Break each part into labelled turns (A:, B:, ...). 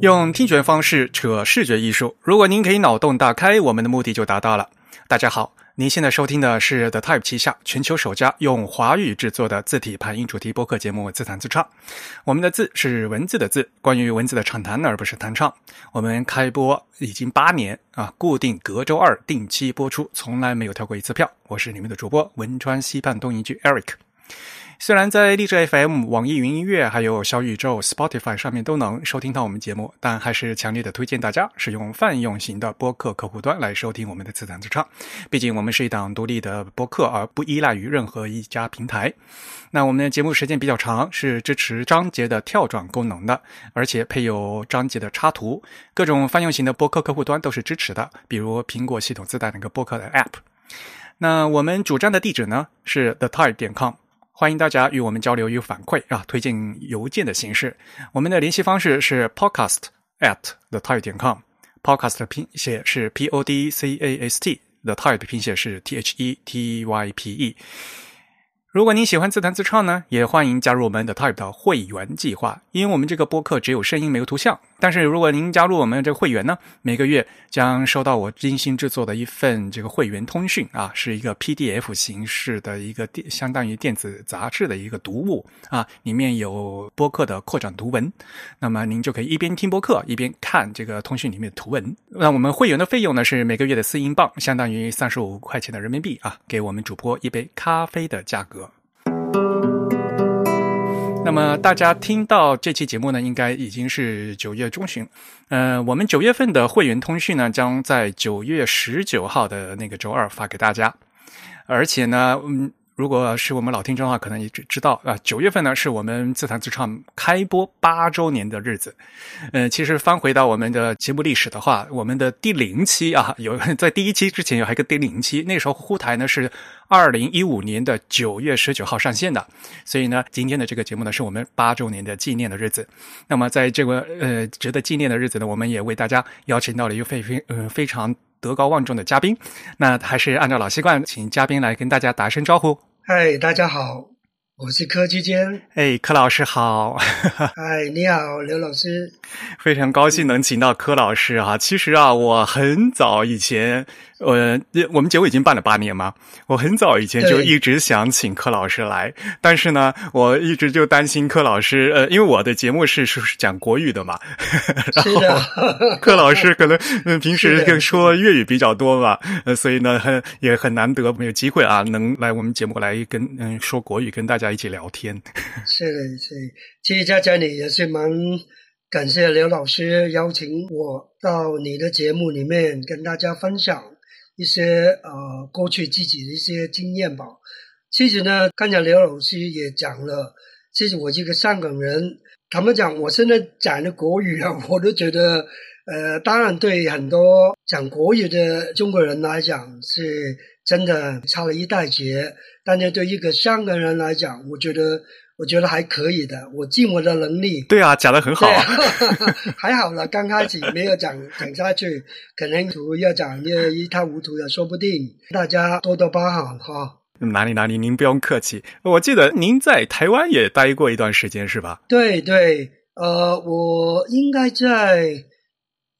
A: 用听觉方式扯视觉艺术，如果您可以脑洞大开，我们的目的就达到了。大家好，您现在收听的是 The Type 旗下全球首家用华语制作的字体排音主题播客节目《自弹自唱》。我们的字是文字的字，关于文字的畅谈，而不是弹唱。我们开播已经八年啊，固定隔周二定期播出，从来没有跳过一次票。我是你们的主播汶川西畔东一句 Eric。虽然在荔枝 FM、网易云音乐、还有小宇宙、Spotify 上面都能收听到我们节目，但还是强烈的推荐大家使用泛用型的播客客户端来收听我们的自弹自唱。毕竟我们是一档独立的播客，而不依赖于任何一家平台。那我们的节目时间比较长，是支持章节的跳转功能的，而且配有章节的插图。各种泛用型的播客客户端都是支持的，比如苹果系统自带那个播客的 App。那我们主站的地址呢是 thetype 点 com。欢迎大家与我们交流与反馈啊！推荐邮件的形式，我们的联系方式是 podcast at the type 点 com。podcast 的拼写是 p o d c a s t，the type 拼写是 t h e t y p e。如果您喜欢自弹自唱呢，也欢迎加入我们的 Type 的会员计划。因为我们这个播客只有声音没有图像，但是如果您加入我们这个会员呢，每个月将收到我精心制作的一份这个会员通讯啊，是一个 PDF 形式的一个电，相当于电子杂志的一个读物啊，里面有播客的扩展图文。那么您就可以一边听播客一边看这个通讯里面的图文。那我们会员的费用呢是每个月的四英镑，相当于三十五块钱的人民币啊，给我们主播一杯咖啡的价格。那么大家听到这期节目呢，应该已经是九月中旬。呃，我们九月份的会员通讯呢，将在九月十九号的那个周二发给大家。而且呢，嗯。如果是我们老听众的话，可能也知知道啊，九月份呢是我们自弹自唱开播八周年的日子。嗯，其实翻回到我们的节目历史的话，我们的第零期啊，有在第一期之前有还有一个第零期，那时候呼台呢是二零一五年的九月十九号上线的，所以呢，今天的这个节目呢是我们八周年的纪念的日子。那么在这个呃值得纪念的日子呢，我们也为大家邀请到了一个非非呃非常德高望重的嘉宾。那还是按照老习惯，请嘉宾来跟大家打声招呼。
B: 嗨，大家好，我是柯基坚。
A: 哎，柯老师好。
B: 嗨，你好，刘老师。
A: 非常高兴能请到柯老师啊！其实啊，我很早以前。呃，我们节目已经办了八年嘛，我很早以前就一直想请柯老师来，但是呢，我一直就担心柯老师，呃，因为我的节目是是讲国语的嘛，
B: 是的，
A: 柯老师可能嗯平时更说粤语比较多嘛，呃，所以呢很也很难得没有机会啊，能来我们节目来跟嗯说国语，跟大家一起聊天。
B: 是的，是，其实在这里也是蛮感谢刘老师邀请我到你的节目里面跟大家分享。一些呃过去自己的一些经验吧。其实呢，刚才刘老师也讲了，其实我这个香港人，他们讲我现在讲的国语啊，我都觉得，呃，当然对很多讲国语的中国人来讲是真的差了一大截，但是对一个香港人来讲，我觉得。我觉得还可以的，我尽我的能力。
A: 对啊，讲的很好，
B: 还好了。刚开始没有讲讲下去，可能图要讲的一塌糊涂的说不定。大家多多包涵哈。
A: 哪里哪里，您不用客气。我记得您在台湾也待过一段时间，是吧？
B: 对对，呃，我应该在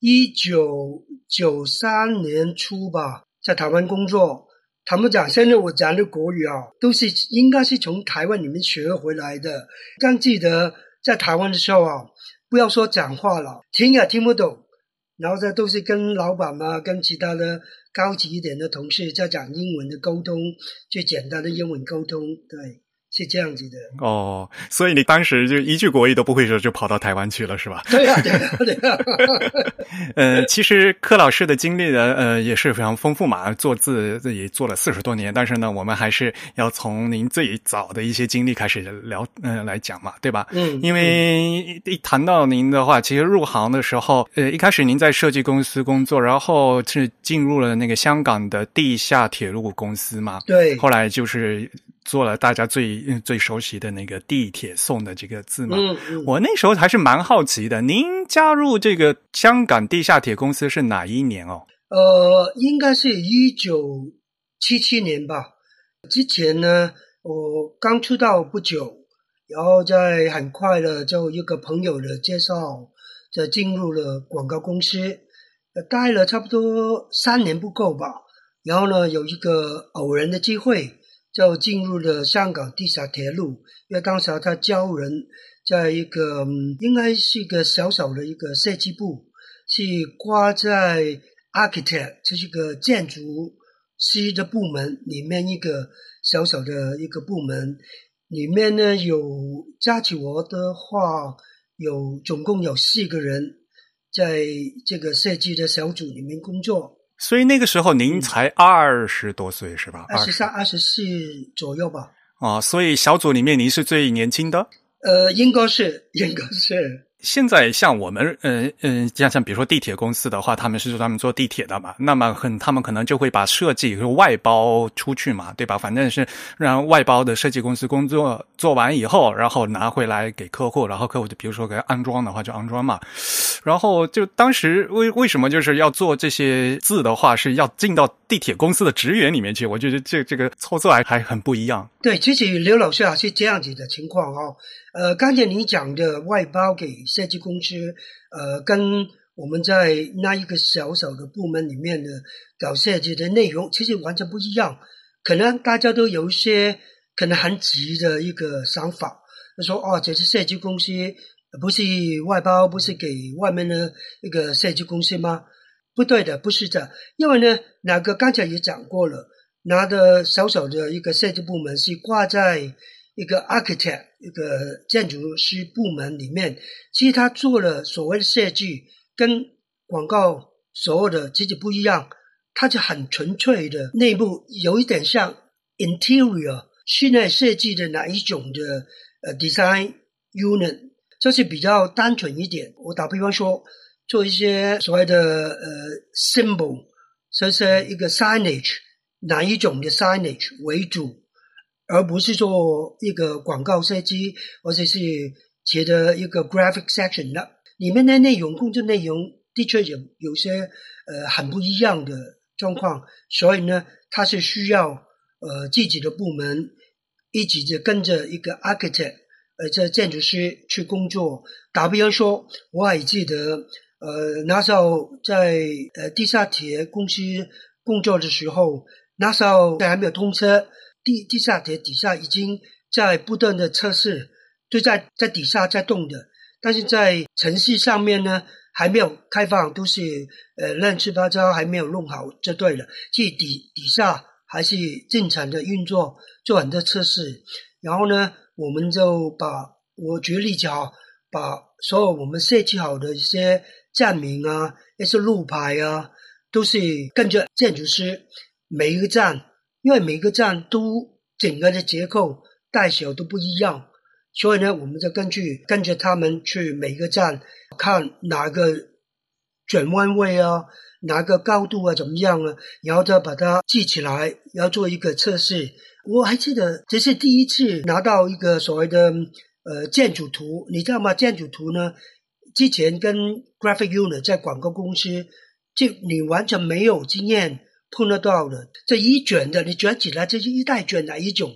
B: 一九九三年初吧，在台湾工作。他们讲，现在我讲的国语啊，都是应该是从台湾里面学回来的。刚记得在台湾的时候啊，不要说讲话了，听也听不懂，然后这都是跟老板啊，跟其他的高级一点的同事在讲英文的沟通，最简单的英文沟通，对。是这样子的
A: 哦，所以你当时就一句国语都不会说，就跑到台湾去了，是吧？
B: 对呀，对呀，对呀。
A: 呃，其实柯老师的经历呢，呃，也是非常丰富嘛，做字自己做了四十多年。但是呢，我们还是要从您最早的一些经历开始聊，嗯，来讲嘛，对吧？
B: 嗯。
A: 因为一谈到您的话，其实入行的时候，呃，一开始您在设计公司工作，然后是进入了那个香港的地下铁路公司嘛。
B: 对。
A: 后来就是。做了大家最最熟悉的那个地铁送的这个字嘛，我那时候还是蛮好奇的。您加入这个香港地下铁公司是哪一年哦？
B: 呃，应该是一九七七年吧。之前呢，我刚出道不久，然后在很快的就一个朋友的介绍，就进入了广告公司，呃，待了差不多三年不够吧。然后呢，有一个偶然的机会，就进入了香港地下铁路，因为当时他教人在一个应该是一个小小的一个设计部，是挂在 architect，就是个建筑师的部门里面一个小小的一个部门，里面呢有加起我的话。有总共有四个人在这个设计的小组里面工作，
A: 所以那个时候您才二十多岁是吧？
B: 二十三、二十四左右吧。
A: 啊，所以小组里面您是最年轻的？
B: 呃，应该是，应该是。
A: 现在像我们，嗯嗯，像像比如说地铁公司的话，他们是专门做地铁的嘛，那么很他们可能就会把设计外包出去嘛，对吧？反正是让外包的设计公司工作做完以后，然后拿回来给客户，然后客户就比如说给安装的话就安装嘛。然后就当时为为什么就是要做这些字的话，是要进到地铁公司的职员里面去？我觉得这这个操作还还很不一样。
B: 对，其实刘老师啊是这样子的情况哦。呃，刚才你讲的外包给设计公司，呃，跟我们在那一个小小的部门里面的搞设计的内容，其实完全不一样。可能大家都有一些可能很急的一个想法，说哦，这是设计公司，不是外包，不是给外面的一个设计公司吗？不对的，不是的，因为呢，那个刚才也讲过了，拿的小小的一个设计部门是挂在。一个 architect 一个建筑师部门里面，其实他做了所谓的设计，跟广告所有的其实不一样，它就很纯粹的内部有一点像 interior 室内设计的哪一种的呃 design unit，就是比较单纯一点。我打比方说，做一些所谓的呃 symbol，就是一个 signage 哪一种的 signage 为主。而不是做一个广告设计，或者是写的一个 graphic section 的里面的内容，工作内容的确有有些呃很不一样的状况，所以呢，他是需要呃自己的部门一起就跟着一个 architect，呃这建筑师去工作。打比方说，我还记得呃那时候在呃地下铁公司工作的时候，那时候还没有通车。地地下铁底下已经在不断的测试，就在在底下在动的，但是在城市上面呢还没有开放，都是呃乱七八糟，还没有弄好就对了。去底底下还是正常的运作，做很多测试。然后呢，我们就把我举例子啊，把所有我们设计好的一些站名啊，一些路牌啊，都是跟着建筑师每一个站。因为每个站都整个的结构大小都不一样，所以呢，我们就根据跟着他们去每个站看哪个转弯位啊，哪个高度啊怎么样啊，然后再把它记起来，要做一个测试。我还记得这是第一次拿到一个所谓的呃建筑图，你知道吗？建筑图呢，之前跟 graphic unit 在广告公司，就你完全没有经验。碰得到的这一卷的，你卷起来这是一袋卷哪一种，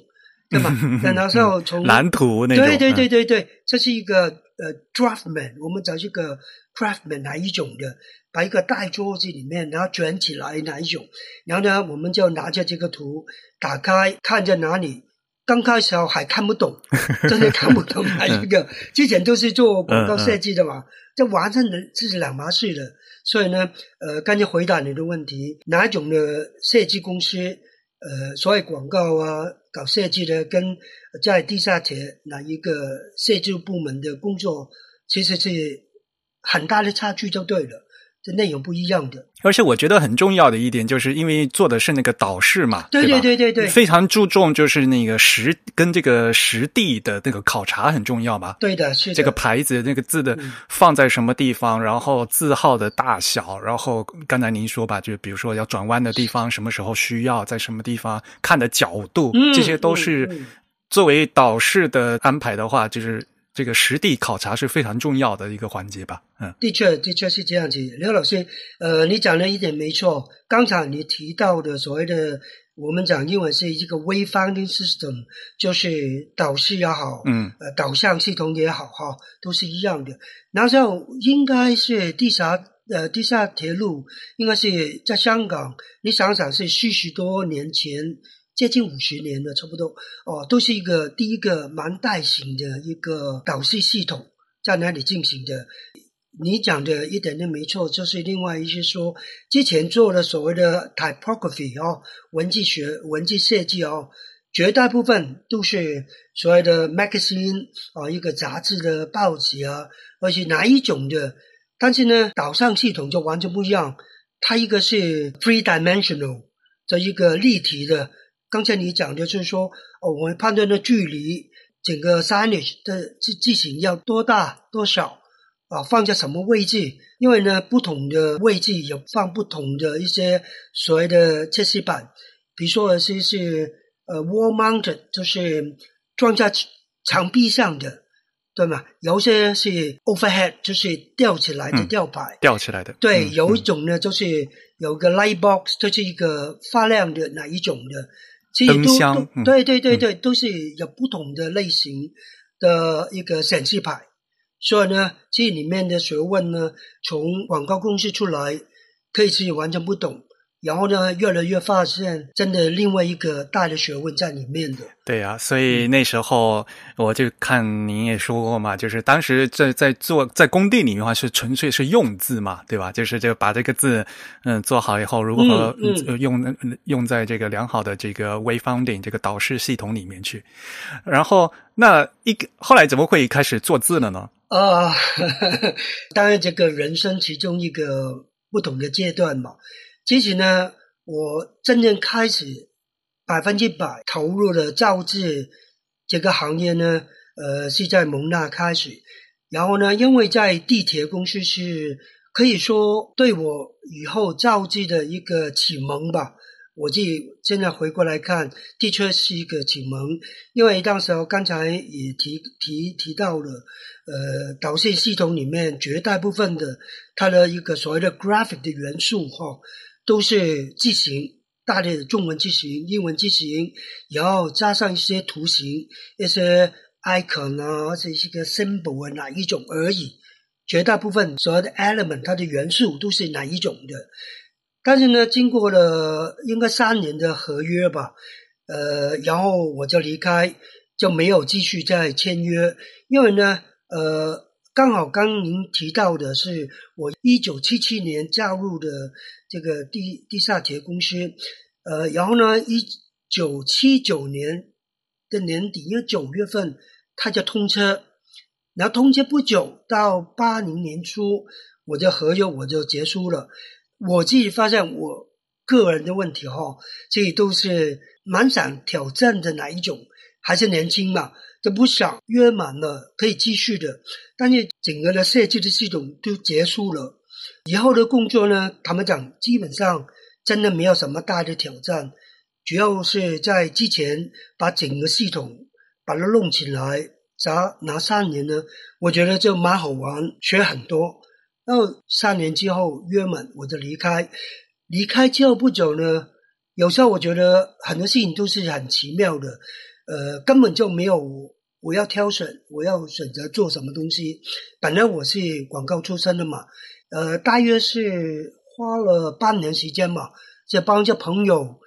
B: 对吗？那时候从
A: 蓝图那种，
B: 对对对对对，这是一个呃 draftman，我们找这个 craftman 哪一种的，把一个大桌子里面，然后卷起来哪一种，然后呢，我们就拿着这个图打开，看在哪里。刚开始还看不懂，真的看不懂哪一个。之前都是做广告设计的嘛，这完全是两码事的。所以呢，呃，刚才回答你的问题，哪种的设计公司，呃，所谓广告啊，搞设计的，跟在地下铁哪一个设计部门的工作，其实是很大的差距，就对了。这内容不一样的，
A: 而且我觉得很重要的一点，就是因为做的是那个导视嘛，
B: 对对对对对，
A: 非常注重就是那个实跟这个实地的那个考察很重要嘛。
B: 对的，是
A: 这个牌子那个字的放在什么地方，然后字号的大小，然后刚才您说吧，就比如说要转弯的地方，什么时候需要，在什么地方看的角度，这些都是作为导视的安排的话，就是。这个实地考察是非常重要的一个环节吧？嗯，
B: 的确，的确是这样子。刘老师，呃，你讲的一点没错。刚才你提到的所谓的我们讲英文是一个 wayfinding system，就是导师也好，
A: 嗯，
B: 呃，导向系统也好，哈，都是一样的。然后应该是地下呃地下铁路，应该是在香港，你想想是四十多年前，接近五十年了差不多，哦，都是一个第一个蛮大型的一个导视系统在那里进行的。你讲的一点都没错，就是另外一些说，之前做的所谓的 typography 哦，文字学、文字设计哦，绝大部分都是所谓的 magazine 啊，一个杂志的报纸啊，而且哪一种的，但是呢，导向系统就完全不一样，它一个是 three dimensional 的一个立体的，刚才你讲的就是说，哦，我们判断的距离，整个 signage 的字字形要多大多少。啊，放在什么位置？因为呢，不同的位置有放不同的一些所谓的测试板，比如说是是呃 wall mounted，就是装在墙壁上的，对吗？有些是 overhead，就是吊起来的吊牌，
A: 吊起来的。
B: 对，有一种呢，就是有个 light box，就是一个发亮的哪一种的，其实
A: 都
B: 对对对对，都是有不同的类型的一个显示牌。所以呢，这里面的学问呢，从广告公司出来，可以是完全不懂。然后呢，越来越发现，真的另外一个大的学问在里面的。
A: 对呀，所以那时候我就看您也说过嘛，就是当时在在做在工地里面的话，是纯粹是用字嘛，对吧？就是就把这个字嗯做好以后，如何用用在这个良好的这个 wayfinding 这个导视系统里面去。然后那一个后来怎么会开始做字了呢？
B: 啊，当然这个人生其中一个不同的阶段嘛。其实呢，我真正开始百分之百投入了造字这个行业呢，呃，是在蒙纳开始。然后呢，因为在地铁公司是可以说对我以后造字的一个启蒙吧。我自己现在回过来看，的确是一个启蒙。因为当时候刚才也提提提到了，呃，导线系统里面绝大部分的它的一个所谓的 graphic 的元素哈。都是字形，大量的中文字型、英文字型，然后加上一些图形、一些 icon 啊，或者一个 symbol 啊，哪一种而已。绝大部分所有的 element，它的元素都是哪一种的。但是呢，经过了应该三年的合约吧，呃，然后我就离开，就没有继续再签约，因为呢，呃。刚好刚您提到的是我一九七七年加入的这个地地下铁公司，呃，然后呢，一九七九年的年底，因为九月份它就通车，然后通车不久到八零年初，我的合约我就结束了。我自己发现我个人的问题哈，这都是蛮想挑战的哪一种，还是年轻嘛。这不想约满了可以继续的，但是整个的设计的系统都结束了，以后的工作呢，他们讲基本上真的没有什么大的挑战，主要是在之前把整个系统把它弄起来，咋拿三年呢？我觉得就蛮好玩，学很多。然后三年之后约满我就离开，离开之后不久呢，有时候我觉得很多事情都是很奇妙的。呃，根本就没有我要挑选，我要选择做什么东西。本来我是广告出身的嘛，呃，大约是花了半年时间嘛，就帮着朋友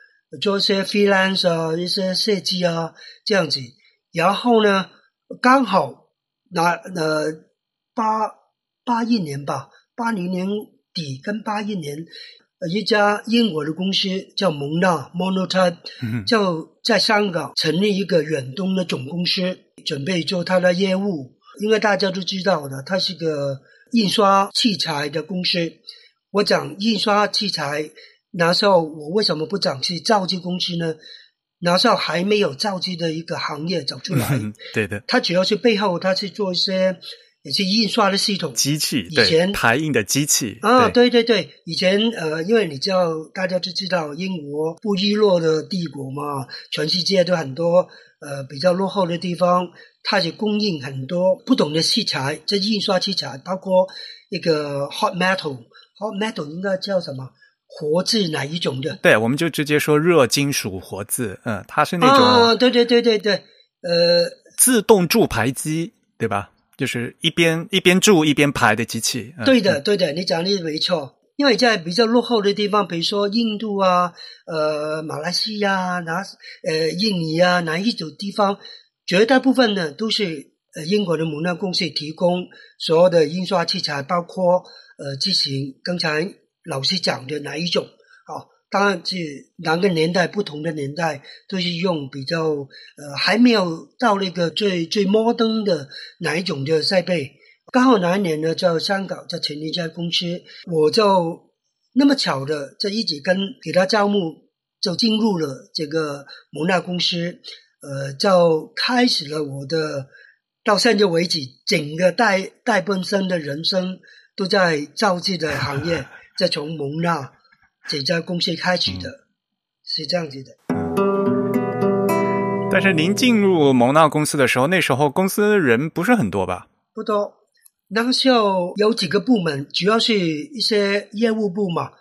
B: 做一些 freelance 啊，一些设计啊这样子。然后呢，刚好那呃八八一年吧，八零年底跟八一年。一家英国的公司叫蒙纳 （Monotype），就在香港成立一个远东的总公司，准备做它的业务。因为大家都知道的，它是个印刷器材的公司。我讲印刷器材，那时候我为什么不讲是造机公司呢？那时候还没有造机的一个行业走出来。
A: 对的，
B: 它主要是背后，它是做一些。也是印刷的系统，
A: 机器，
B: 以前
A: 排印的机器
B: 啊，对对对，以前呃，因为你知道，大家都知道英国不易落的帝国嘛，全世界都很多呃比较落后的地方，它就供应很多不同的器材，这印刷器材包括一个 hot metal，hot metal 应该叫什么活字哪一种的？
A: 对，我们就直接说热金属活字，嗯，它是那种
B: 啊，对对对对对，呃，
A: 自动铸排机，对吧？就是一边一边住一边排的机器。嗯
B: 对的，对的，你讲的没错。因为在比较落后的地方，比如说印度啊、呃马来西亚、哪呃印尼啊，哪一种地方，绝大部分呢都是呃英国的母纳公司提供所有的印刷器材，包括呃机型。刚才老师讲的哪一种？当然这哪个年代不同的年代都是用比较呃还没有到那个最最摩登的哪一种的设备。刚好哪一年呢，在香港在成立一家公司，我就那么巧的，就一直跟给他招募，就进入了这个蒙纳公司，呃，就开始了我的到现在为止整个大大半生的人生都在造字的行业，再从蒙纳这家公司开始的，是这样子的。
A: 但是您进入蒙纳公司的时候，那时候公司人不是很多吧？
B: 不多。那时候有几个部门，主要是一些业务部嘛，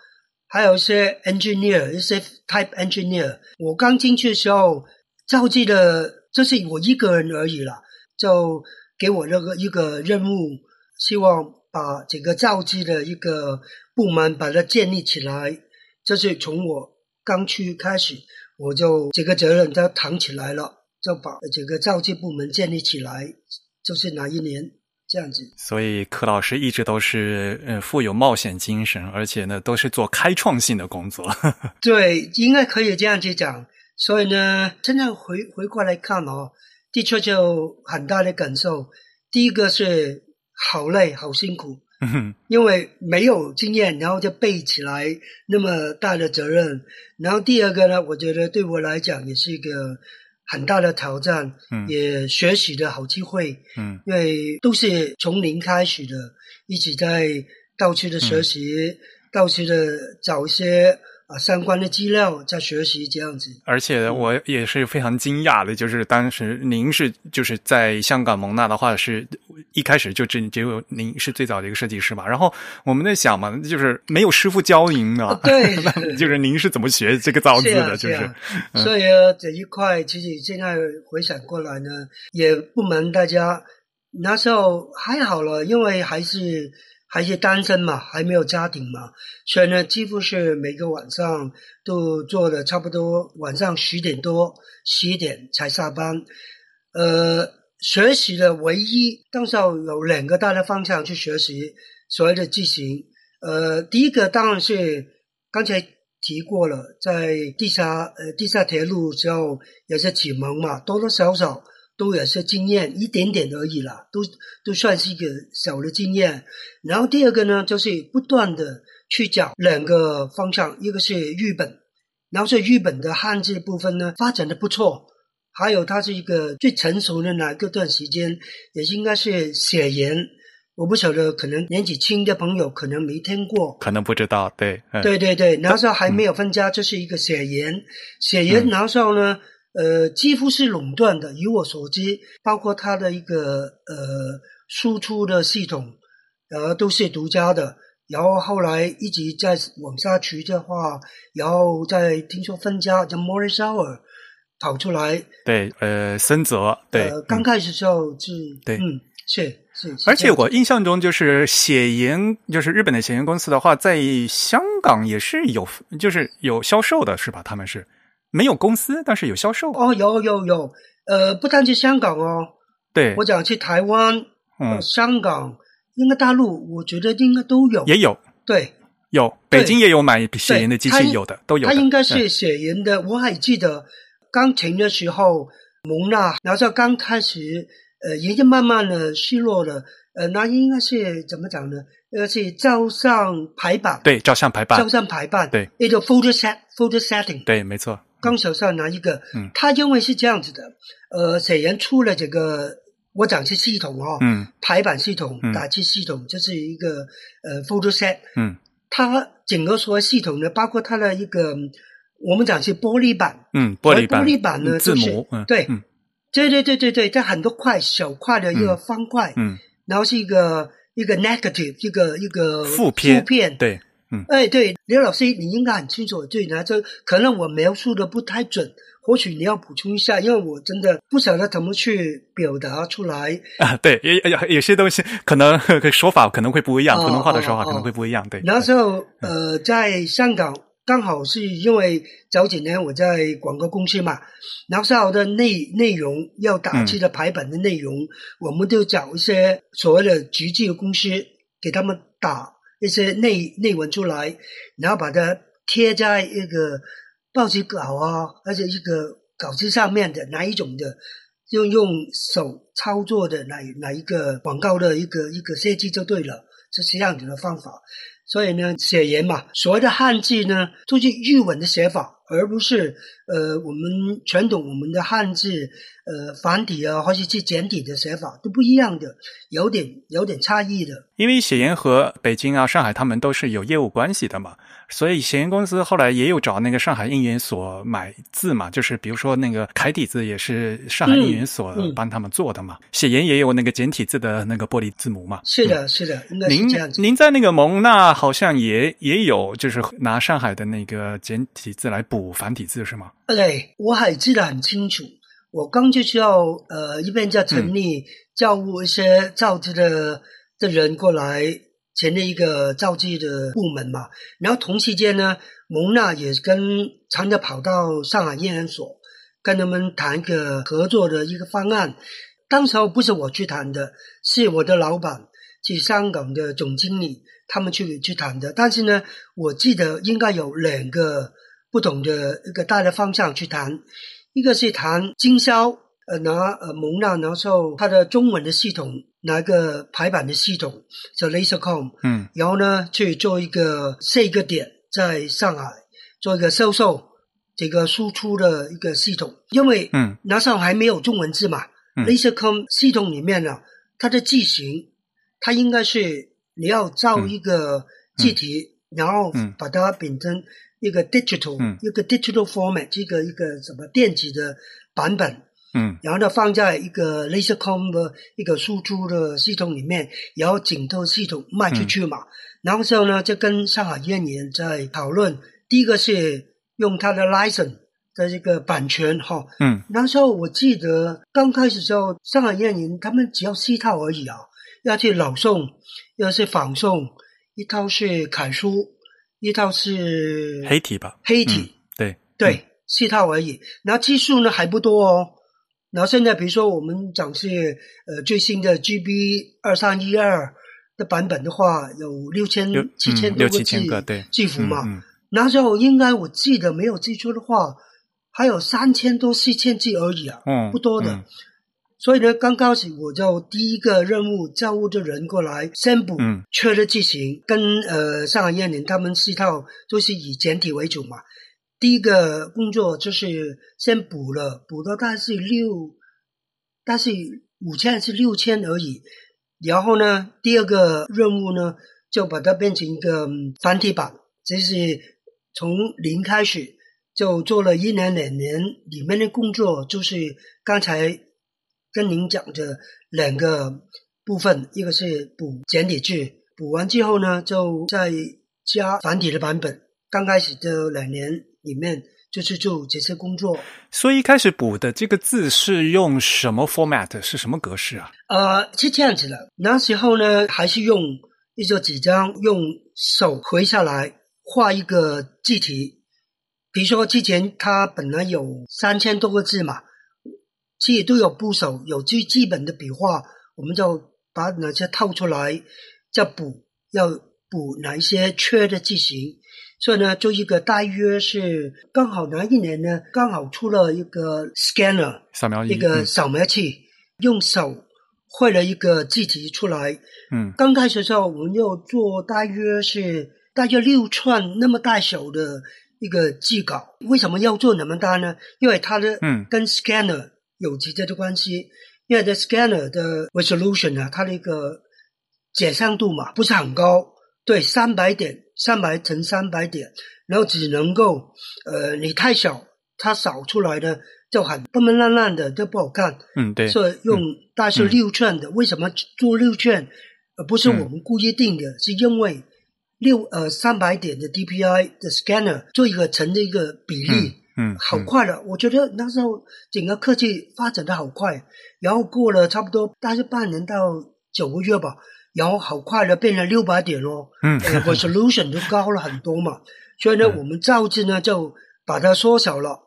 B: 还有一些 engineer，一些 type engineer。我刚进去的时候，召集的就是我一个人而已了，就给我那个一个任务，希望把整个召集的一个部门把它建立起来。这是从我刚去开始，我就这个责任就扛起来了，就把整个造机部门建立起来。就是哪一年？这样子，
A: 所以柯老师一直都是呃富有冒险精神，而且呢都是做开创性的工作。
B: 对，应该可以这样去讲。所以呢，现在回回过来看哦，的确就很大的感受。第一个是好累，好辛苦，因为没有经验，然后就背起来那么大的责任。然后第二个呢，我觉得对我来讲也是一个。很大的挑战，
A: 嗯，
B: 也学习的好机会，
A: 嗯，
B: 因为都是从零开始的，一直在到处的学习，到处的找一些啊相关的资料，在学习这样子。
A: 而且我也是非常惊讶的，就是当时您是就是在香港蒙纳的话，是一开始就只只有您是最早的一个设计师嘛。然后我们在想嘛，就是没有师傅教您的，
B: 对，
A: 就是您是怎么学这个造字的？就是，
B: 所以这一块其实现在回想过来呢，也不瞒大家，那时候还好了，因为还是。还是单身嘛，还没有家庭嘛，所以呢，几乎是每个晚上都做的差不多，晚上十点多、十一点才下班。呃，学习的唯一，当时有两个大的方向去学习所谓的字形。呃，第一个当然是刚才提过了，在地下呃地下铁路时候也是启蒙嘛，多多少少。都有些经验，一点点而已啦，都都算是一个小的经验。然后第二个呢，就是不断的去找两个方向，一个是日本，然后是日本的汉字部分呢发展的不错，还有它是一个最成熟的哪个段时间，也应该是写言。我不晓得，可能年纪轻的朋友可能没听过，
A: 可能不知道。对，
B: 对对对，那时候还没有分家，这是一个写言，写言那时候呢。呃，几乎是垄断的。以我所知，包括它的一个呃输出的系统，呃都是独家的。然后后来一直在往下去的话，然后再听说分家，叫 Morris Hour 跑出来。
A: 对，呃，森泽。对，
B: 刚开始时候是，
A: 对，
B: 嗯，是是。
A: 而且我印象中，就是写研，就是日本的写研公司的话，在香港也是有，就是有销售的，是吧？他们是。没有公司，但是有销售。
B: 哦，有有有，呃，不单是香港哦，
A: 对，
B: 我讲去台湾，
A: 嗯，
B: 香港，应该大陆，我觉得应该都有，
A: 也有，
B: 对，
A: 有，北京也有买写人的机器，有的。都有，
B: 他应该是写人的，我还记得刚停的时候，蒙娜，然后刚开始，呃，也就慢慢的失落了，呃，那应该是怎么讲呢？呃，是照相排版，
A: 对，照相排版，
B: 照相排版，
A: 对，
B: 一个 photo set，photo setting，
A: 对，没错。
B: 刚手上拿一个，嗯，他因为是这样子的，呃，显然出了这个我讲是系统哦，
A: 嗯，
B: 排版系统、打字系统，就是一个呃 Photoset，
A: 嗯，
B: 它整个说系统呢，包括它的一个我们讲是玻璃板，
A: 嗯，玻璃
B: 板，玻璃板呢，
A: 字母，
B: 对，对对对对对，它很多块小块的一个方块，
A: 嗯，
B: 然后是一个一个 negative，一个一个
A: 负片，
B: 负片，
A: 对。嗯，
B: 哎，对，刘老师，你应该很清楚。对，那这可能我描述的不太准，或许你要补充一下，因为我真的不晓得怎么去表达出来。
A: 啊，对，有有有些东西可能说法可能会不一样，
B: 哦
A: 普通话的说法
B: 哦
A: 可能会不一样。对，
B: 那时候，呃，在香港刚好是因为早几年我在广告公司嘛，然后稍后的内内容要打击的排版的内容，我们就找一些所谓的局际的公司，给他们打一些内内文出来，然后把它贴在一个报纸稿啊，而且一个稿子上面的哪一种的。用用手操作的哪哪一个广告的一个一个设计就对了，这是这样子的方法。所以呢，写言嘛，所谓的汉字呢，都是日文的写法，而不是呃我们传统我们的汉字呃繁体啊，或者是简体的写法都不一样的，有点有点差异的。
A: 因为写研和北京啊、上海他们都是有业务关系的嘛，所以写研公司后来也有找那个上海印研所买字嘛，就是比如说那个楷体字也是上海印研所帮他们做的嘛，写研也有那个简体字的那个玻璃字母嘛。
B: 是的，是的，应该是
A: 您
B: 这样子。
A: 您在那个蒙纳好像也也有，就是拿上海的那个简体字来补繁体字是吗？
B: 对，我还记得很清楚。我刚就是要呃一边在成立教务一些造字的的人过来成立一个造字的部门嘛，然后同期间呢，蒙娜也跟常常跑到上海印研所跟他们谈一个合作的一个方案。当时候不是我去谈的，是我的老板，是香港的总经理，他们去去谈的。但是呢，我记得应该有两个不同的一个大的方向去谈，一个是谈经销，呃，拿呃蒙娜拿受它的中文的系统，拿一个排版的系统叫 LaserCom，
A: 嗯。
B: 然后呢去做一个设一个点在上海做一个销售这个输出的一个系统，因为
A: 嗯。
B: 那时候还没有中文字嘛。
A: 嗯。
B: LaserCom 系统里面呢，它的字形，它应该是你要造一个字体，然后
A: 嗯。
B: 把它变成一个 digital，、
A: 嗯。
B: 一个 digital format，一个一个什么电子的版本，
A: 嗯。
B: 然后呢放在一个 LaserCom 的一个输出的系统里面，然后整套系统卖出去嘛。然后之后呢，就跟上海燕研在讨论，第一个是用它的 license 的这个版权哈，
A: 嗯。
B: 那时候我记得刚开始的时候，上海燕营他们只要四套而已啊，要去朗诵，要是仿诵，一套是楷书，一套是
A: 黑体吧？
B: 黑体，
A: 嗯对
B: 对，四套而已。然后技术呢还不多哦。然后现在比如说我们讲是呃最新的 GB 二三一二的版本的话，有六千七千多个字
A: 千个对
B: 字符嘛。那时候应该我记得没有记错的话，还有三千多四千字而已啊，
A: 嗯
B: 不多的。
A: 嗯
B: 所以呢，刚开始我就第一个任务教务的人过来先补
A: 嗯
B: 缺的剧情，跟呃上海燕联他们四套都是以简体为主嘛。第一个工作就是先补了，补到大概是六，但是五千还是六千而已。然后呢，第二个任务呢，就把它变成一个嗯繁体版，这是从零开始，就做了一年两年，里面的工作就是刚才跟您讲的两个部分，一个是补简体字，补完之后呢，就再加繁体的版本。刚开始的两年里面，就是做这些工作。
A: 所以一开始补的这个字是用什么 format？是什么格式啊？
B: 呃，是这样子的。那时候呢，还是用一个纸张，用手回下来画一个字体。比如说之前它本来有三千多个字嘛，其实都有部首，有最基本的笔画，我们就把哪些套出来，再补，要补哪一些缺的字形。所以呢，就一个大约是刚好哪一年呢，刚好出了一个 scanner，
A: 扫描仪
B: 一个
A: 嗯
B: 扫描器，用手绘了一个字体出来。
A: 嗯
B: 刚开始的时候，我们要做大约是大约六寸那么大小的一个字稿。为什么要做那么大呢？因为它的
A: 嗯
B: 跟 scanner 有直接的关系。因为这 scanner 的 resolution 啊，它的一个解像度嘛不是很高，对，三百点，三百乘三百点，然后只能够呃你太小，它扫出来的就很笨笨烂烂的，就不好看。
A: 嗯对，
B: 所以用大是六寸的。为什么做六寸，而不是我们故意定的？是因为六呃三百点的 DPI 的 scanner 做一个成的一个比例，
A: 嗯，
B: 好快了。我觉得那时候整个科技发展的好快，然后过了差不多大概半年到九个月吧，然后好快的变成六百点咯，
A: 嗯
B: 呃 resolution 就高了很多嘛。所以呢，
A: 嗯
B: 我们造字呢就把它缩小了。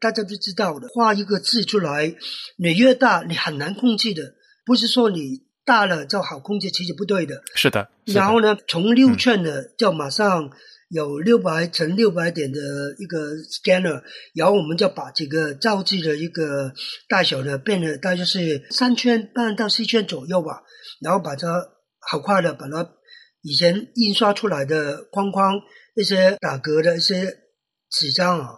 B: 大家都知道的，画一个字出来，你越大你很难控制的，不是说你大了就好控制，其实不对的。
A: 是的，是的
B: 然后呢，从六寸的就马上有六百乘六百点的一个 scanner，然后我们就把这个造字的一个大小呢变得大约是三圈半到四圈左右吧，然后把它好快的把它以前印刷出来的框框一些打格的一些纸张啊，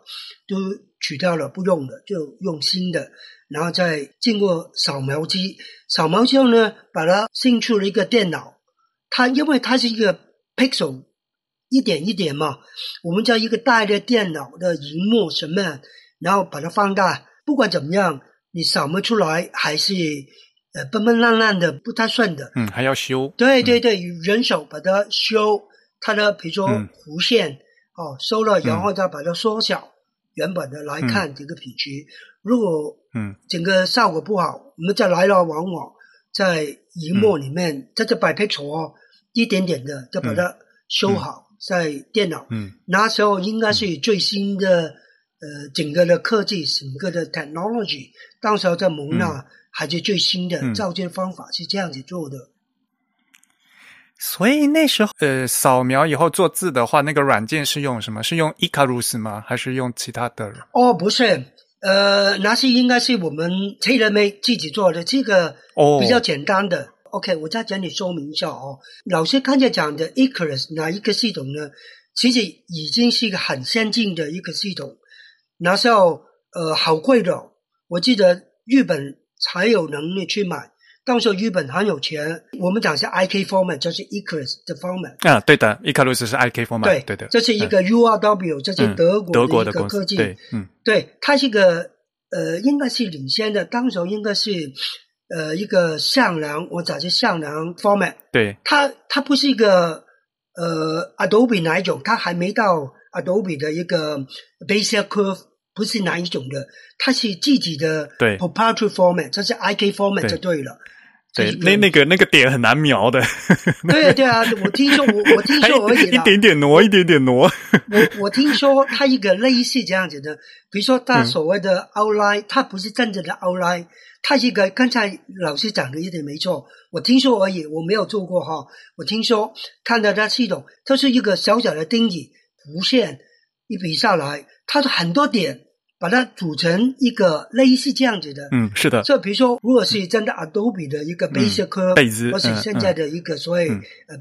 B: 都取掉了，不用了，就用新的。然后再经过扫描机，扫描之后呢，把它进出了一个电脑。它因为它是一个 pixel，一点一点嘛，我们在一个大的电脑的荧幕什么，然后把它放大。不管怎么样，你扫描出来还是呃笨笨烂烂的，不太顺的。
A: 嗯，还要修，
B: 对对对，人手把它修它的，比如说
A: 嗯。
B: 弧线、哦，收了，然后再把它缩小，原本的来看这个品质。如果
A: 嗯。
B: 整个效果不好，我们再来来往往在荧幕里面在，这摆 pixel 哦，一点点的就把它修好，在电脑。
A: 嗯
B: 那时候应该是最新的，呃，整个的科技，整个的 technology，当时候在蒙纳还是最新的
A: 嗯
B: 造件方法是这样子做的。
A: 所以那时候，呃，扫描以后做字的话，那个软件是用什么？是用 Icarus 吗？还是用其他的？
B: 哦，不是，呃，那是应该是我们 TaylorMade 自己做的，这个
A: 哦
B: 比较简单的。OK，我再讲你说明一下哦。老师刚才讲的 Icarus 哪一个系统呢？其实已经是一个很先进的一个系统，那时候呃好贵的哦，我记得日本才有能力去买。到时候日本很有钱，我们讲是 IK format，就是 Icarus 的 format。
A: 啊，对的，Icarus 是 IK format，
B: 对
A: 对的，
B: 这是一个 URW，这是
A: 嗯
B: 德国
A: 德国
B: 的一个科技。
A: 对，嗯
B: 对，它是一个呃，应该是领先的，当时候应该是呃一个向量，我讲是向量 format，
A: 对，
B: 它它不是一个呃 Adobe 哪一种，它还没到 Adobe 的一个 Basic Curve，不是哪一种的，它是自己的
A: 对。
B: proprietary format，这是 IK format 就对了。
A: 对，那那个那个点很难描的，
B: 对对啊，我听说我我听
A: 还
B: 说而已
A: 一
B: 啦。
A: 点点挪，一点点挪，
B: 我我听说它一个类似这样子的，比如说
A: 嗯。
B: 它所谓的 outline，、它不是真正的 outline，它是一个刚才老师讲的一点没错，我听说而已，我没有做过哈。我听说看到它系统，它是一个小小的钉子弧线一笔下来，它的很多点把它组成一个类似这样子的。
A: 嗯，是的，
B: 就比如说，如果是真的 Adobe 的一个 Basic Curve，、
A: 贝兹
B: 或是现在的一个所谓、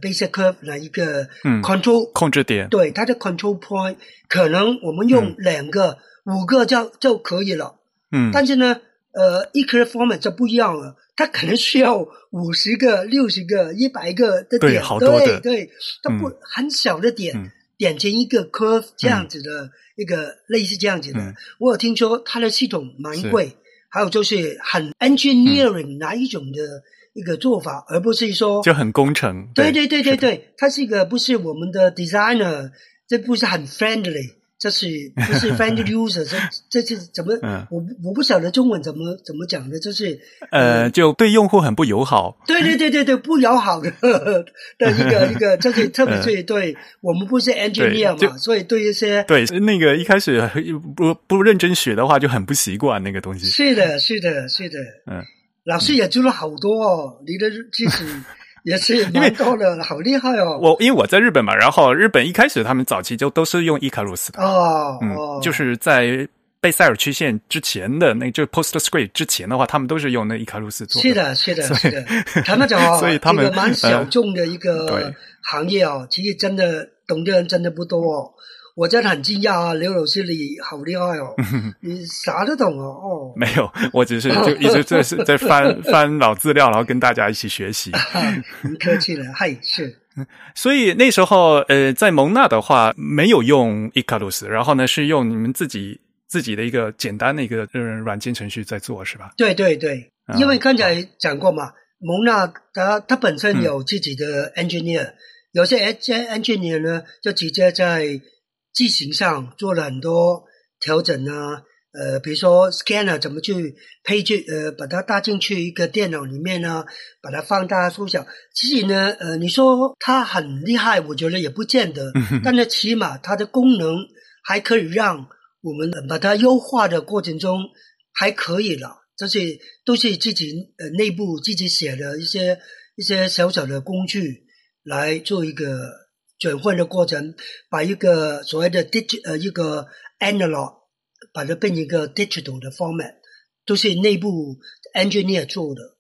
B: Basic Curve 的一个
A: 嗯
B: Control
A: 控制点，
B: 对它的 control point，可能我们用两个、五个就就可以了。
A: 嗯，
B: 但是呢，呃 e c r format 就不一样了，它可能需要五十个、六十个、一百个的
A: 对
B: 点，
A: 好多的
B: 对对，它不、很小的点，
A: 嗯
B: 点成一个 curve 这样子的、一个类似这样子的。
A: 嗯
B: 我有听说它的系统蛮
A: 是
B: 贵，还有就是很 engineering 哪一种的一个做法，而不是说
A: 就很工程，
B: 对对对对对，它是一个不是我们的 designer，这不是很 friendly，这是不是 friendly user？这这是怎么？
A: 嗯
B: 我我不晓得中文怎么怎么讲的，就是
A: 呃，就对用户很不友好，
B: 对对对对对，不友好的的一个一个，这是 特别是对我们不是 engineer 嘛，所以对一些
A: 对，那个一开始不不认真学的话，就很不习惯那个东西，
B: 是的，是的，是的，
A: 嗯，
B: 老师也做了好多哦，你的知识也是因为多的，好厉害哦。
A: 我因为我在日本嘛，然后日本一开始他们早期就都是用伊卡鲁斯的，嗯，
B: 哦哦，
A: 就是在贝塞尔曲线之前的那就 PostScript 之前的话，他们都是用那伊卡鲁斯做
B: 是的，是的，是的。他那种 哦，
A: 所以他们
B: 这个蛮小众的一个行业哦，其实真的懂的人真的不多哦。我真的很惊讶啊，刘老师你好厉害哦，你啥都懂哦，哦，
A: 没有，我只是就一直在是在翻 翻老资料，然后跟大家一起学习。
B: 很客气了，嗨，是
A: 所以那时候，呃，在蒙纳的话没有用伊卡鲁斯，然后呢是用你们自己自己的一个简单的一个呃软件程序在做，是吧？
B: 对对对，
A: 啊
B: 因为刚才讲过嘛，蒙纳它它本身有自己的 engineer，、有些 en engineer 呢，就直接在机型上做了很多调整啊，呃，比如说 scanner 怎么去配置，呃，把它搭进去一个电脑里面呢，把它放大缩小。其实呢，呃，你说它很厉害，我觉得也不见得，但是起码它的功能还可以让我们把它优化的过程中还可以了。这些都是自己呃内部自己写的一些一些小小的工具来做一个转换的过程，把一个所谓的 digital 呃一个 analog 把它变成一个 digital 的 format，都是内部 engineer 做的。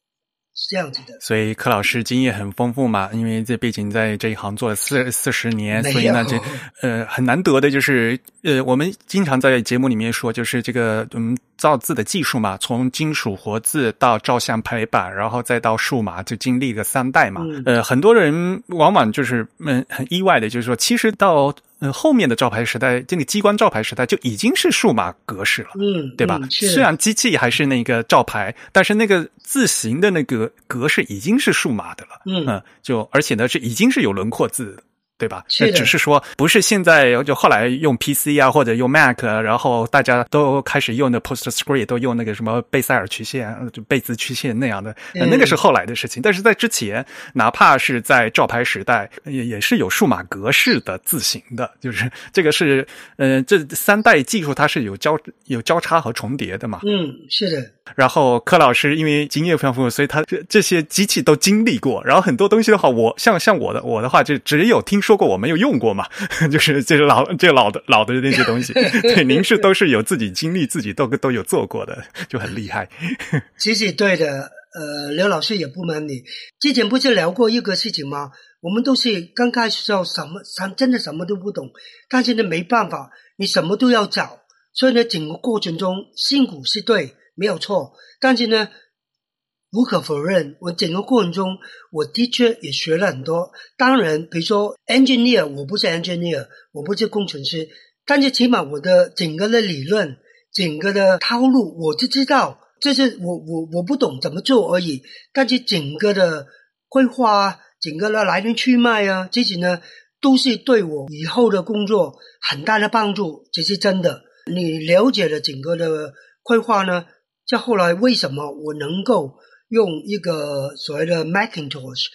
B: 是这样子的，
A: 所以柯老师经验很丰富嘛，因为这毕竟在这一行做了四四十年，所以呢，这呃很难得的就是呃，我们经常在节目里面说，就是这个嗯造字的技术嘛，从金属活字到照相排版，然后再到数码，就经历了三代嘛。呃，很多人往往就是嗯很意外的，就是说，其实到。嗯，后面的照牌时代，这个机关照牌时代就已经是数码格式了，
B: 嗯，
A: 对吧？虽然机器还是那个照牌，但是那个字形的那个格式已经是数码的了，嗯，就而且呢是已经是有轮廓字。对吧？
B: 是
A: 只是说，不是现在就后来用 PC 啊，或者用 Mac，然后大家都开始用的 PostScript，都用那个什么贝塞尔曲线、就贝兹曲线那样的，那个是后来的事情。但是在之前，哪怕是在照牌时代，也也是有数码格式的字形的，就是这个是，呃，这三代技术它是有交有交叉和重叠的嘛？
B: 嗯，是的。
A: 然后柯老师因为经验非常丰富，所以他这这些机器都经历过。然后很多东西的话，我像像我的我的话，就只有听。说过我没有用过嘛，就是就是老这老的老的那些东西。对，您是都是有自己经历，自己都都有做过的，就很厉害。
B: 其实对的，呃，刘老师也不瞒你，之前不是聊过一个事情吗？我们都是刚开始时候什么什真的什么都不懂，但是呢没办法，你什么都要找，所以呢整个过程中辛苦是对，没有错，但是呢。无可否认，我整个过程中，我的确也学了很多。当然，比如说 engineer，我不是 engineer，我不是工程师，但是起码我的整个的理论、整个的套路，我就知道，这是我我我不懂怎么做而已。但是整个的规划啊，整个的来龙去脉啊，这些呢，都是对我以后的工作很大的帮助，这是真的。你了解了整个的规划呢，在后来为什么我能够？用一个所谓的 Macintosh，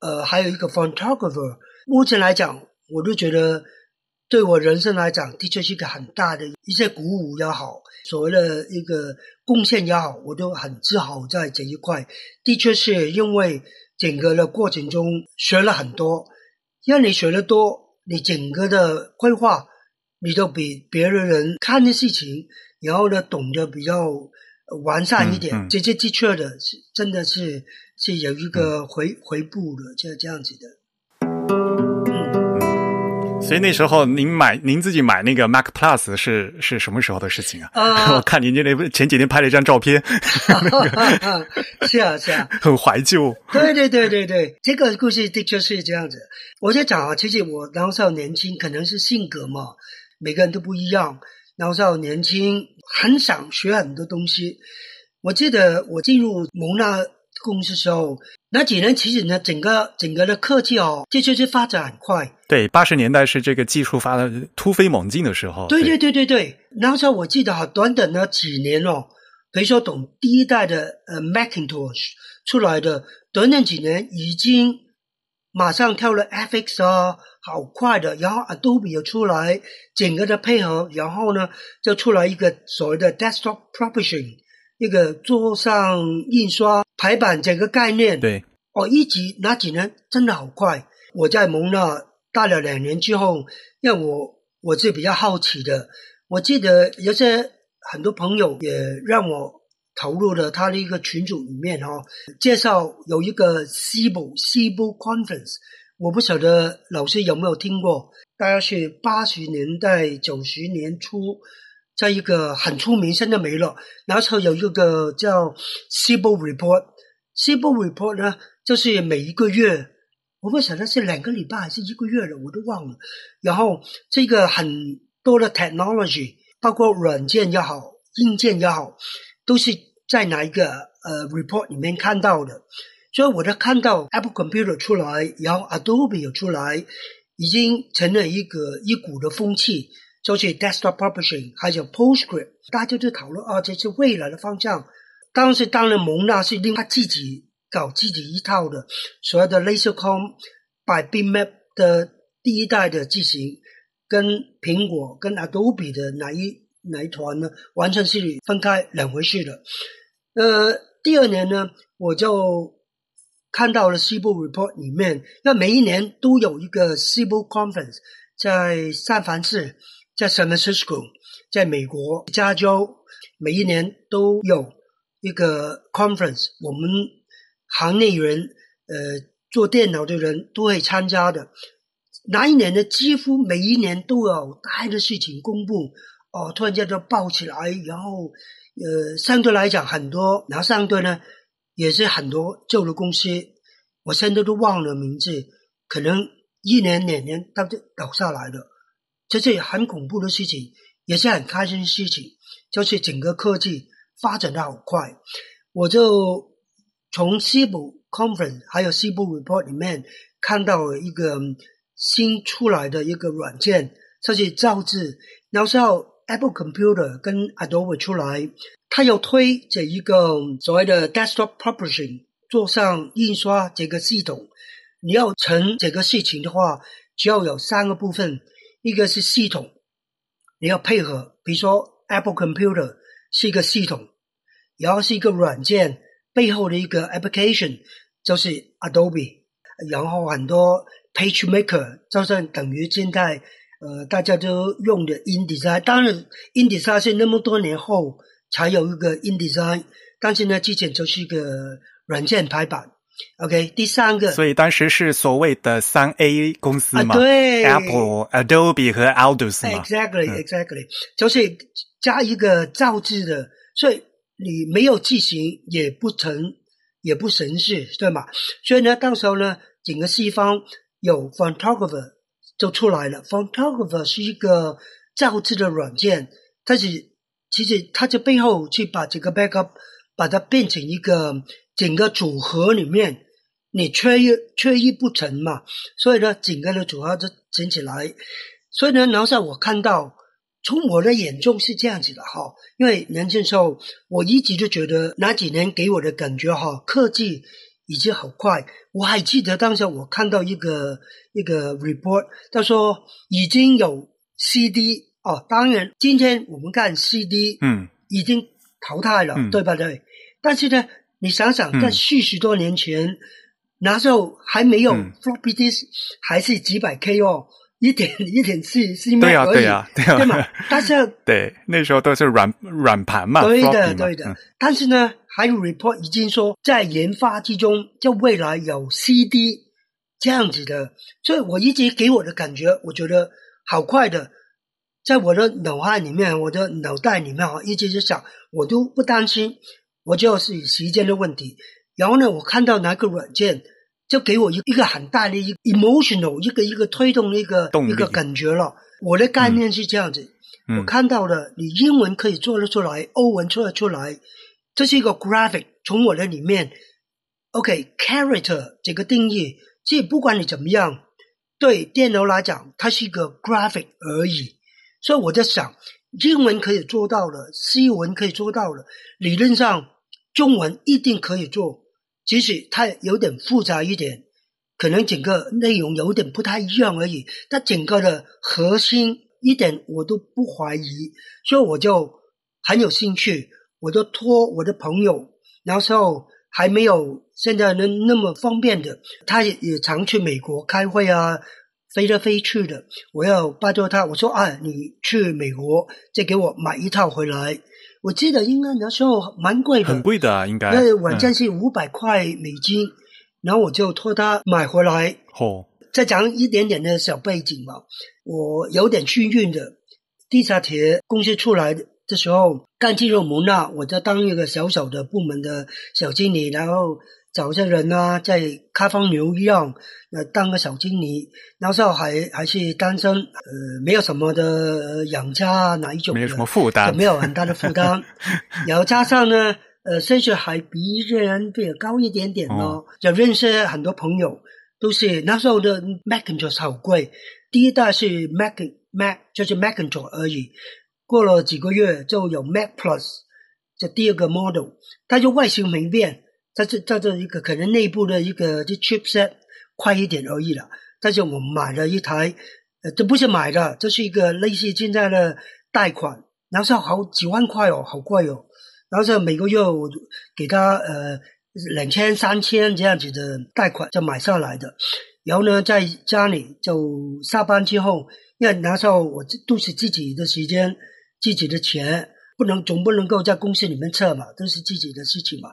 B: 呃，还有一个 Photographer，目前来讲，我都觉得对我人生来讲，的确是一个很大的一些鼓舞也好，所谓的一个贡献也好，我都很自豪在这一块。的确是因为整个的过程中学了很多，让你学的多，你整个的规划，你都比别的人看的事情，然后呢，懂得比较。完善一点，这这的确的是真的是是有一个回回步的，就这样子的。
A: 嗯，所以那时候您买您自己买那个 Mac Plus 是是什么时候的事情啊？我看您那前几天拍了一张照片，
B: 是 啊是啊，
A: 很怀旧。
B: 对对对对对，这个故事的确是这样子。我在讲啊，其实我当时年轻，可能是性格嘛，每个人都不一样。然后年轻，很想学很多东西。我记得我进入蒙纳公司时候，那几年其实呢，整个整个的科技哦，这就是发展很快。
A: 对，八十年代是这个技术发的突飞猛进的时候。
B: 对对对对对，那时候我记得哈，短短的几年哦，比如说懂第一代的呃 Macintosh 出来的，短短几年已经马上跳了 FX 啊。好快的，然后 Adobe 又出来，整个的配合，然后呢，就出来一个所谓的 Desktop Publishing，一个桌上印刷排版整个概念。
A: 对，
B: 哦，一级那几年真的好快。我在蒙纳待了两年之后，让我我是比较好奇的。我记得有些很多朋友也让我投入了他的一个群组里面哦，介绍有一个 Cibo Cibo Conference。我不晓得老师有没有听过，大概是八十年代九十年初，在一个很出名，现在没了。那时候有一个叫 c 部 report c 部 Report 呢，就是每一个月，我不晓得是两个礼拜还是一个月了，我都忘了。然后这个很多的 technology，包括软件也好，硬件也好，都是在哪一个呃 report 里面看到的。所以我在看到 Apple Computer 出来，然后 Adobe 有出来，已经成了一个一股的风气，就是 Desktop Publishing 还有 PostScript，大家就讨论啊，这是未来的方向。当时当然蒙纳是另他自己搞自己一套的，所谓的 LaserCom by Bitmap 的第一代的机型，跟苹果跟 Adobe 的哪一哪一团呢，完全是分开两回事的。呃，第二年呢，我就。看到了 c b o Report 里面，那每一年都有一个 c b o Conference，在三藩市，在 San Francisco，在美国加州，每一年都有一个 Conference，我们行内人，呃，做电脑的人都会参加的。那一年呢，几乎每一年都有大的事情公布，哦，突然间就爆起来，然后，呃，相对来讲很多，然后相对呢。也是很多旧的公司，我现在都忘了名字，可能一年两年它就倒下来了，这是很恐怖的事情，也是很开心的事情，就是整个科技发展的好快。我就从西部 conference 还有西部 report 里面看到一个新出来的一个软件，就是造字，然后 Apple Computer 跟 Adobe 出来。它要推这一个所谓的 desktop publishing，做上印刷这个系统。你要成这个事情的话，只要有三个部分：一个是系统，你要配合，比如说 Apple Computer 是一个系统，然后是一个软件背后的一个 application，就是 Adobe，然后很多 PageMaker，就是等于现在呃大家都用的 InDesign。当然，InDesign 是那么多年后。才有一个 InDesign，但是呢，之前就是一个软件排版。OK，第三个，
A: 所以当时是所谓的三 A 公司嘛，
B: 对
A: ，Apple、Adobe 和 Aldous
B: 嘛。Exactly，Exactly，就是加一个造字的，所以你没有字型也不成，也不神似，对吗？所以呢，到时候呢，整个西方有 Photographer 就出来了。Photographer 是一个造字的软件，但是。其实，它在背后去把这个 backup 把它变成一个整个组合里面，你缺一缺一不成嘛。所以呢，整个的组合就整起来。所以呢，然后在我看到，从我的眼中是这样子的哈。因为年轻时候，我一直就觉得那几年给我的感觉哈，科技已经好快。我还记得当时我看到一个一个 report，他说已经有 CD。哦，当然，今天我们看 CD，嗯，已经淘汰了，对吧？对。但是呢，你想想，在四十多年前，那时候还没有 floppy disk，还是几百 K 哦，一点一点是是因为
A: 对呀，对呀，
B: 对嘛？但是
A: 对那时候都是软软盘嘛，
B: 对的，对的。但是呢，还有 report 已经说，在研发之中，就未来有 CD 这样子的，所以我一直给我的感觉，我觉得好快的。在我的脑海里面，我的脑袋里面啊，一直就想，我都不担心，我就是时间的问题。然后呢，我看到哪个软件，就给我一一个很大的一 emotional 一个一个推动的一个一个感觉了。我的概念是这样子，我看到了，你英文可以做得出来，欧文做得出来，这是一个 graphic，从我的里面，OK，character 这个定义，这不管你怎么样，对电脑来讲，它是一个 graphic 而已。所以我在想，英文可以做到了，西文可以做到了，理论上中文一定可以做，即使它有点复杂一点，可能整个内容有点不太一样而已。但整个的核心一点我都不怀疑，所以我就很有兴趣，我就托我的朋友，那时候还没有现在那那么方便的，他也也常去美国开会啊。飞来飞去的，我要拜托他。我说：“啊，你去美国，再给我买一套回来。”我记得应该那时候蛮贵的，
A: 很贵的，啊应该
B: 那晚上是五百块美金。然后我就托他买回来。哦，再讲一点点的小背景吧。我有点幸运的，地下铁公司出来的时候，刚进入蒙纳，我在当一个小小的部门的小经理，然后。找一些人啊，在开放牛一样，呃，当个小经理。那时候还还是单身，呃，没有什么的养家哪一种，
A: 没有什么负担，
B: 没有很大的负担。然后加上呢，呃，薪水还比人比高一点点咯。就认识很多朋友，都是那时候的 Macintosh 好贵，第一代是 Mac Mac 就是 Macintosh 而已。过了几个月就有 Mac Plus，这第二个 model，它就外形没变，它这它这一个可能内部的一个这 chipset 快一点而已了。但是我买了一台，呃，这不是买的，这是一个类似现在的贷款，然后是好几万块哦，好贵哦。然后是每个月我给他呃两千三千这样子的贷款就买下来的。然后呢，在家里就下班之后，因为那时候我都是自己的时间。自己的钱不能总不能够在公司里面测嘛，都是自己的事情嘛。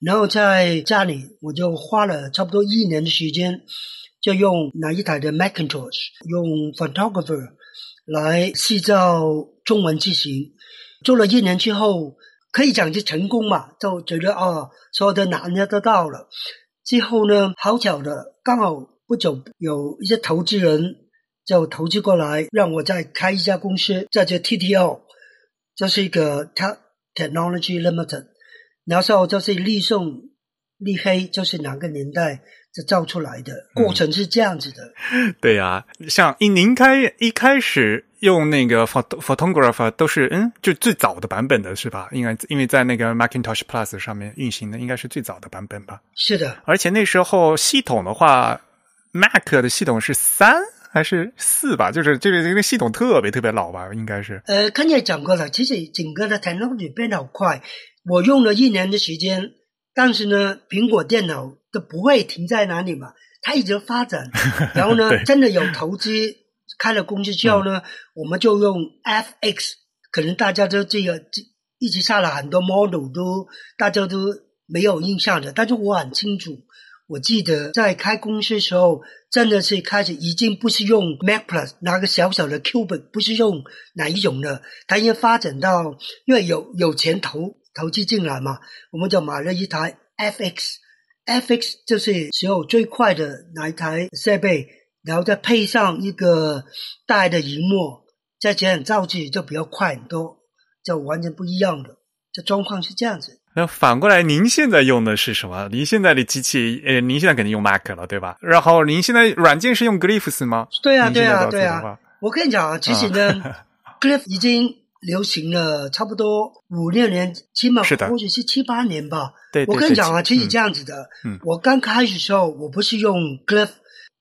B: 然后在家里我就花了差不多一年的时间，就用哪一台的 Macintosh，用 Photographer 来制造中文字型。做了一年之后，可以讲是成功嘛，就觉得啊，所有的难的都到了。之后呢，好巧的，刚好不久有一些投资人就投资过来，让我再开一家公司，叫做 TTO。这是一个 technology limited，然后就是立宋立黑，就是哪个年代就造出来的过程是这样子的。
A: 对呀，像您开一开始用那个 phot photographer 都是嗯，就最早的版本的是吧？应该因为在那个 Macintosh Plus 上面运行的，应该是最早的版本吧？
B: 是的，
A: 而且那时候系统的话，Mac 的系统是三。还是四吧，就是这个这个系统特别特别老吧，应该是。
B: 呃，刚才讲过了，其实整个的 technology 变得好快，我用了一年的时间，但是呢，苹果电脑都不会停在哪里嘛，它一直发展。然后呢，真的有投资开了公司之后呢，我们就用 FX，可能大家都这个一直下了很多 model 都大家都没有印象的，但是我很清楚。我记得在开公司的时候，真的是开始已经不是用 Mac Plus 拿个小小的 Cube，不是用哪一种的，它已经发展到因为有有钱投投资进来嘛，我们就买了一台 FX，FX 就是时候最快的那一台设备，然后再配上一个大的荧幕，再加上造字就比较快很多，就完全不一样的。这状况是这样子。
A: 那反过来，您现在用的是什么？您现在的机器，呃，您现在肯定用 Mac 了，对吧？然后您现在软件是用 Glyphs 吗？
B: 对啊，对啊，对啊。我跟你讲啊，其实呢，Glyph 已经流行了差不多五六年，起码或者是七八年吧。
A: 对，
B: 我跟你讲啊，其实这样子的。嗯。我刚开始时候，我不是用 Glyph，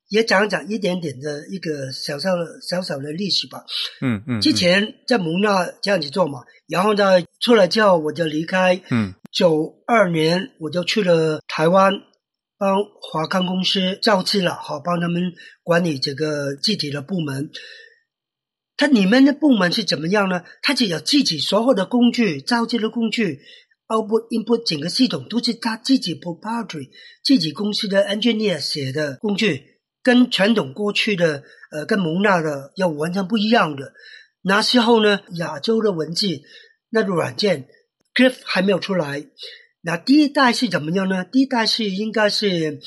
B: 也讲讲一点点的一个小小的小小的历史吧。
A: 嗯嗯。
B: 之前在蒙纳这样子做嘛，然后呢，出来之后我就离开。
A: 嗯。
B: 九二年我就去了台湾，帮华康公司造字了，好帮他们管理这个具体的部门。它里面的部门是怎么样呢？它只有自己所有的工具，造字的工具，output input 整个系统都是他自己 proprietary 自己公司的 engineer 写的工具，跟传统过去的呃跟蒙纳的要完全不一样的。那时候呢，亚洲的文字那个软件。GIF 还没有出来，那第一代是怎么样呢？第一代是应该是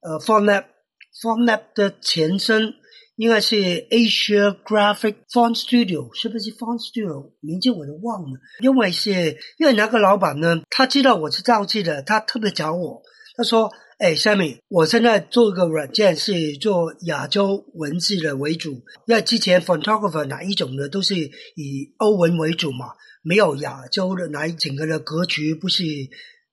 B: 呃，Fontap，Fontap 的前身应该是 Asia Graphic Font Studio，是不是 Font Studio？名字我都忘了，因为是因为那个老板呢，他知道我是造字的，他特别找我，他说：“哎，Sammy，我现在做个软件是做亚洲文字的为主，因为之前 Photographer 哪一种的都是以欧文为主嘛。”没有亚洲的来整个的格局不是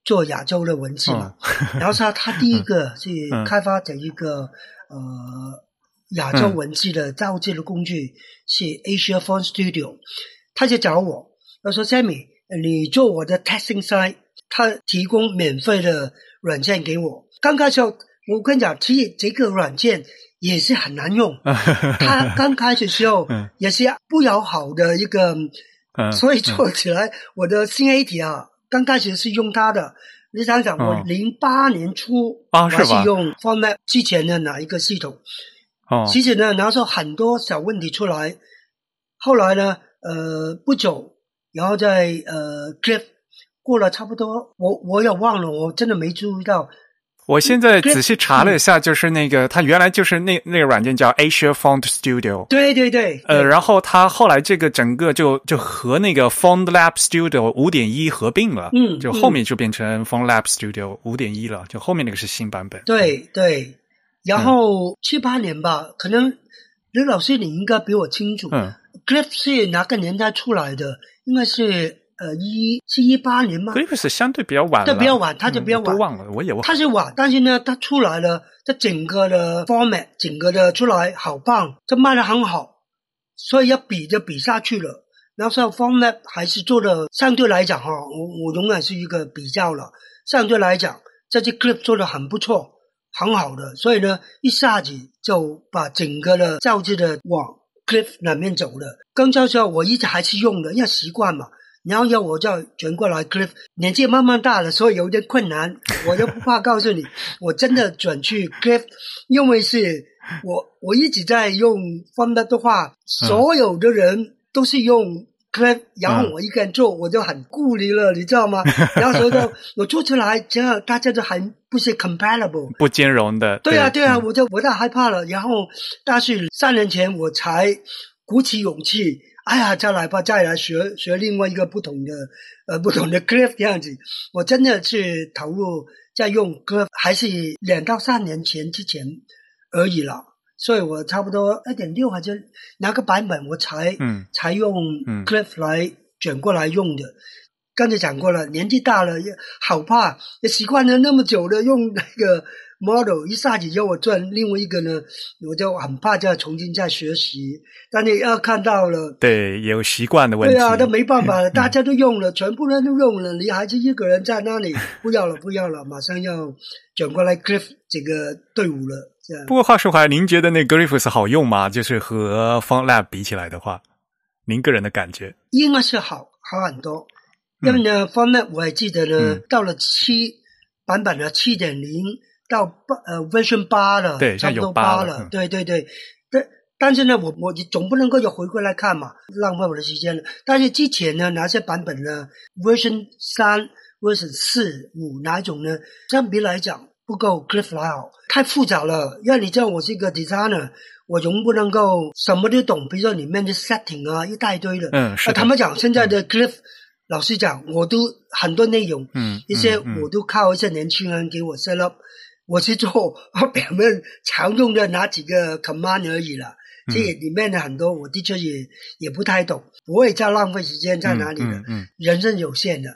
B: 做亚洲的文字嘛？然后他他第一个 是开发的一个呃亚洲文字的造字的工具是 Asia Font Studio，他就找我，他说 Sammy，你做我的 testing site，他提供免费的软件给我。刚开始我跟你讲，其实这个软件也是很难用，它刚开始时候也是不友好的一个。所以做起来，我的新 A 体啊，刚开始是用它的。你想想，我零八年初
A: 啊，是
B: 用 Format 之前的哪一个系统？
A: 哦，
B: 其实呢，然后很多小问题出来。后来呢，呃，不久，然后在呃过了差不多，我我也忘了，我真的没注意到。
A: 我现在仔细查了一下，就是那个它原来就是那那个软件叫 Asia Font Studio，
B: 对对对，
A: 呃，然后它后来这个整个就就和那个 Font Lab Studio 五点一合并了，
B: 嗯
A: 就后面就变成 Font Lab Studio 五点一了，就后面那个是新版本。
B: 对对，然后七八年吧，可能刘老师你应该比我清楚。
A: 嗯
B: Glyph 是哪个年代出来的？应该是呃一是一八年吗
A: ？Glyphs 相对比较晚，
B: 对比较晚它就比较晚
A: 忘了，我也忘了。
B: 它是晚，但是呢，它出来了，这整个的 format，整个的出来好棒，这卖的很好，所以要比就比下去了。然后说 format 还是做的相对来讲哈，我我永远是一个比较了，相对来讲，这些 clip 做的很不错，很好的，所以呢，一下子就把整个的造字的往 clip 那面走了。刚才说我一直还是用的，因为习惯嘛。然后要我就转过来 Cliff，年纪慢慢大了，所以有点困难。我就不怕告诉你，我真的转去 Cliff，因为是我我一直在用 Font 的话，所有的人都是用 Cliff，然后我一个人做，我就很顾虑了，你知道吗？然后所以说我做出来，这样大家都还不是 compatible。
A: 不兼容的。
B: 对啊，对啊，
A: 嗯
B: 我就我太害怕了。然后，但是三年前我才鼓起勇气，哎呀，再来吧，再来学学另外一个不同的呃 不同的 cliff 这样子。我真的是投入在用 cliff，还是两到三年前之前而已了。所以我差不多二点六还是哪个版本我才、
A: 嗯
B: 才用
A: 嗯
B: cliff 来转过来用的。刚才讲过了，年纪大了也好怕，也习惯了那么久的用那个 model，一下子要我转另外一个呢，我就很怕再重新再学习。但你要看到了，
A: 对，有习惯的问题。
B: 对啊，那没办法了，大家都用了，全部人都用了，你还是一个人在那里，不要了，不要了，马上要转过来 Cliff 这个队伍了，这样。
A: 不过话说回来，您觉得那 Glyphs 好用吗？就是和 Font Lab 比起来的话，您个人的感觉？
B: 应该是好好很多。因为呢，方面我还记得呢，
A: 嗯
B: 到了七版本的七点零到八呃 version 八了，
A: 对
B: 差不多
A: 八了
B: 对对对。但但是呢，我我总不能够就回过来看嘛，浪费我的时间了。但是之前呢，哪些版本呢？version 三、version 四、五哪一种呢？相比来讲不够 Cliff 来好，太复杂了。因为你知道我是一个 designer，我总不能够什么都懂，比如说里面的 setting 啊，一大堆的。
A: 嗯，是。
B: 他们讲现在的 Cliff，、老实讲，我都很多内容，
A: 嗯，
B: 一些我都靠一些年轻人给我 set up，我去做 表面常用的哪几个 command 而已了。
A: 嗯
B: 这里面的很多我的确也也不太懂，不会再浪费时间在哪里了。
A: 嗯嗯
B: 人生有限的，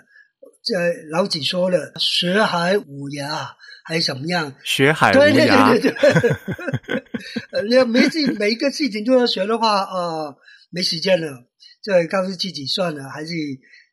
B: 这老子说了，学海无涯，还是怎么样？
A: 学海无
B: 对对。对对对，呃，你每 事每一个事情都要学的话，呃，没时间了，这告诉自己算了，还是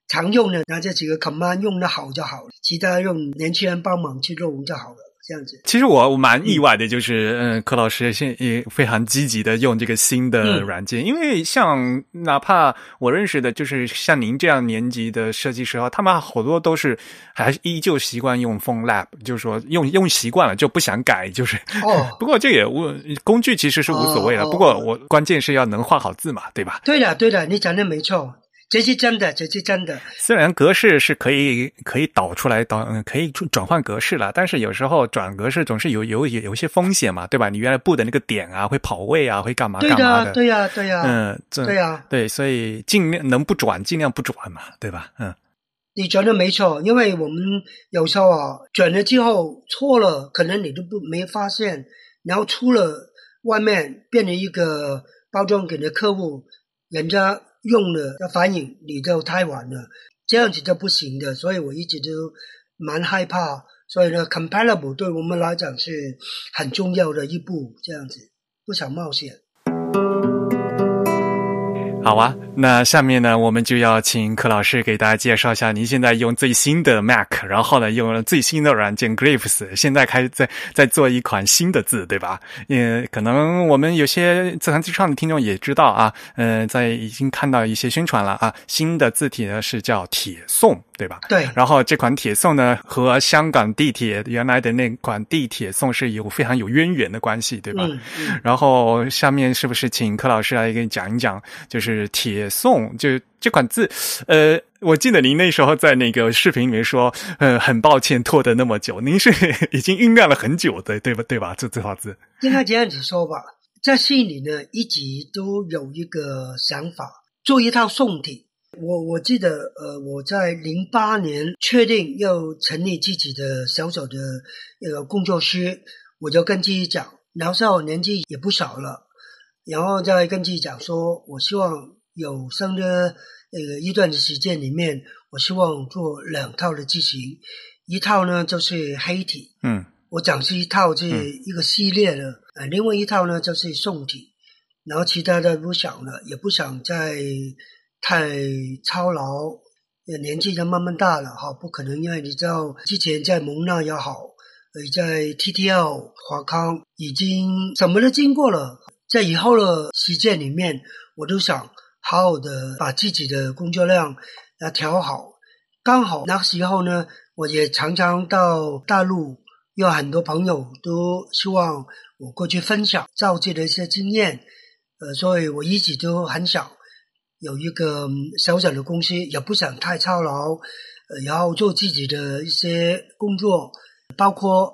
B: 常用的拿这几个 command 用的好就好了，其他用年轻人帮忙去弄就好了，这样子。
A: 其实我我蛮意外的，就是嗯，柯老师现也非常积极的用这个新的
B: 嗯
A: 软件，因为像哪怕我认识的，就是像您这样年级的设计师啊，他们好多都是还依旧习惯用 Phone Lab，就是说用用习惯了就不想改，就是。
B: 哦，
A: 不过这也无工具其实是无所谓的，
B: 哦哦
A: 不过我关键是要能画好字嘛，对吧？
B: 对的对的，你讲的没错，这是真的，这是真的。
A: 虽然格式是可以可以导出来导，嗯，可以转换格式了，但是有时候转格式总是有有有有一些风险嘛，对吧？你原来布的那个点啊，会跑位啊，会干嘛
B: 对
A: 干嘛
B: 的，对呀、对呀、
A: 嗯，
B: 对呀、
A: 对，所以尽量能不转尽量不转嘛，对吧？嗯
B: 你觉得没错，因为我们有时候啊，转了之后错了，可能你都不没发现，然后出了外面变成一个包装给的客户，人家用了的反应你就太晚了，这样子就不行的，所以我一直都蛮害怕，所以呢 comparable 对我们来讲是很重要的一步，这样子不想冒险。
A: 好啊，那下面呢，我们就要请柯老师给大家介绍一下，您现在用最新的 Mac，然后呢，用了最新的软件 Glyphs，现在开始在在做一款新的字，对吧？也可能我们有些自弹自唱的听众也知道啊，呃，在已经看到一些宣传了啊，新的字体呢是叫铁宋，对吧？
B: 对，
A: 然后这款铁送呢，和香港地铁原来的那款地铁送是有非常有渊源的关系，对吧？
B: 嗯嗯。
A: 然后下面是不是请柯老师来给你讲一讲，就是是铁送，就这款字，呃，我记得您那时候在那个视频里面说，呃，很抱歉拖得那么久，您是已经酝酿了很久的，对吧？对吧？这这套字
B: 应该这样子说吧，在心里呢一直都有一个想法，做一套宋体。我我记得，呃，我在零八年确定要成立自己的小小的那个工作室，我就跟自己讲，那时候年纪也不小了，然后再跟自己讲说，我希望有生的那个一段的时间里面，我希望做两套的剧情，一套呢就是黑体，
A: 嗯，
B: 我讲是一套是一个系列的，呃，另外一套呢就是宋体，然后其他的不想了，也不想再。太操劳，年纪就慢慢大了哈，不可能。因为你知道，之前在蒙纳也好，呃，在 TTL 华康已经什么都经过了，在以后的时间里面，我都想好好的把自己的工作量要调好。刚好那个时候呢，我也常常到大陆，有很多朋友都希望我过去分享造字的一些经验，呃，所以我一直都很想。有一个小小的公司，也不想太操劳，然后做自己的一些工作，包括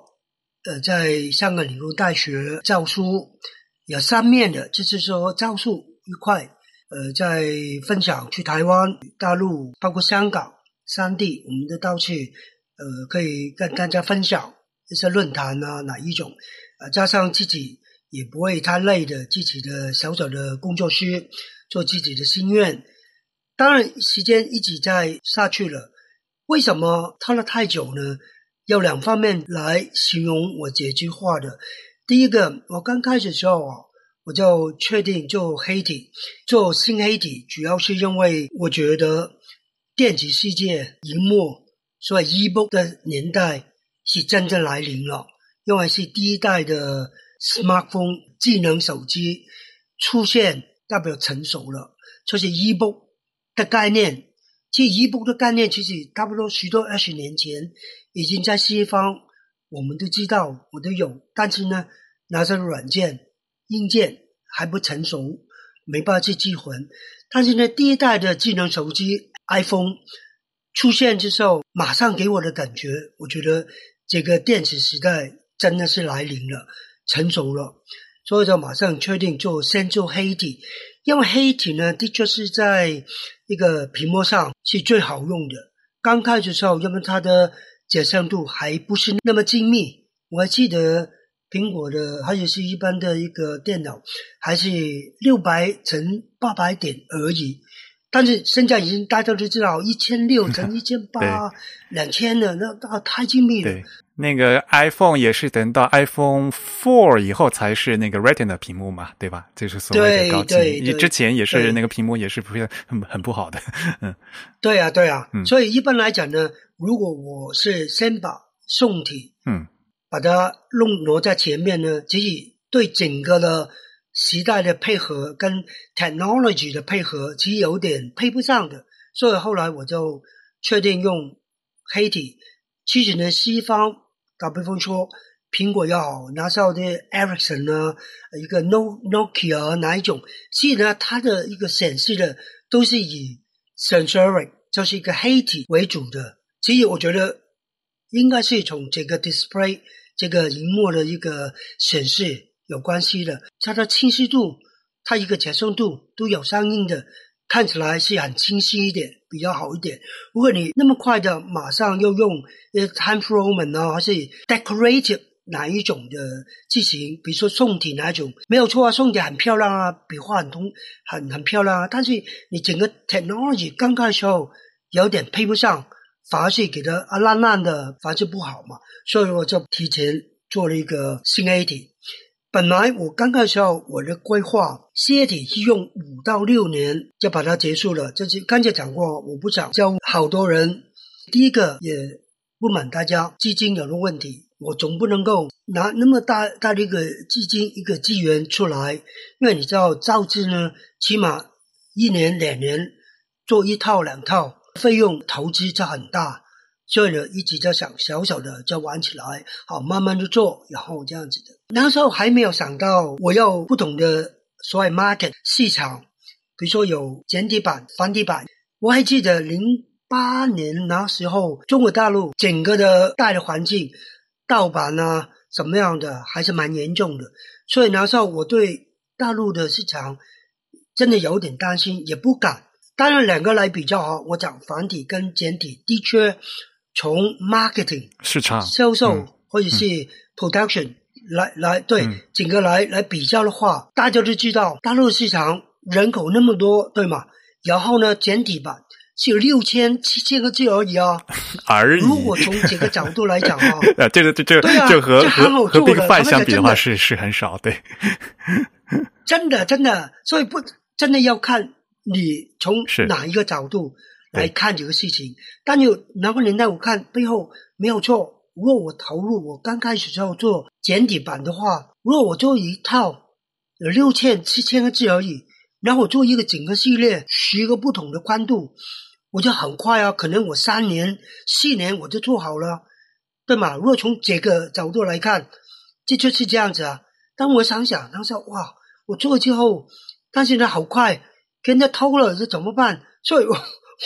B: 呃，在香港理工大学教书，有三面的，就是说教书一块，呃，在分享去台湾、大陆，包括香港三地，我们都到去，呃，可以跟大家分享一些论坛啊，哪一种，呃，加上自己也不会太累的，自己的小小的工作室。做自己的心愿，当然时间一直在下去了。为什么拖了太久呢？有两方面来形容我这句话的。第一个，我刚开始时候啊，我就确定做黑体，做新黑体，主要是因为我觉得电子世界荧幕，所以 ebook 的年代是真正来临了，因为是第一代的 smartphone 智能手机出现。代表成熟了，就是 ebook 的概念。其实 ebook 的概念其实差不多许多二十年前已经在西方，我们都知道，我都有。但是呢，拿着软件、硬件还不成熟，没办法去寄还。但是呢，第一代的智能手机 iPhone 出现之后，马上给我的感觉，我觉得这个电子时代真的是来临了，成熟了。所以就马上确定就先做黑体，因为黑体呢的确是在一个屏幕上是最好用的。刚开始时候，因为它的解像度还不是那么精密，我还记得苹果的，还有是一般的一个电脑，还是六百乘八百点而已。但是现在已经大家都知道，一千六 乘一千八、两千的，那那太精密了。
A: 那个 iPhone 也是等到 iPhone Four 以后才是那个 Retina 屏幕嘛，对吧？这是所谓的高清。你之前也是那个屏幕也是不是很很不好的。嗯，
B: 对啊，对啊。所以一般来讲呢，如果我是先把宋体，
A: 嗯，
B: 把它弄挪在前面呢，其实对整个的时代的配合跟 technology 的配合，其实有点配不上的。所以后来我就确定用黑体。其实呢，西方。打比方说，苹果也好，拿上的 Ericsson 呢，一个 No Nokia 哪一种，其实呢，它的一个显示的都是以 sensoric，就是一个黑体为主的。其实我觉得应该是从这个 display 这个荧幕的一个显示有关系的，它的清晰度，它一个解像度都有相应的。看起来是很清晰一点，比较好一点。如果你那么快的马上又用呃 Time Roman 呢，还是 Decorative 哪一种的字型？比如说宋体哪一种？没有错啊，宋体很漂亮啊，笔画很通，很很漂亮啊。但是你整个 technology 刚开始候有点配不上，反而是给它啊烂烂的，反而是不好嘛。所以我就提前做了一个新 A 体。本来我刚开始候我的规划。接体是用五到六年就把它结束了。就是刚才讲过，我不想教好多人。第一个也不满大家基金有了问题，我总不能够拿那么大大的一个基金一个资源出来，因为你知道造字呢，起码一年两年做一套两套，费用投资就很大，所以呢一直在想小小的就玩起来，好慢慢的做，然后这样子的。那时候还没有想到我要不同的。所谓 market 市场比如说有简体版、繁体版。我还记得零八年那时候，中国大陆整个的大的环境，盗版啊什么样的还是蛮严重的。所以那时候我对大陆的市场真的有点担心，也不敢。当然两个来比较哈，我讲繁体跟简体，的确从 marketing
A: 市场。
B: 销售或者是 production 来来对整个来来比较的话，大家都知道大陆市场人口那么多，对吗？然后呢，简体版是有六千七千个字而已啊，
A: 而已。
B: 如果从这个角度来讲啊，
A: 啊，这个这这
B: 这
A: 和和和 Big Five 相比
B: 的
A: 话是是很少，对。
B: 真的真的，所以不真的要看你从哪一个角度来看这个事情。但有那个年代，我看背后没有错。如果我投入我刚开始时候做简体版的话，如果我做一套有六千七千个字而已。然后我做一个整个系列，十个不同的宽度，我就很快啊，可能我三年、四年我就做好了，对吗？如果从这个角度来看，这就是这样子啊。但我想想，他说哇，我做了之后，但是呢，好快，跟人家偷了，这怎么办？所以我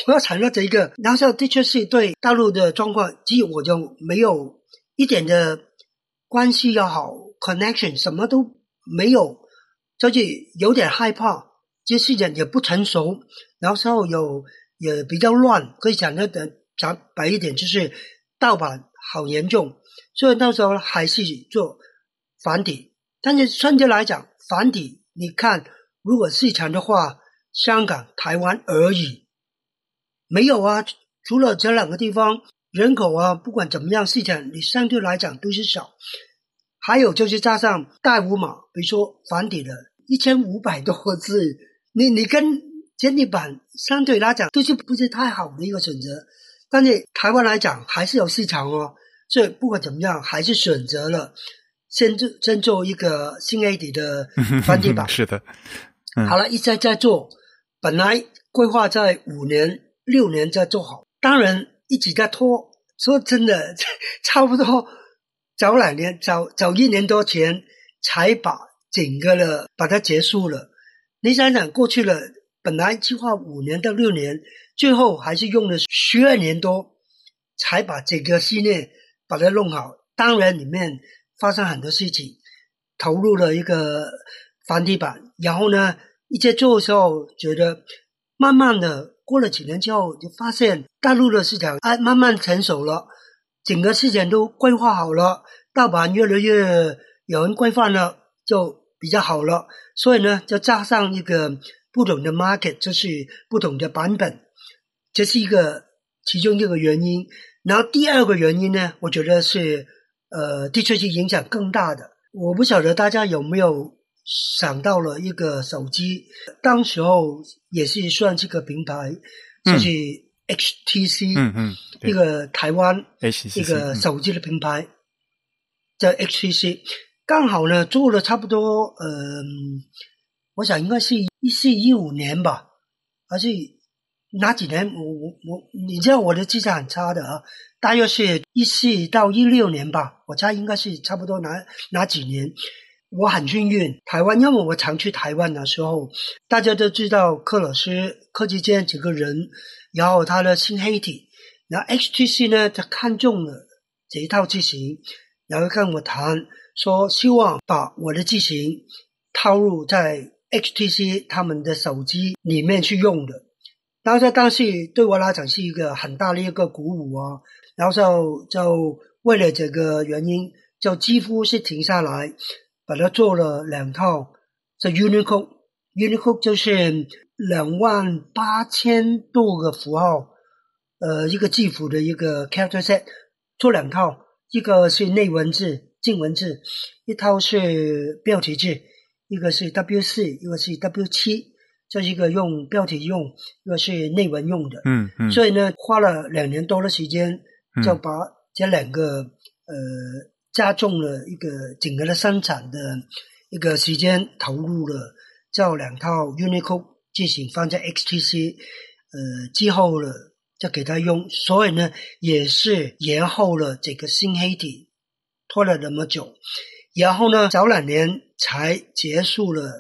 B: 我要产生这一个，然后的确是对大陆的状况，其实我就没有一点的关系要好，connection 什么都没有，就是有点害怕。这事情也不成熟，然后后有也比较乱，可以讲的讲白一点，就是盗版好严重，所以到时候还是做繁体。但是相对来讲，繁体你看，如果市场的话，香港、台湾而已，没有啊。除了这两个地方，人口啊，不管怎么样，市场你相对来讲都是少。还有就是加上大五码，比如说繁体的一千五百多个字。你你跟简体版相对来讲都是不是太好的一个选择，但是台湾来讲还是有市场哦，所以不管怎么样，还是选择了先做先做一个新 A 底的 繁体版。
A: 是的，
B: 好了，一再在做，本来规划在五年六年再做好，当然一直在拖。说真的，差不多早两年，早早一年多前才把整个的把它结束了。你想想，过去了，本来计划五年到六年，最后还是用了十二年多，才把这个系列把它弄好。当然，里面发生很多事情，投入了一个繁体版，然后呢，一在做的时候，觉得慢慢的过了几年之后，就发现大陆的市场哎慢慢成熟了，整个市场都规划好了，盗版越来越有人规范了，就比较好了。所以呢，就加上一个不同的 market，就是不同的版本，这是一个其中一个原因。然后第二个原因呢，我觉得是呃，的确是影响更大的。我不晓得大家有没有想到了一个手机，当时候也是算这个平台，就是 HTC，
A: 嗯嗯，
B: 一个台湾
A: 一
B: 个手机的品牌叫 HTC。刚好呢，做了差不多，嗯，我想应该是一四一五年吧，还是哪几年？我我我，你知道我的记性很差的啊，大约是一四到一六年吧，我猜应该是差不多哪哪几年。我很幸运，台湾，因为我常去台湾的时候，大家都知道克老师柯志坚这个人，然后他的新黑体，然后 HTC 呢，他看中了这一套机型，然后跟我谈。说希望把我的机型套入在 HTC 他们的手机里面去用的，然后在当时对我来讲是一个很大的一个鼓舞啊，然后就就为了这个原因，就几乎是停下来，把它做了两套，这 Unicode，Unicode 就是两万八千多个符号，呃，一个字符的一个 character set，做两套，一个是内文字。进文字一套是标题字，一个是 W 四，一个是 W 七，这一个用标题用，一个是内文用的。
A: 嗯嗯。
B: 所以呢，花了两年多的时间，就把这两个呃加重了一个整个的生产的一个时间投入了，叫两套 Unicode 机型放在 XTC 呃之后了，再给他用，所以呢也是延后了这个新黑体。拖了那么久，然后呢，早两年才结束了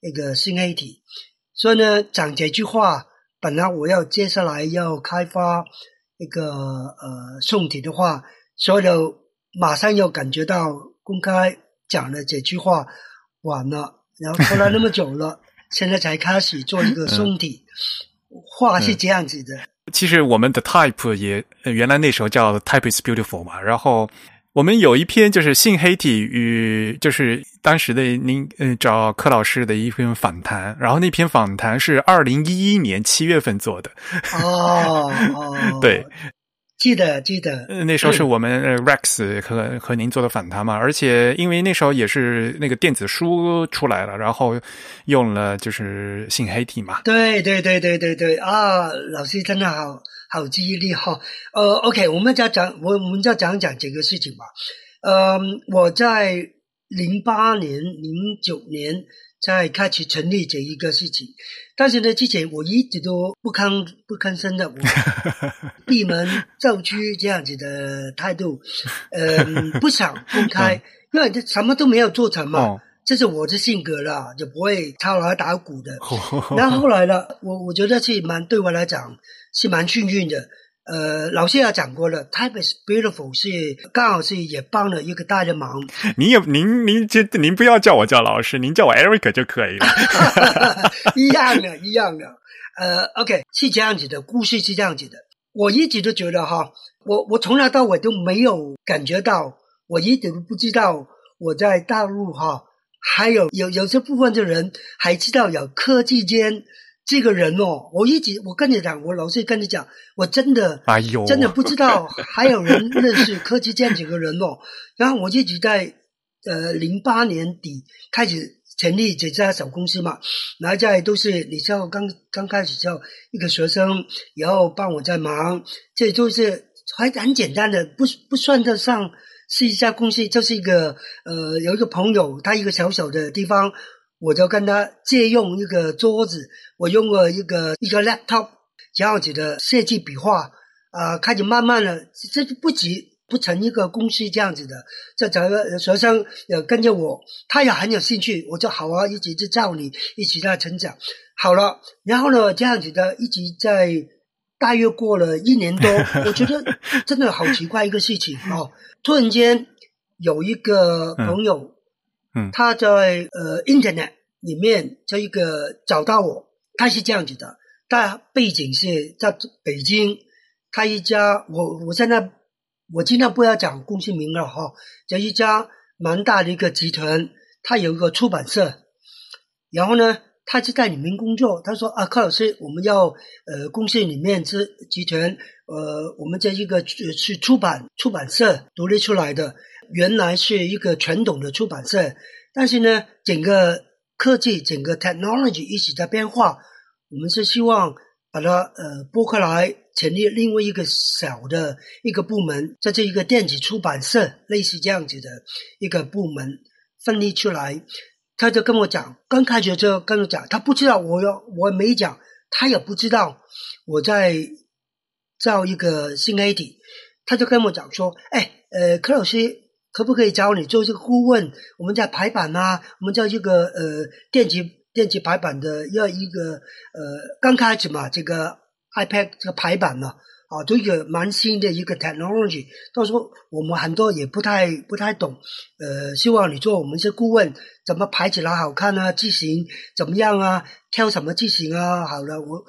B: 那个新黑体，所以呢，讲这句话，本来我要接下来要开发一个呃宋体的话，所以马上要感觉到公开讲了这句话晚了，然后拖了那么久了，现在才开始做一个宋体，话是这样子的。
A: 其实我们的 type 也原来那时候叫 type is beautiful 嘛，然后我们有一篇就是性黑体与就是当时的您嗯找柯老师的一篇访谈，然后那篇访谈是二零一一年七月份做的。
B: 哦哦，
A: 对，
B: 记得记得，
A: 那时候是我们 Rex 和和您做的访谈嘛，而且因为那时候也是那个电子书出来了，然后用了就是性黑体嘛。
B: 对对对对对对啊，老师真的好好记忆力哈。呃，OK，我们再讲，我我们再讲讲这个事情吧。呃，我在零八年、零九年在开始成立这一个事情，但是呢，之前我一直都不吭不吭声的，我 闭门造车这样子的态度，呃，不想公开，因为这什么都没有做成嘛。
A: 哦
B: 这是我的性格啦，就不会敲锣打鼓的。然后后来呢，我我觉得是蛮对我来讲是蛮幸运的。呃，老师也讲过了，Type is beautiful 是刚好是也帮了一个大的忙。
A: 您也您您这您不要叫我叫老师，您叫我 Eric 就可以了。
B: 一样的，一样的。呃，OK，是这样子的，故事是这样子的。我一直都觉得哈，我我从来到尾都没有感觉到，我一直都不知道我在大陆哈，还有有有些部分的人还知道有科技间这个人哦。我一直我跟你讲，我老是跟你讲，我真的
A: 哎呦，
B: 真的不知道还有人认识科技这样几个人哦。然后我一直在呃零八年底开始成立这家小公司嘛，然后在都是你知道刚刚开始叫一个学生，然后帮我在忙，这都是还很简单的，不不算得上是一家公司，就是一个呃有一个朋友，他一个小小的地方，我就跟他借用一个桌子，我用了一个一个 laptop 这样子的设计笔画。啊、开始慢慢的，这就不急不成一个公司这样子的。这整个学生也跟着我，他也很有兴趣，我就好啊，一直去照你，一起在成长。好了，然后呢，这样子的一直在大约过了一年多，我觉得真的好奇怪一个事情哦。突然间有一个朋友，
A: 嗯
B: 他在呃 Internet 里面这一个找到我，他是这样子的，他背景是在北京。他一家，我我现在我尽量不要讲公司名了哈，这一家蛮大的一个集团，它有一个出版社，然后呢，他是在里面工作。他说啊，柯老师，我们要呃公司里面这集团呃，我们这一个呃是出版出版社独立出来的，原来是一个传统的出版社，但是呢，整个科技整个 technology 一直在变化，我们是希望。把它呃拨开来，成立另外一个小的一个部门，在这一个电子出版社，类似这样子的一个部门分离出来。他就跟我讲，刚开学就跟我讲，他不知道我要我没讲，他也不知道我在造一个新 A 体，他就跟我讲说，哎，呃，柯老师可不可以找你做这个顾问？我们在排版啊，我们在这个呃电子。电子排版的要一个呃，刚开始嘛，这个 iPad 这个排版呢，啊，都一个蛮新的一个 technology。到时候我们很多也不太不太懂，呃，希望你做我们一些顾问，怎么排起来好看啊？字型怎么样啊？挑什么字型啊？好了，我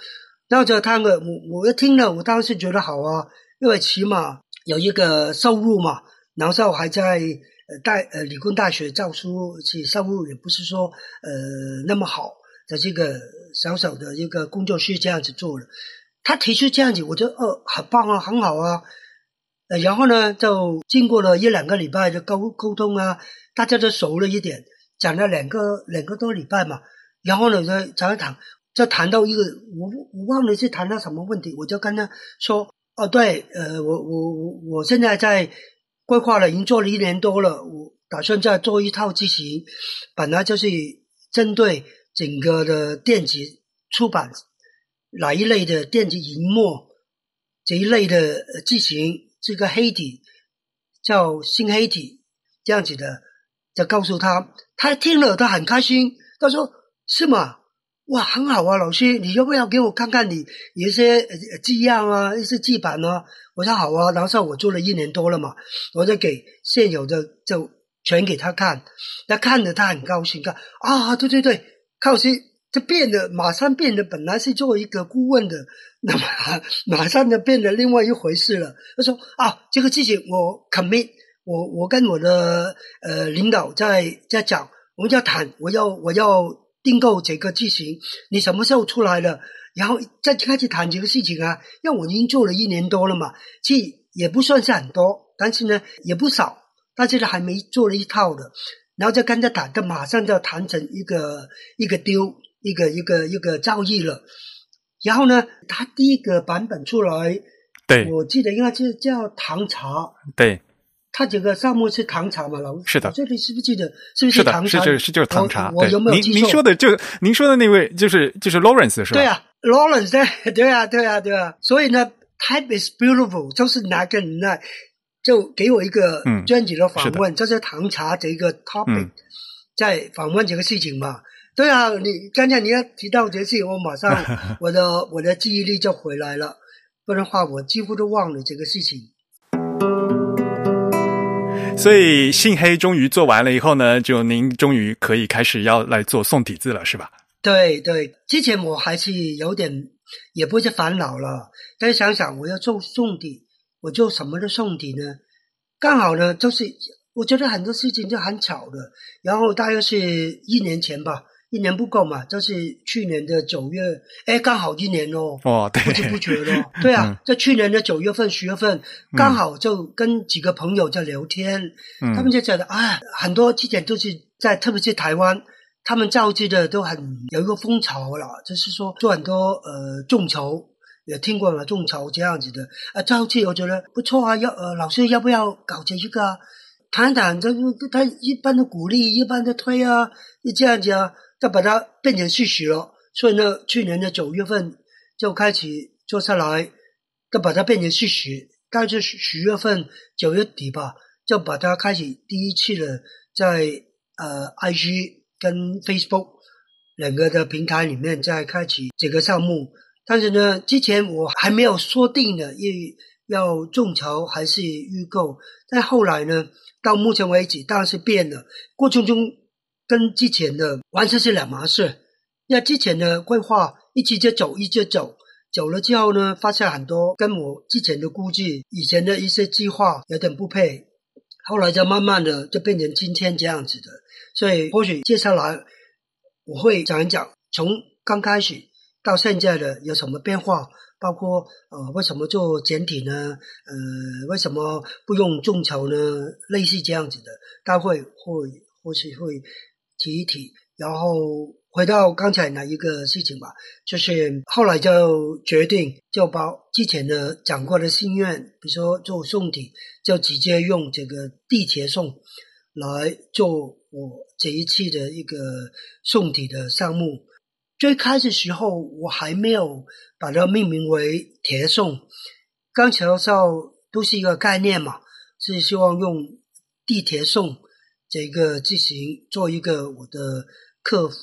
B: 然后他们我我一听了，我当时觉得好啊，因为起码有一个收入嘛，然后还在。呃，大呃，理工大学教书，其收入也不是说呃那么好的这个小小的一个工作室这样子做了。他提出这样子，我觉得哦，很棒啊，很好啊。呃，然后呢，就经过了一两个礼拜的沟沟通啊，大家都熟了一点，讲了两个两个多礼拜嘛。然后呢，就谈一谈，就谈到一个我我忘了是谈到什么问题，我就跟他说，哦，对，呃，我我我我现在在。规划了，已经做了一年多了。我打算再做一套机型，本来就是针对整个的电子出版哪一类的电子荧幕这一类的机型，这个黑体叫新黑体这样子的，就告诉他，他听了他很开心，他说是吗？哇，很好啊，老师，你要不要给我看看你有一些字样啊，一些字板啊？我说好啊，然后我做了一年多了嘛，我就给现有的就全给他看，他看着他很高兴，看啊，对对对，靠心。就变得马上变得本来是做一个顾问的，那么 马上就变得另外一回事了。他说啊，这个事情我 commit，我我跟我的呃领导在在讲，我们要谈，我要我要订购这个机型，你什么时候出来了？然后再开始谈这个事情啊。因为我已经做了一年多了嘛，其实也不算是很多，但是呢也不少，但是呢还没做了一套的，然后就跟他谈，他马上就要谈成一个一个丢。一个一个一个交易了，然后呢，他第一个版本出来，
A: 对，
B: 我记得应该是叫唐茶，
A: 对，
B: 他这个项目是唐茶嘛，老
A: 是的，
B: 这里是不是记得？是不是唐茶？
A: 是是是就是唐茶。
B: 我有没有
A: 您您说的就您说的那位就是就是 Lawrence 是吧？
B: 对啊，Lawrence 对啊 对啊对啊，所以呢，Type is beautiful，就是拿个人呢，就给我一个专辑的访问，这是唐茶的一个 topic，在访问这个事情嘛。对啊，你刚才你要提到这些，我马上 我的我的记忆力就回来了，不然的话我几乎都忘了这个事情。
A: 所以信黑终于做完了以后呢，就您终于可以开始要来做宋体字了，是吧？
B: 对对，之前我还是有点也不是烦恼了，但是想想我要做宋体，我做什么的宋体呢？刚好呢，就是我觉得很多事情就很巧的，然后大约是一年前吧。一年不够嘛？就是去年的九月，哎，刚好一年哦。
A: 哦，对，
B: 不知不觉的。对啊，在去年的九月份、十月份，刚好就跟几个朋友在聊天，他们就觉得啊，很多地点都是在，特别是台湾，他们造句的都很有一个风潮了，就是说做很多呃众筹，也听过了众筹这样子的啊，造句我觉得不错啊，要呃老师要不要搞这一个？谈谈，这他一般的鼓励，一般的推啊，这样子啊。就把它变成事实了，所以呢，去年的九月份就开始做下来，就把它变成事实。但是十月份九月底吧，就把它开始第一次的在呃 IG 跟 Facebook 两个的平台里面再开启这个项目。但是呢，之前我还没有说定的，要要众筹还是预购。但后来呢，到目前为止当然是变了，过程中。跟之前的完全是两码事。那之前的规划一直在走，一直走，走了之后呢，发现很多跟我之前的估计、以前的一些计划有点不配。后来就慢慢的就变成今天这样子的。所以或许接下来我会讲一讲，从刚开始到现在的有什么变化，包括呃为什么做简体呢？呃为什么不用众筹呢？类似这样子的，大会会或许会。提一提，然后回到刚才那一个事情吧，就是后来就决定就把之前的讲过的心愿，比如说做送体，就直接用这个地铁送来做我这一次的一个送体的项目。最开始时候我还没有把它命名为铁送，刚才说都是一个概念嘛，是希望用地铁送。这个进行做一个我的客服，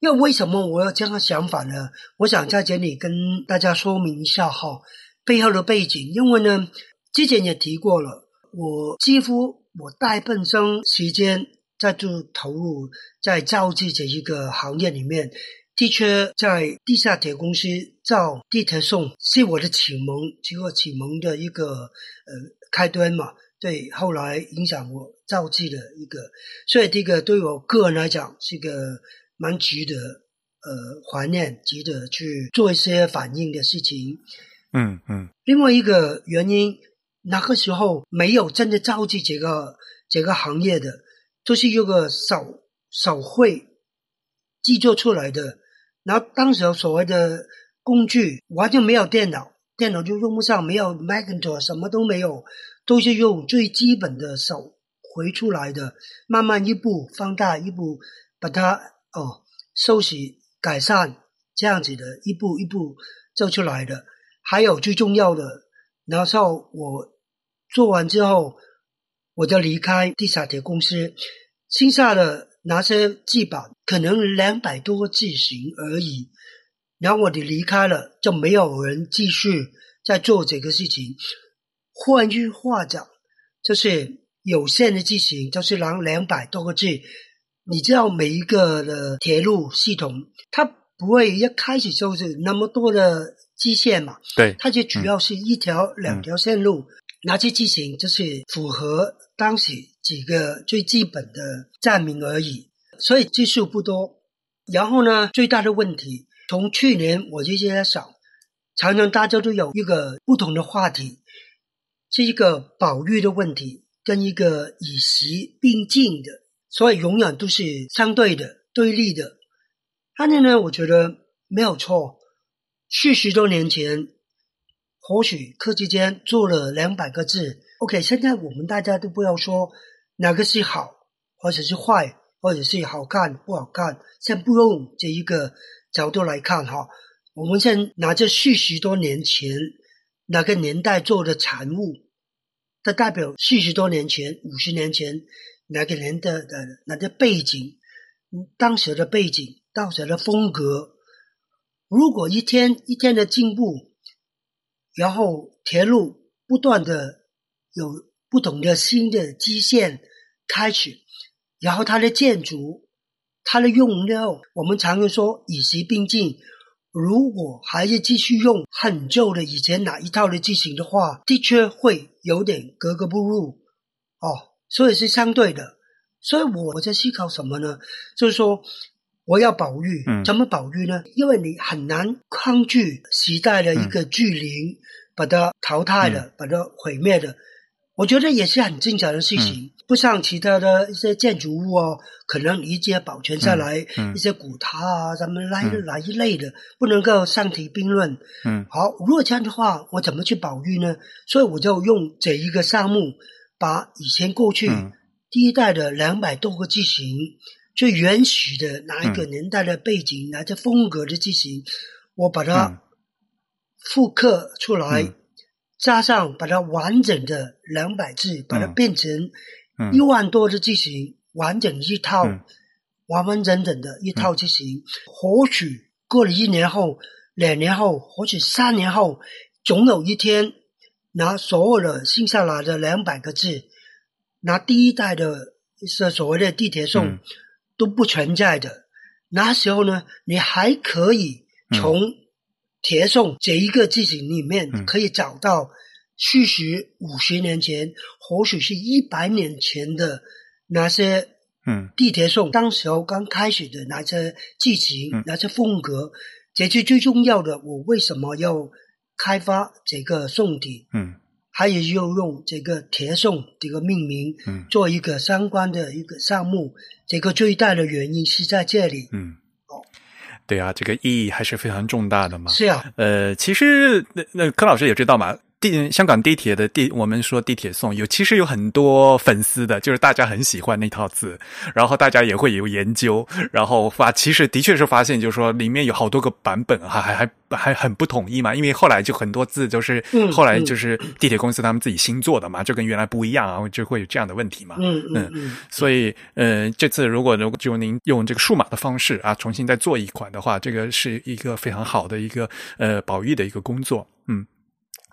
B: 因为什么我要这样想法呢？我想在这里跟大家说明一下哈，背后的背景。因为呢，之前也提过了，我几乎我大半生时间在做投入在造字这一个行业里面，的确在地下铁公司造地铁送是我的启蒙，是我启蒙的一个呃开端嘛。对，后来影响我造句的一个，所以这个对我个人来讲是一个蛮值得呃怀念、值得去做一些反应的事情。
A: 嗯嗯。
B: 另外一个原因，那个时候没有真的造句这个这个行业的，都是有个手手绘制作出来的。然后当时所谓的工具完全没有电脑，电脑就用不上，没有 Macintosh，什么都没有。都是用最基本的手绘出来的，慢慢一步放大，一步把它哦收拾改善，这样子的一步一步做出来的。还有最重要的，然后我做完之后，我就离开地下铁公司，剩下的那些基板可能两百多个字形而已。然后我哋离开了，就没有人继续在做这个事情。换句话讲，就是有限的机型，就是两两百多个字。你知道每一个的铁路系统，它不会一开始就是那么多的基线嘛？
A: 对，
B: 它就主要是一条、两条线路，哪些机型就是符合当时几个最基本的站名而已，所以技术不多。然后呢，最大的问题，从去年我就在想，常常大家都有一个不同的话题，是一个保育的问题，跟一个以习并进的，所以永远都是相对的、对立的。但是呢，我觉得没有错。四十多年前，或许科技间做了两百个字。OK，现在我们大家都不要说哪个是好，或者是坏，或者是好看不好看，先不用这一个角度来看哈。我们先拿着四十多年前哪个年代做的产物，它代表四十多年前、五十年前哪个年代的哪个背景，当时的背景，当时的风格。如果一天一天的进步，然后铁路不断的有不同的新的基线开始，然后它的建筑、它的用料，我们常用说与时并进。如果还是继续用很旧的以前哪一套的机型的话，的确会有点格格不入哦。所以是相对的。所以我我在思考什么呢？就是说。我要保育，怎么保育呢？因为你很难抗拒时代的一个巨灵，把它淘汰了，把它毁灭了。我觉得也是很正常的事情，不像其他的一些建筑物哦，可能一些保存下来，一些古塔啊，咱们来来一类的，不能够相提并论。
A: 嗯，
B: 好，如果这样的话，我怎么去保育呢？所以我就用这一个项目，把以前过去第一代的两百多个机型。最原始的哪一个年代的背景，哪些风格的机型，我把它复刻出来，加上把它完整的两百字，把它变成一万多的机型，完整一套，完完整整的一套机型。或许过了一年后、两年后，或许三年后，总有一天，拿所有的剩下来的两百个字，拿第一代的是所谓的地铁送。都不存在的。那时候呢，你还可以从铁送这一个字型里面，可以找到四十五十年前，或许是一百年前的那些
A: 嗯
B: 地铁送当时候刚开始的那些剧情、那些风格。这是最重要的。我为什么要开发这个宋体？
A: 嗯。
B: 还有要用这个铁送这个命名，
A: 嗯，
B: 做一个相关的一个项目，这个最大的原因是在这里，
A: 嗯，哦，对啊，这个意义还是非常重大的嘛，
B: 是啊，
A: 呃，其实那那柯老师也知道嘛。地香港地铁的地，我们说地铁送有，其实有很多粉丝的，就是大家很喜欢那套字，然后大家也会有研究，然后发，其实的确是发现，就是说里面有好多个版本，还还还还很不统一嘛，因为后来就很多字都是后来就是地铁公司他们自己新做的嘛，就跟原来不一样啊，就会有这样的问题嘛。
B: 嗯嗯嗯。
A: 所以，呃，这次如果如果就您用这个数码的方式啊，重新再做一款的话，这个是一个非常好的一个呃保育的一个工作，嗯。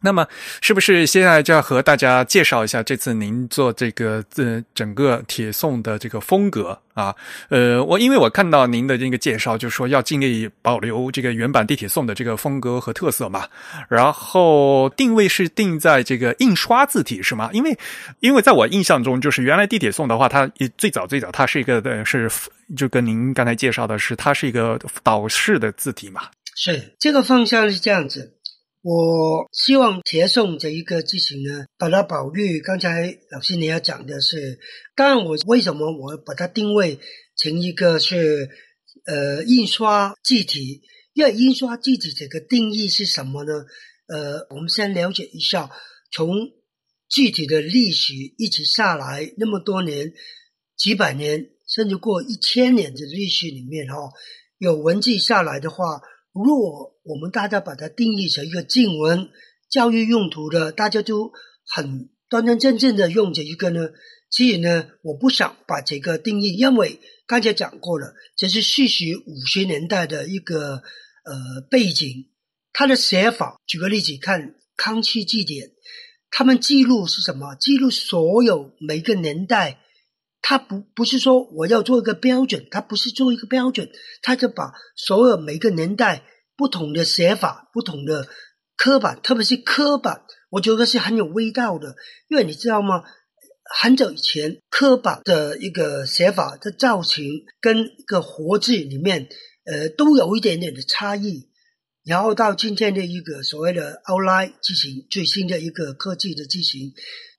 A: 那么，是不是现在就要和大家介绍一下这次您做这个呃整个铁送的这个风格啊？呃，我因为我看到您的这个介绍，就是说要尽力保留这个原版地铁送的这个风格和特色嘛。然后定位是定在这个印刷字体是吗？因为因为在我印象中，就是原来地铁送的话，它最早最早它是一个的是就跟您刚才介绍的是，它是一个导式的字体嘛。
B: 是这个方向是这样子。我希望铁送这一个机型呢，把它保育。刚才老师你要讲的是，当然我为什么我把它定位成一个是呃印刷字体？因为印刷字体这个定义是什么呢？呃，我们先了解一下，从具体的历史一直下来那么多年，几百年甚至过一千年的历史里面哈，有文字下来的话。如果我们大家把它定义成一个经文教育用途的，大家就很端端正正的用这一个呢，其实呢，我不想把这个定义，因为刚才讲过了，这是四十五十年代的一个呃背景，它的写法，举个例子，看《康熙字典》，他们记录是什么？记录所有每个年代，他不不是说我要做一个标准，他不是做一个标准，他就把所有每个年代不同的写法、不同的刻板，特别是刻板，我觉得是很有味道的，因为你知道吗？很久以前，刻板的一个写法的造型跟一个活字里面，呃，都有一点点的差异。然后到今天的一个所谓的 outline 字形，最新的一个科技的字形，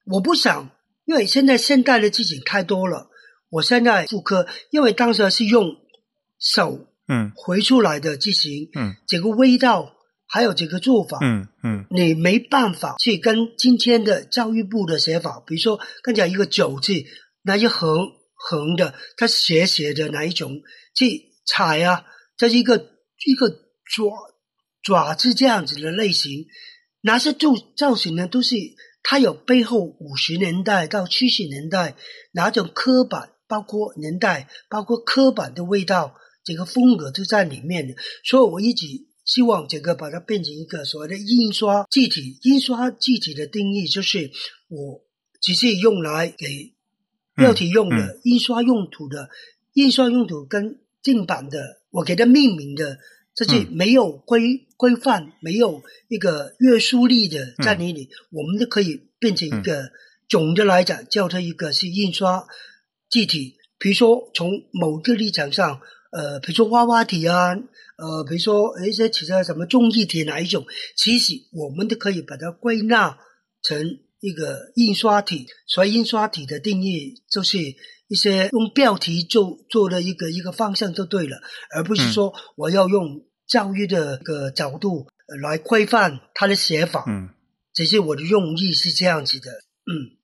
B: 我不想，因为现在现代的字形太多了。我现在复刻，因为当时是用手
A: 嗯
B: 回出来的字形，
A: 嗯
B: 这个味道还有这个做法，
A: 嗯嗯
B: 你没办法去跟今天的教育部的写法，比如说刚才一个“九”字，那一横横的，它斜斜的哪一种去踩啊？这是一个一个爪爪子这样子的类型，哪些造造型呢？都是它有背后五十年代到七十年代哪种刻板，包括年代，包括刻板的味道，这个风格都在里面的。所以我一直希望这个把它变成一个所谓的印刷字体。印刷字体的定义就是我只是用来给标题用的、
A: 嗯
B: 印刷用途的，印刷用途跟正版的，我给它命名的，这是
A: 嗯
B: 没有规规范、没有一个约束力的在那里，我们都可以变成一个。总的来讲，叫它一个是印刷字体。比如说，从某个立场上，呃，比如说娃娃体啊，呃，比如说一些其他什么综艺体哪一种，其实我们都可以把它归纳成一个印刷体。所以，印刷体的定义就是一些用标题做做的一个一个方向就对了，而不是说我要用教育的一个角度呃来规范他的写法。
A: 嗯
B: 只是我的用意是这样子的，嗯。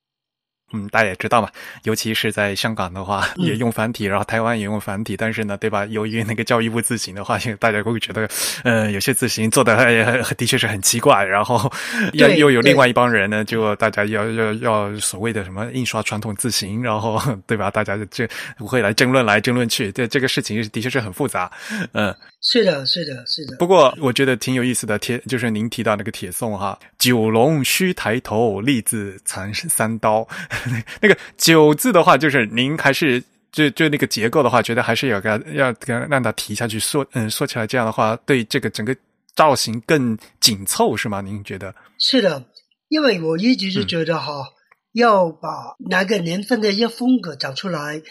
A: 嗯，大家也知道嘛，尤其是在香港的话，
B: 嗯
A: 也用繁体，然后台湾也用繁体，但是呢，对吧？由于那个教育部字形的话，大家会觉得，呃，有些字形做的呃的确是很奇怪，然后又又有另外一帮人呢，就大家要要要所谓的什么印刷传统字形，然后对吧？大家就会来争论来争论去，这这个事情的确是很复杂，嗯。
B: 是的，是的，是的。
A: 不过我觉得挺有意思的，铁就是您提到那个铁宋哈，九龙须抬头，立字残三刀。那个九字的话，就是您还是就就那个结构的话，觉得还是要给它要给它让它提下去缩嗯缩起来，这样的话对这个整个造型更紧凑是吗？您觉得？
B: 是的，因为我一直是觉得哈，要把哪个年份的一些风格找出来。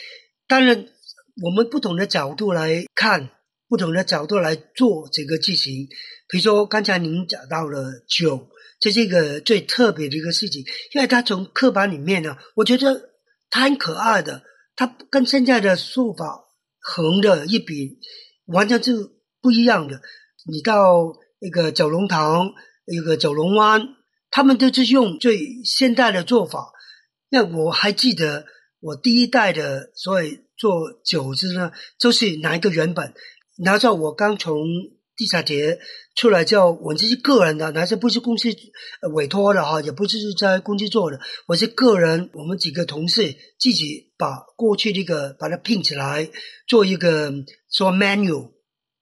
B: 当然，我们不同的角度来看，不同的角度来做这个剧情。比如说刚才您讲到了九，这是一个最特别的一个事情，因为它从刻板里面呢，我觉得它很可爱的，它跟现在的书法横的一比，完全是不一样的。你到那个九龙塘，一个九龙湾，他们都是用最现代的做法。那我还记得我第一代的所以做酒字呢，就是拿一个原本，拿着我刚从地下铁出来之后，我这是个人的，拿着不是公司委托的哈，也不是在公司做的，我是个人，我们几个同事自己把过去这个把它拼起来，做一个说 menu。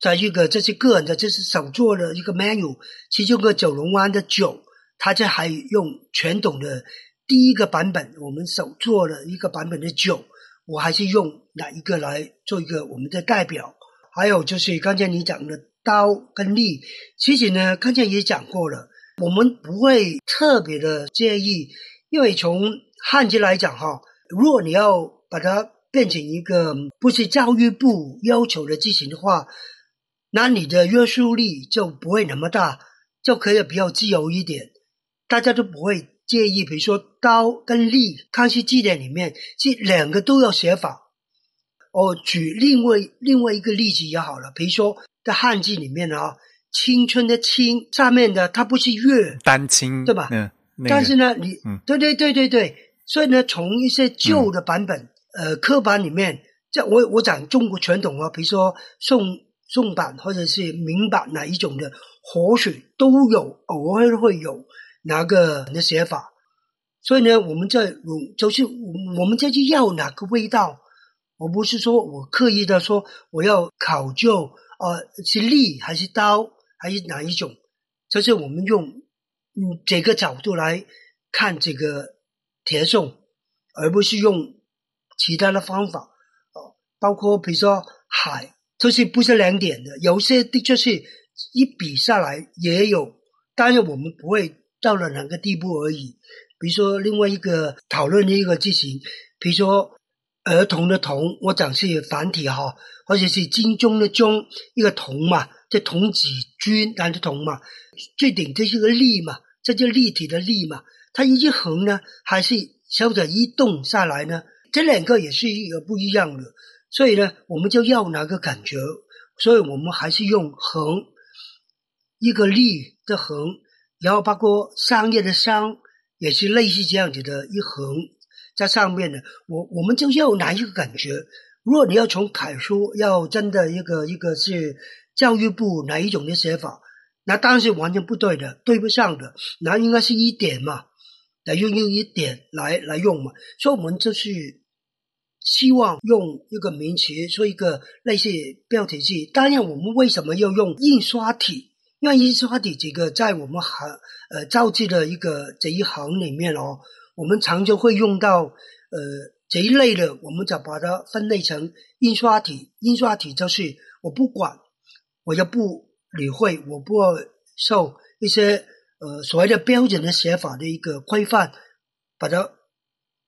B: 在一个这是个人的，这是手做的一个 menu，其中个九龙湾的酒，它这还用传统的第一个版本，我们手做的一个版本的酒，我还是用哪一个来做一个我们的代表？还有就是刚才你讲的刀跟利，其实呢，刚才也讲过了，我们不会特别的介意，因为从汉字来讲哈，如果你要把它变成一个不是教育部要求的字形的话，那你的约束力就不会那么大，就可以比较自由一点，大家都不会介意。比如说刀跟利，《康熙字典》里面是两个都要写法。我举另外另外一个例子也好了，比如说在汉字里面啊，青春的青上面的它不是月，
A: 丹青
B: 对吧？
A: 嗯，那个。
B: 但是呢，你
A: 嗯。
B: 对对对对对，所以呢，从一些旧的版本，呃，刻板里面，这我我讲中国传统啊，比如说宋宋版或者是明版哪一种的活水都有，偶尔会有哪个的写法。所以呢，我们在就是我们再去要哪个味道，我不是说我刻意的说我要考究哦是利还是刀还是哪一种，就是我们用嗯这个角度来看这个铁送，而不是用其他的方法哦，包括比如说海，这是不是两点的？有些的确是一比下来也有，但是我们不会到了哪个地步而已。比如说，另外一个讨论的一个剧情，比如说儿童的童，我讲是繁体哈，而且是金钟的钟，一个铜嘛，这铜子军男的铜嘛，最顶这是个立嘛，这就立体的立嘛，它一横呢，还是小者一动下来呢？这两个也是一个不一样的，所以呢，我们就要哪个感觉，所以我们还是用横一个立的横，然后包括商业的商。也是类似这样子的一横在上面的，我我们就要哪一个感觉？如果你要从楷书要真的一个一个是教育部哪一种的写法，那当然是完全不对的，对不上的。那应该是一点嘛，来用用一点来来用嘛。所以我们就是希望用一个名词，说一个类似标题字。当然，我们为什么要用印刷体？因为印刷体这个在我们行呃造字的一个这一行里面哦，我们常就会用到呃这一类的，我们就把它分类成印刷体。印刷体就是我不管，我就不理会，我不受一些呃所谓的标准的写法的一个规范，把它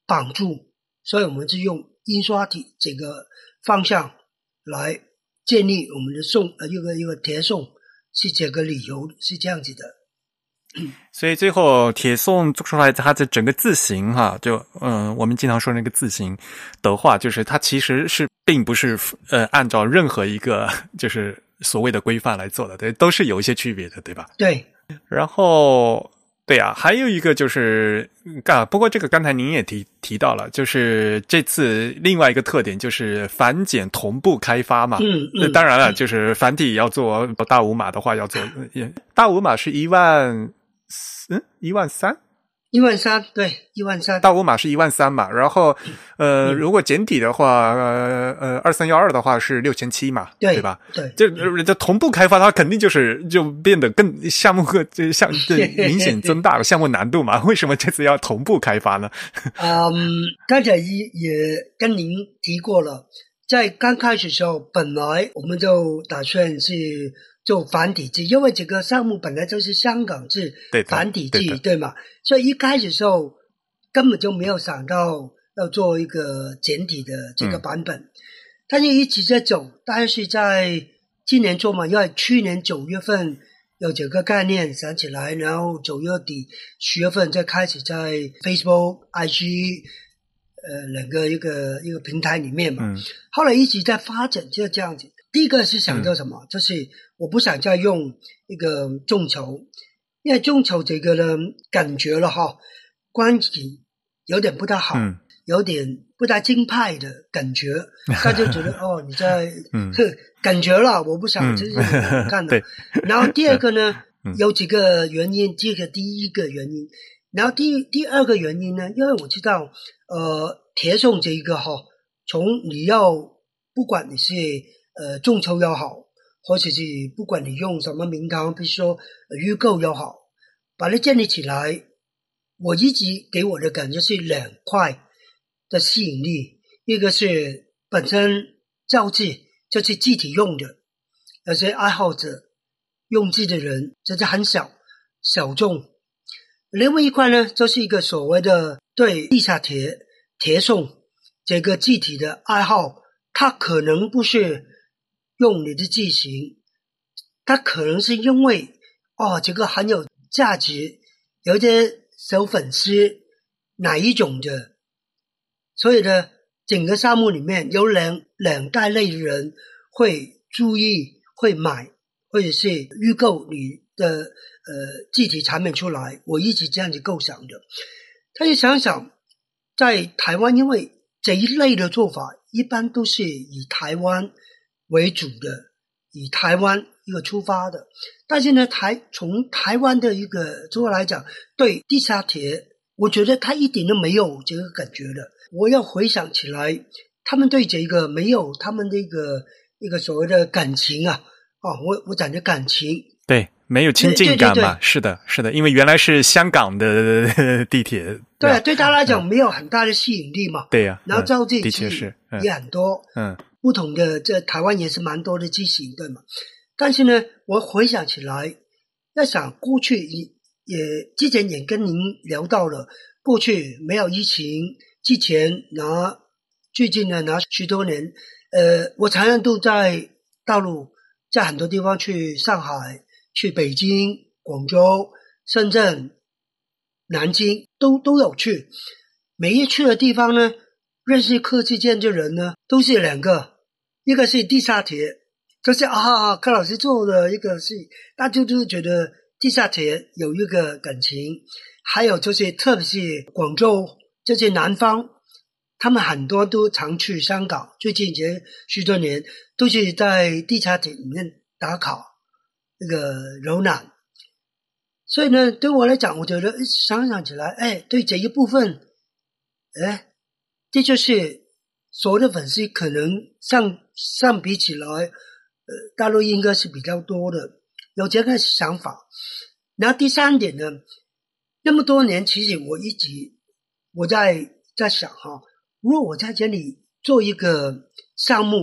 B: 绑住。所以，我们是用印刷体这个方向来建立我们的送呃一个一个填送。是这个理由是这样子的，
A: 所以最后铁宋做出来它的整个字形哈，就嗯，我们经常说那个字形的话，就是它其实是并不是呃按照任何一个 就是所谓的规范来做的，对，都是有一些区别的，对吧？
B: 对，
A: 然后。对啊，还有一个就是，啊，不过这个刚才您也提提到了，就是这次另外一个特点就是繁简同步开发嘛。
B: 嗯
A: 嗯当然了，就是繁体要做大五码的话，要做大五码是一万，嗯，一万三。
B: 一万三，对，一万三。
A: 大五码是一万三嘛，然后，呃，如果简体的话，呃呃，二三幺二的话是六千七嘛，对吧？
B: 对，
A: 就这同步开发，它肯定就是就变得更项目 个就项明显增大了项目难度嘛。为什么这次要同步开发呢？
B: 嗯，刚才也也跟您提过了，在刚开始时候，本来我们就打算是。做繁体字，因为这个项目本来就是香港字繁体字，对嘛？所以一开始时候根本就没有想到要做一个简体的这个版本，但是一直在走，大概是在今年做嘛，因为去年九月份有这个概念想起来，然后九月底十月份再开始在 Facebook、IG 呃两个一个一个平台里面嘛，后来一直在发展，就这样子。第一个是想到什么？就是我不想再用一个众筹，因为众筹这个呢，感觉了哈，关系有点不太好，有点不太金派的感觉，他就觉得哦，你在 感觉了，我不想这是 干的。然后第二个呢，有几个原因，这个第一个原因，然后第第二个原因呢，因为我知道，呃，铁送这一个哈，从你要不管你是。呃，众筹也好，或者是不管你用什么名堂，比如说预购也好，把它建立起来，我一直给我的感觉是两块的吸引力，一个是本身造字就是具体用的，有些爱好者用字的人，这是很小小众；另外一块呢，就是一个所谓的对地下铁铁送这个具体的爱好，它可能不是。用你的字形，他可能是因为哦，这个很有价值，有些小粉丝哪一种的，所以呢，整个项目里面有两两大类的人会注意、会买或者是预购你的呃具体产品出来。我一直这样子构想的。他就想想，在台湾，因为这一类的做法一般都是以台湾。为主的，以台湾一个出发的，但是呢，台从台湾的一个作来讲，对地下铁我觉得他一点都没有这个感觉的。我要回想起来，他们对这个没有他们的一个一个所谓的感情啊，哦，我我讲的感情，
A: 对，没有亲近感嘛，
B: 对对对
A: 是的，是的，因为原来是香港的地铁，
B: 对啊，对他来讲没有很大的吸引力嘛。
A: 对呀、
B: 然后
A: 嗯
B: 照这
A: 的确是，嗯
B: 也很多，
A: 嗯
B: 不同的，这台湾也是蛮多的机型，对吗？但是呢，我回想起来，在想过去也也之前也跟您聊到了，过去没有疫情之前拿最近呢拿十多年，呃，我常常都在大陆，在很多地方去上海、去北京、广州、深圳、南京都都有去，每一去的地方呢，认识科技建筑人呢，都是两个，一个是地下铁，就是啊，柯老师做的一个是，大家就觉得地下铁有一个感情，还有就是特别是广州这些南方，他们很多都常去香港，最近这许多年都是在地下铁里面打卡那个柔软。所以呢，对我来讲，我觉得想想起来，哎，对这一部分，哎，这就是所有的粉丝可能相相比起来，呃，大陆应该是比较多的，有这个想法。然后第三点呢，那么多年，其实我一直我在在想哈，如果我在这里做一个项目，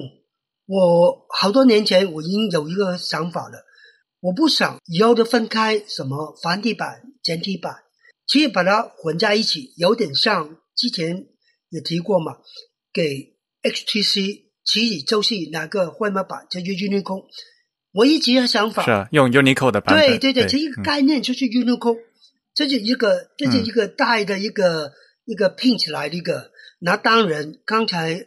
B: 我好多年前我已经有一个想法了。我不想以后都分开什么繁体版、简体版，其实把它混在一起，有点像之前也提过嘛，给 HTC 其实就是哪个绘画版，就是 Unicode。我一直的想法
A: 是啊，用 Unicode 的版本，
B: 对对对，这一个
A: 嗯
B: 概念就是 Unicode，、这是一个这是一个大的一个、一个拼起来的一个。那当然，刚才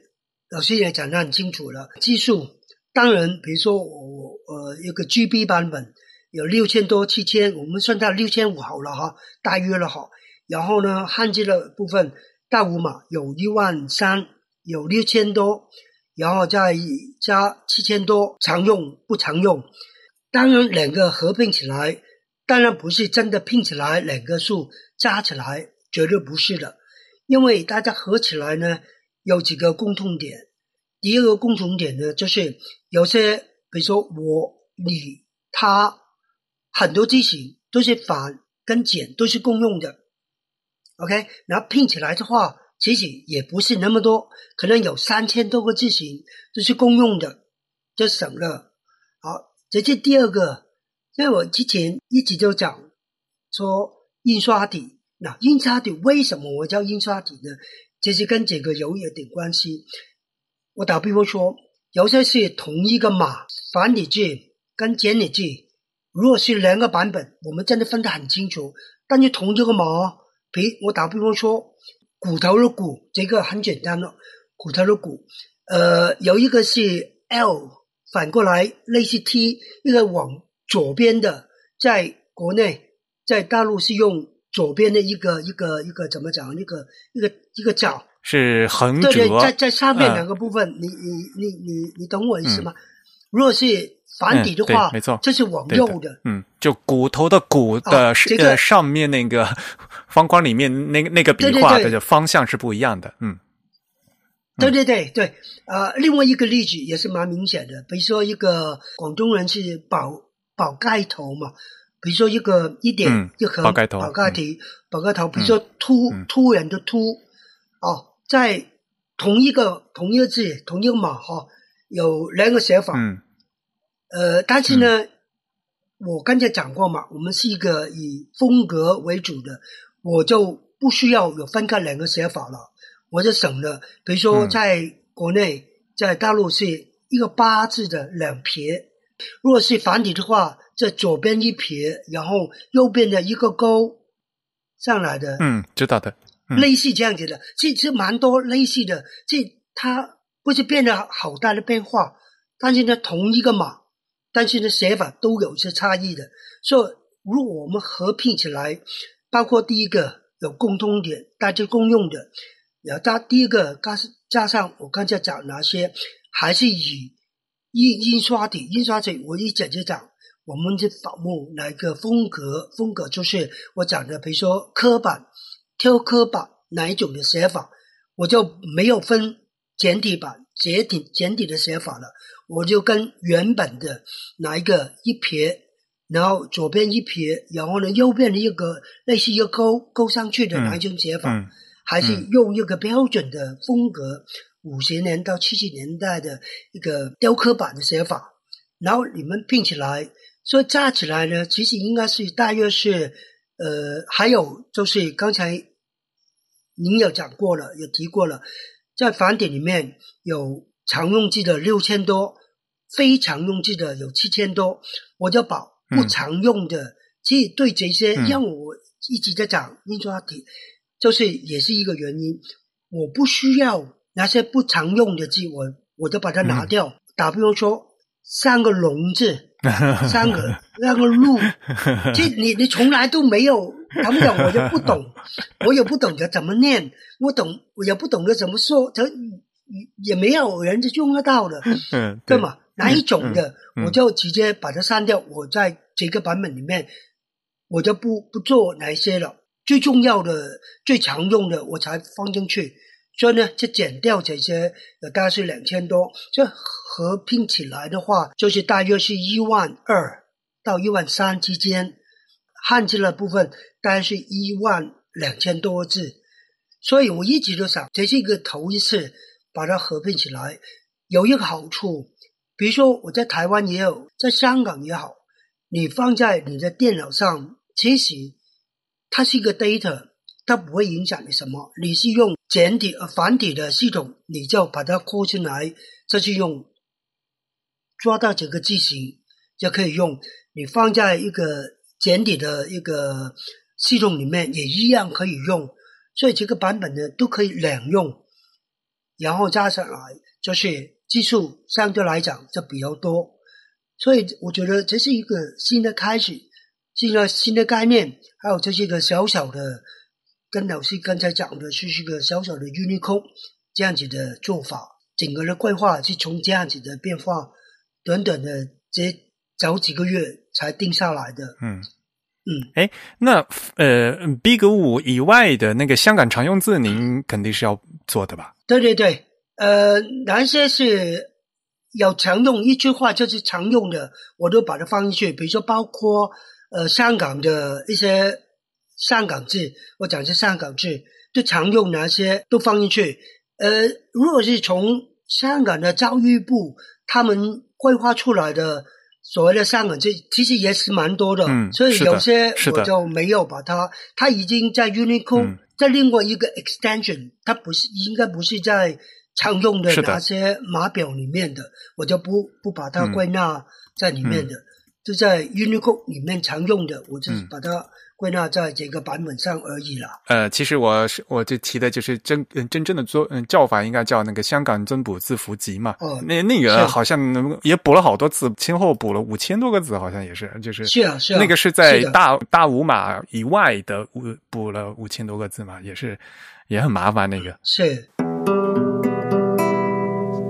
B: 老师也讲得很清楚了，技术当然，比如说我呃一个 GB 版本有六千多七千，我们算到六千五好了哈，大约了哈。然后呢，焊接的部分大五码有一万三，有六千多，然后再加七千多，常用不常用。当然，两个合并起来，当然不是真的拼起来，两个数加起来绝对不是的，因为大家合起来呢有几个共同点。第一个共同点呢，就是有些，比如说我、你、他，很多机型都是反跟简都是共用的，OK，然后拼起来的话，其实也不是那么多，可能有三千多个字型都是共用的，就省了。好，这是第二个，因为我之前一直都讲说印刷体，那印刷体为什么我叫印刷体呢？其实跟这个有一点关系。我打比方说，有些是同一个码，繁体字跟简体字，如果是两个版本，我们真的分得很清楚。但是同一个码，比我打比方说，骨头的骨，这个很简单了，骨头的骨，呃，有一个是 L，反过来类似 T，一个往左边的，在国内，在大陆是用左边的一个一个一个怎么讲？一个一个一个角。
A: 是横
B: 对对，
A: 折，
B: 在在上面
A: 嗯
B: 两个部分，你你你你你懂我意思吗？如果是繁体的话，
A: 没错。
B: 这是往右的，
A: 嗯，就骨头的骨的
B: 这个
A: 呃上面那个 方框里面那个那个笔画的方向是不一样的，嗯。
B: 对对对对。呃，另外一个例子也是蛮明显的，比如说一个广东人是宝宝盖头嘛，比如说一个一点、
A: 嗯
B: 一横
A: 宝盖头
B: 宝盖头，宝盖头，比如说突、
A: 嗯。
B: 突人的突，哦，在同一个同一个字同一个码哈、有两个写法，
A: 嗯
B: 呃，但是呢，我刚才讲过嘛，我们是一个以风格为主的，我就不需要有分开两个写法了，我就省了。比如说，
A: 嗯。
B: 在国内，在大陆是一个八字的两撇，如果是繁体的话，这左边一撇，然后右边的一个勾上来的，
A: 嗯，知道的，嗯。
B: 类似这样子的，其实蛮多类似的，这它不是变得好大的变化，但是呢，同一个码，但是呢，写法都有些差异的。所以，如果我们合并起来，包括第一个有共通点，大家共用的，然后加第一个加加上我刚才讲哪些，还是以印印刷体，印刷体我一直就讲。我们的访目哪个风格？风格就是我讲的，比如说刻板，雕刻板哪一种的写法，我就没有分简体版、简体简体的写法了，我就跟原本的哪一个一撇，然后左边一撇，然后呢右边的一个类似一个勾勾上去的哪一种写法，
A: 嗯
B: 还是用一个标准的风格，五十年到七十年代的一个雕刻版的写法，然后你们拼起来，所以加起来呢，其实应该是大约是呃，还有就是刚才您有讲过了，有提过了，在繁体里面有常用字的六千多，非常用字的有七千多，我就把不常用的，其实对这些
A: 嗯。
B: 让我一直在讲印刷体，就是也是一个原因，我不需要那些不常用的字，我我就把它拿掉。打比方说，三个龙字，三个那个路，这你你从来都没有，他们讲我就不懂，我也不懂得怎么念，我懂我也不懂得怎么说，这也没有人就用得到的，
A: 嗯，
B: 对嘛？哪一种的，
A: 嗯嗯
B: 我就直接把它删掉。我在这个版本里面，我就不不做哪一些了。最重要的、最常用的，我才放进去。所以呢，就减掉这些，呃，大概是两千多。这合并起来的话，就是大约是一万二到一万三之间。汉字的部分大概是一万两千多字。所以我一直都想，这是一个头一次把它合并起来，有一个好处。比如说我在台湾也有，在香港也好，你放在你的电脑上，其实它是一个 data，它不会影响你什么。你是用简体呃繁体的系统，你就把它扩进来，再去用抓到这个字形就可以用。你放在一个简体的一个系统里面，也一样可以用。所以这个版本呢都可以两用，然后加上来就是技术相对来讲就比较多，所以我觉得这是一个新的开始，是一个新的概念，还有这是一个小小的，跟老师刚才讲的是一个小小的 u n i c o 这样子的做法，整个的规划是从这样子的变化，短短的这早几个月才定下来的。
A: 嗯
B: 嗯，
A: 哎，那呃，Big 五以外的那个香港常用字，您肯定是要做的吧？
B: 对对对，呃，哪一些是有常用一句话就是常用的，我都把它放进去。比如说，包括呃香港的一些香港字，我讲是香港字，就常用哪些都放进去。呃，如果是从香港的教育部他们规划出来的所谓的香港这，其实也是蛮多的，
A: 嗯
B: 所以有些我就没有把它，它已经在 Unicode、
A: 嗯。
B: 在另外一个 extension，它不是应该不是在常用的那些码表里面的，我就不不把它归纳在里面的，就在 Unicode 里面常用的，我就是
A: 嗯。
B: 把它归纳在这个版本上而已了。
A: 呃，其实我是我就提的就是真嗯真正的做嗯叫法应该叫那个香港增补字符集嘛。
B: 哦
A: 那那个好像也补了好多字，前后补了五千多个字，好像也是，就是
B: 是啊是啊
A: 那个是在
B: 是
A: 大大五码以外的五补了五千多个字嘛，也是也很麻烦那个。
B: 是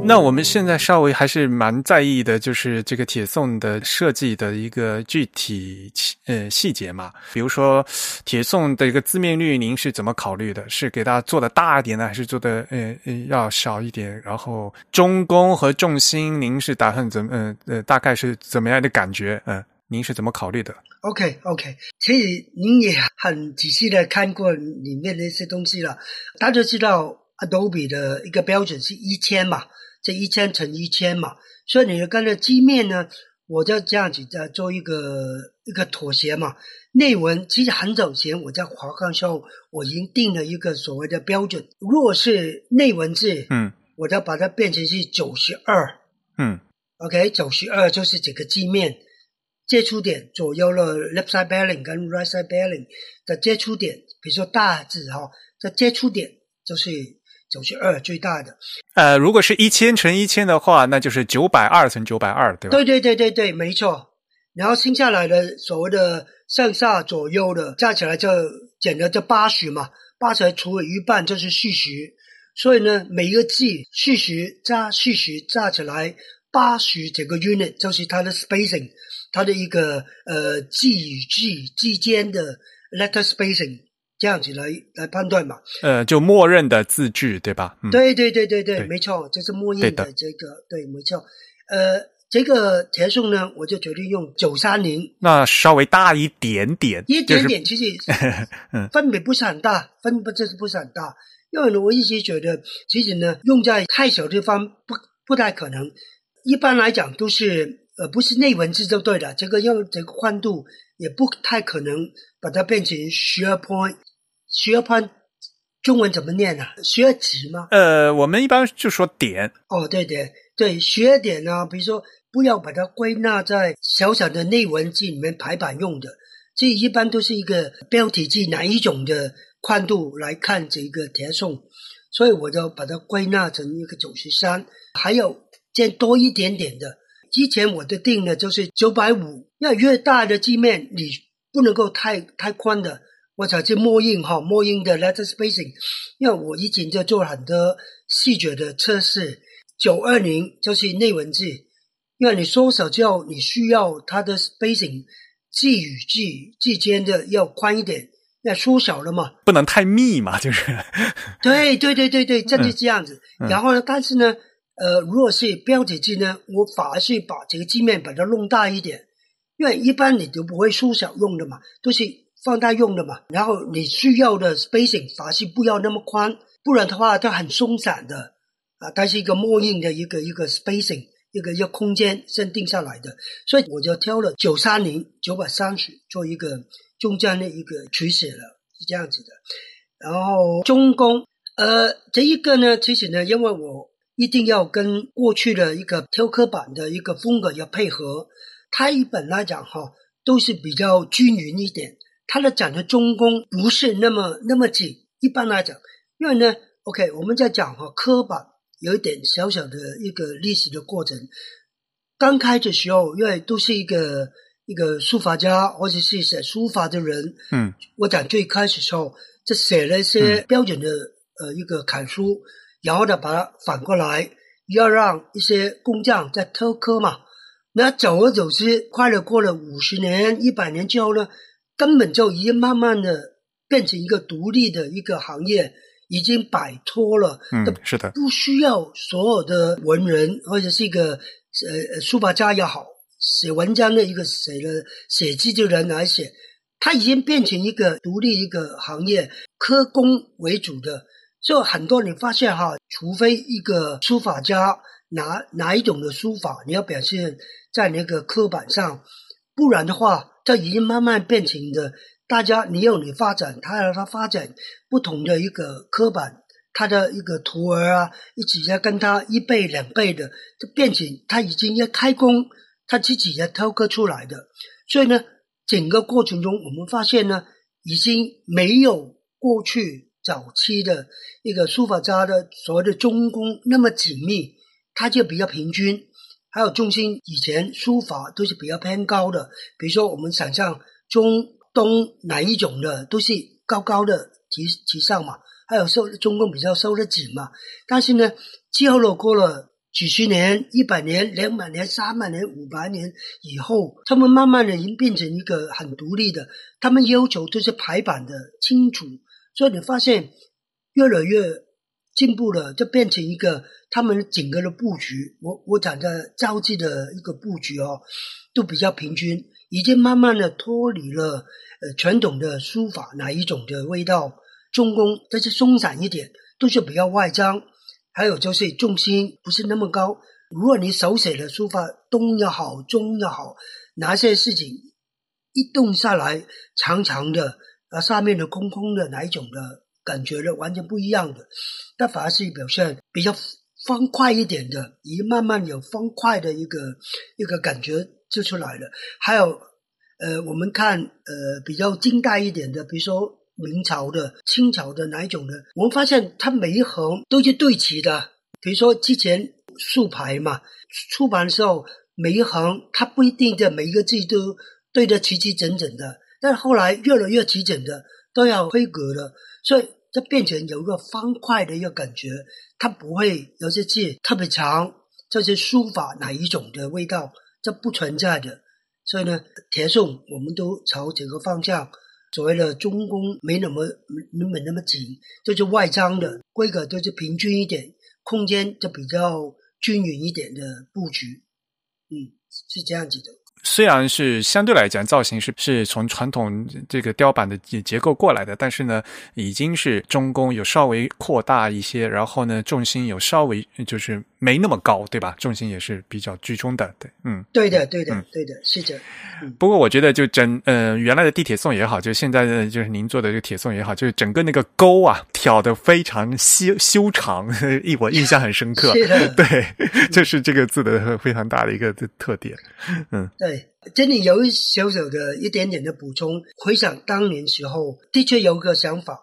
A: 那我们现在稍微还是蛮在意的，就是这个铁宋的设计的一个具体呃细节嘛。比如说，铁宋的一个字面率，您是怎么考虑的？是给它做的大一点呢，还是做的呃呃要少一点？然后中宫和重心，您是打算怎么呃呃大概是怎么样的感觉？嗯、您是怎么考虑的
B: ？OK OK，其实您也很仔细的看过里面的一些东西了。大家知道 Adobe 的一个标准是一千嘛，这一千乘一千嘛，所以你的跟着基面呢，我就这样子在做一个一个妥协嘛。内文其实很早前我在华康的时候，我已经定了一个所谓的标准，如果是内文字，
A: 嗯
B: 我就把它变成是九十二。
A: 嗯
B: OK，九十二就是这个基面接触点左右了 left side bearing 跟 right side bearing 的接触点，比如说大字哈，这接触点就是九十二最大的。
A: 呃，如果是一千乘一千的话，那就是九百二乘九百二，对吧？
B: 对对对对对，没错。然后剩下来的所谓的上下左右的加起来就减了这八十嘛，八十除以一半就是四十。所以呢，每一个字四十加四十加起来八十这个 unit 就是它的 spacing，它的一个呃 G 与 G 之间的 letter spacing，这样子来来判断嘛。
A: 呃，就默认的字句对吧？
B: 嗯、对对对对对，
A: 对
B: 没错，这是默认
A: 的
B: 的这个对，没错。呃，这个铁送呢，我就决定用九三零，
A: 那稍微大一点点，
B: 一
A: 就是
B: 点点，其实
A: 嗯
B: 分别不是很大，分别就是不是很大。因为呢，我一直觉得，其实呢，用在太小的地方不不太可能。一般来讲都是呃，不是内文字就对了。这个用这个宽度也不太可能把它变成十二 point，十二 point 中文怎么念啊？十二级吗？
A: 呃，我们一般就说点，
B: 哦，对对对，学点呢，比如说不要把它归纳在小小的内文字里面排版用的，这一般都是一个标题字哪一种的宽度来看这个填送，所以我就把它归纳成一个九十三，还有再多一点点的。之前我的定的就是九百五，要越大的字面你不能够太太宽的，我才去默印哈，默印的 letter spacing，因为我以前就做了很多视觉的测试。九二零就是内文字，因为你缩小之后，你需要它的 spacing 字与字之间的要宽一点，要缩小了嘛。
A: 不能太密嘛，就是
B: 对对对对对，真的是这样子。
A: 嗯
B: 然后呢，但是呢，呃，如果是标题字呢，我反而是把这个字面把它弄大一点，因为一般你都不会缩小用的嘛，都是放大用的嘛。然后你需要的 spacing 法是不要那么宽，不然的话它很松散的啊，它是一个默认的一个一个 spacing。一个一个空间先定下来的，所以我就挑了九三零九百三十做一个中间的一个取舍了，是这样子的。然后中宫，呃，这一个呢，其实呢，因为我一定要跟过去的一个雕刻版的一个风格要配合，它一本来讲哈，都是比较均匀一点，它的讲的中宫不是那么那么紧。一般来讲，因为呢，OK，我们在讲哈科板有一点小小的一个历史的过程。刚开始时候，因为都是一个一个书法家或者是写书法的人，
A: 嗯，
B: 我讲最开始时候，就写了一些标准的、呃一个楷书，然后呢把它反过来，要让一些工匠在偷刻嘛。那久而久之，快了过了五十年、一百年之后呢，根本就已经慢慢的变成一个独立的一个行业，已经摆脱了
A: 嗯，是的，
B: 不需要所有的文人或者是一个呃呃书法家也好，写文章的一个写的写字的人来写，他已经变成一个独立一个行业，科工为主的。就很多你发现哈，除非一个书法家哪哪一种的书法，你要表现在那个刻板上，不然的话，这已经慢慢变成的。大家你有你发展，他有他发展不同的一个刻板，他的一个徒儿啊，一起在跟他一倍两倍的，就变成他已经要开工，他自己要雕刻出来的。所以呢，整个过程中我们发现呢，已经没有过去早期的一个书法家的所谓的中宫那么紧密，它就比较平均。还有重心以前书法都是比较偏高的，比如说我们想象中东哪一种的都是高高的提提上嘛，还有收中共比较收的紧嘛。但是呢，之后了过了几十年、一百年、两百年、三百年、五百年以后，他们慢慢的已经变成一个很独立的，他们要求都是排版的清楚，所以你发现越来越进步了，就变成一个他们整个的布局。我我讲的招字的一个布局哦，都比较平均，已经慢慢的脱离了呃传统的书法哪一种的味道，中宫但是松散一点，都是比较外张。还有就是重心不是那么高。如果你手写的书法东也好，中也好，哪些事情一动下来长长的，啊上面的空空的哪一种的感觉呢，完全不一样的。但反而是表现比较方块一点的，一慢慢有方块的一个一个感觉就出来了。还有呃，我们看呃比较近代一点的，比如说。明朝的、清朝的哪一种的？我们发现它每一横都是对齐的。比如说之前竖排嘛，出版的时候每一横它不一定的每一个字都对得齐齐整整的，但后来越来越齐整的，都要规格的，所以这变成有一个方块的一个感觉。它不会有些字特别长，这是书法哪一种的味道，这不存在的。所以呢，填送我们都朝这个方向。所谓的中宫没那么没没那么紧，就是外张的规格都是平均一点，空间就比较均匀一点的布局，嗯，是这样子的。
A: 虽然是相对来讲造型是是从传统这个雕版的结结构过来的，但是呢，已经是中宫有稍微扩大一些，然后呢，重心有稍微就是没那么高，对吧？重心也是比较居中的，对，嗯，
B: 对的，对的，对的，是的。
A: 不过我觉得就整呃原来的地铁颂也好，就现在的就是您做的这个铁颂也好，就是整个那个沟啊挑的非常修修长，一我印象很深刻。对，这是这个字的非常大的一个特点。嗯，
B: 对，这里有一小小的一点点的补充。回想当年时候，的确有个想法，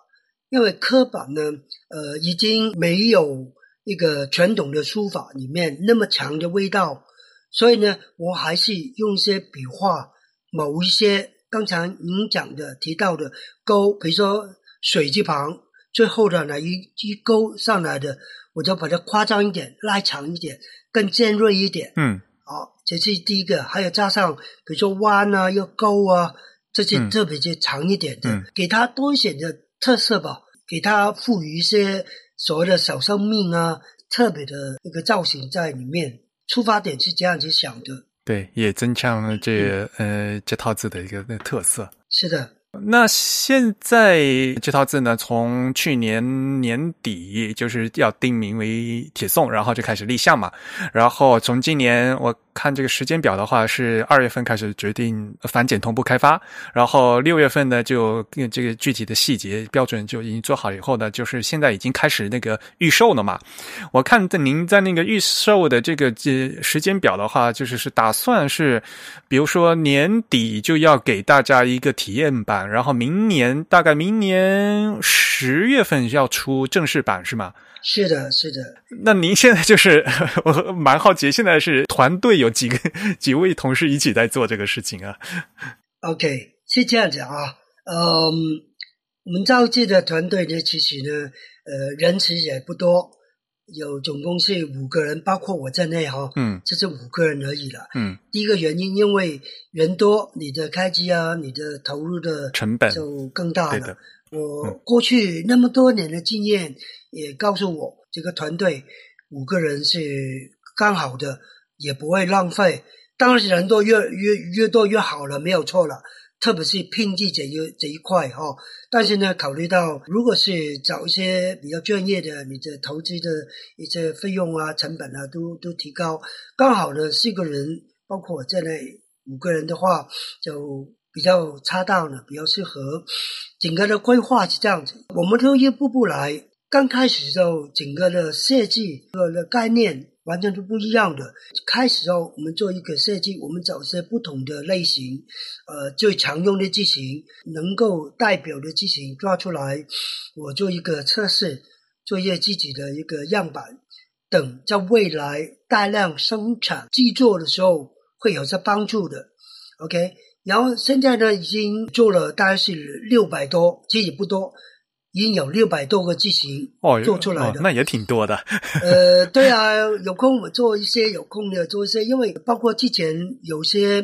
B: 因为刻板呢，呃，已经没有一个传统的书法里面那么强的味道。所以呢，我还是用一些笔画，某一些刚才您讲的提到的勾，比如说水字旁最后的那一一勾上来的，我就把它夸张一点，拉长一点，更尖锐一点。
A: 嗯，
B: 好，这是第一个。还有加上比如说弯啊，又勾啊，这些特别就长一点的，给它多一些的特色吧，给它赋予一些所谓的小生命啊，特别的一个造型在里面。出发点是这样子想的，
A: 对，也增强了这呃这套字的一个特色。
B: 是的。
A: 那现在这套字呢，从去年年底就是要定名为铁宋，然后就开始立项嘛。然后从今年我看这个时间表的话，是二月份开始决定反检同步开发，然后六月份呢就这个具体的细节标准就已经做好以后呢，就是现在已经开始那个预售了嘛。我看在您在那个预售的这个这时间表的话，就是是打算是，比如说年底就要给大家一个体验版。然后明年大概明年十月份要出正式版是吗？
B: 是的，是的。
A: 那您现在就是 我蛮好奇，现在是团队有几个 几位同事一起在做这个事情啊
B: ？OK，是这样子啊。嗯，我们造字的团队呢，其实呢，呃，人其实也不多。有总共是五个人，包括我在内哈，
A: 嗯，
B: 就是五个人而已了，
A: 嗯。
B: 第一个原因，因为人多，你的开机啊，你的投入的
A: 成本
B: 就更大了。我过去那么多年的经验也告诉我，这个团队五个人是刚好的，也不会浪费。当然，人多越越越多越好了，没有错了。特别是聘技这一这一块哈，但是呢，考虑到如果是找一些比较专业的，你的投资的一些费用啊、成本啊，都都提高。刚好呢，四个人，包括我在内五个人的话，就比较恰当了，比较适合。整个的规划是这样子，我们都一步步来。刚开始的时候，整个的设计和的概念。完全都不一样的。开始时候，我们做一个设计，我们找一些不同的类型，呃，最常用的机型，能够代表的机型抓出来，我做一个测试，做一些自己的一个样板，等在未来大量生产制作的时候会有些帮助的。OK，然后现在呢，已经做了大概是六百多，其实也不多。已经有六百多个机型做出来的，
A: 那也挺多的。
B: 呃，对啊，有空我做一些，有空的做一些，因为包括之前有些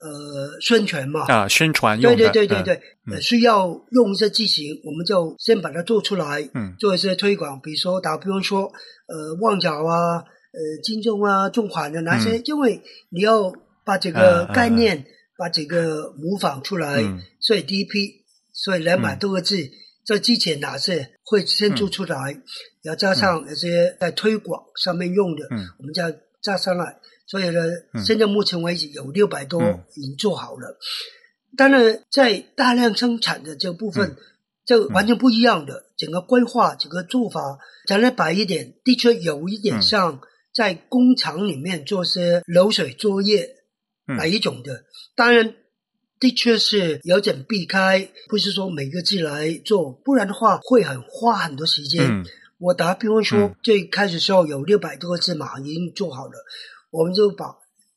B: 呃宣传嘛
A: 啊，宣传
B: 用对对对对对，需要用一些机型，我们就先把它做出来，
A: 嗯，
B: 做一些推广。比如说打比方说，呃，旺角啊，呃，金钟啊，中环的那些，因为你要把这个概念，把这个模仿出来，所以第一批，所以两百多个字。在之前哪些会先做出来，要加上一些在推广上面用的，我们再加上来。所以呢，现在目前为止有六百多已经做好了。当然，在大量生产的这部分，就完全不一样的整个规划、整个做法，讲的白一点，的确有一点像在工厂里面做些流水作业哪一种的。当然。的确是有点避开，不是说每个字来做，不然的话会很花很多时间。我打比方说，最开始时候有六百多个字嘛，已经做好了，我们就把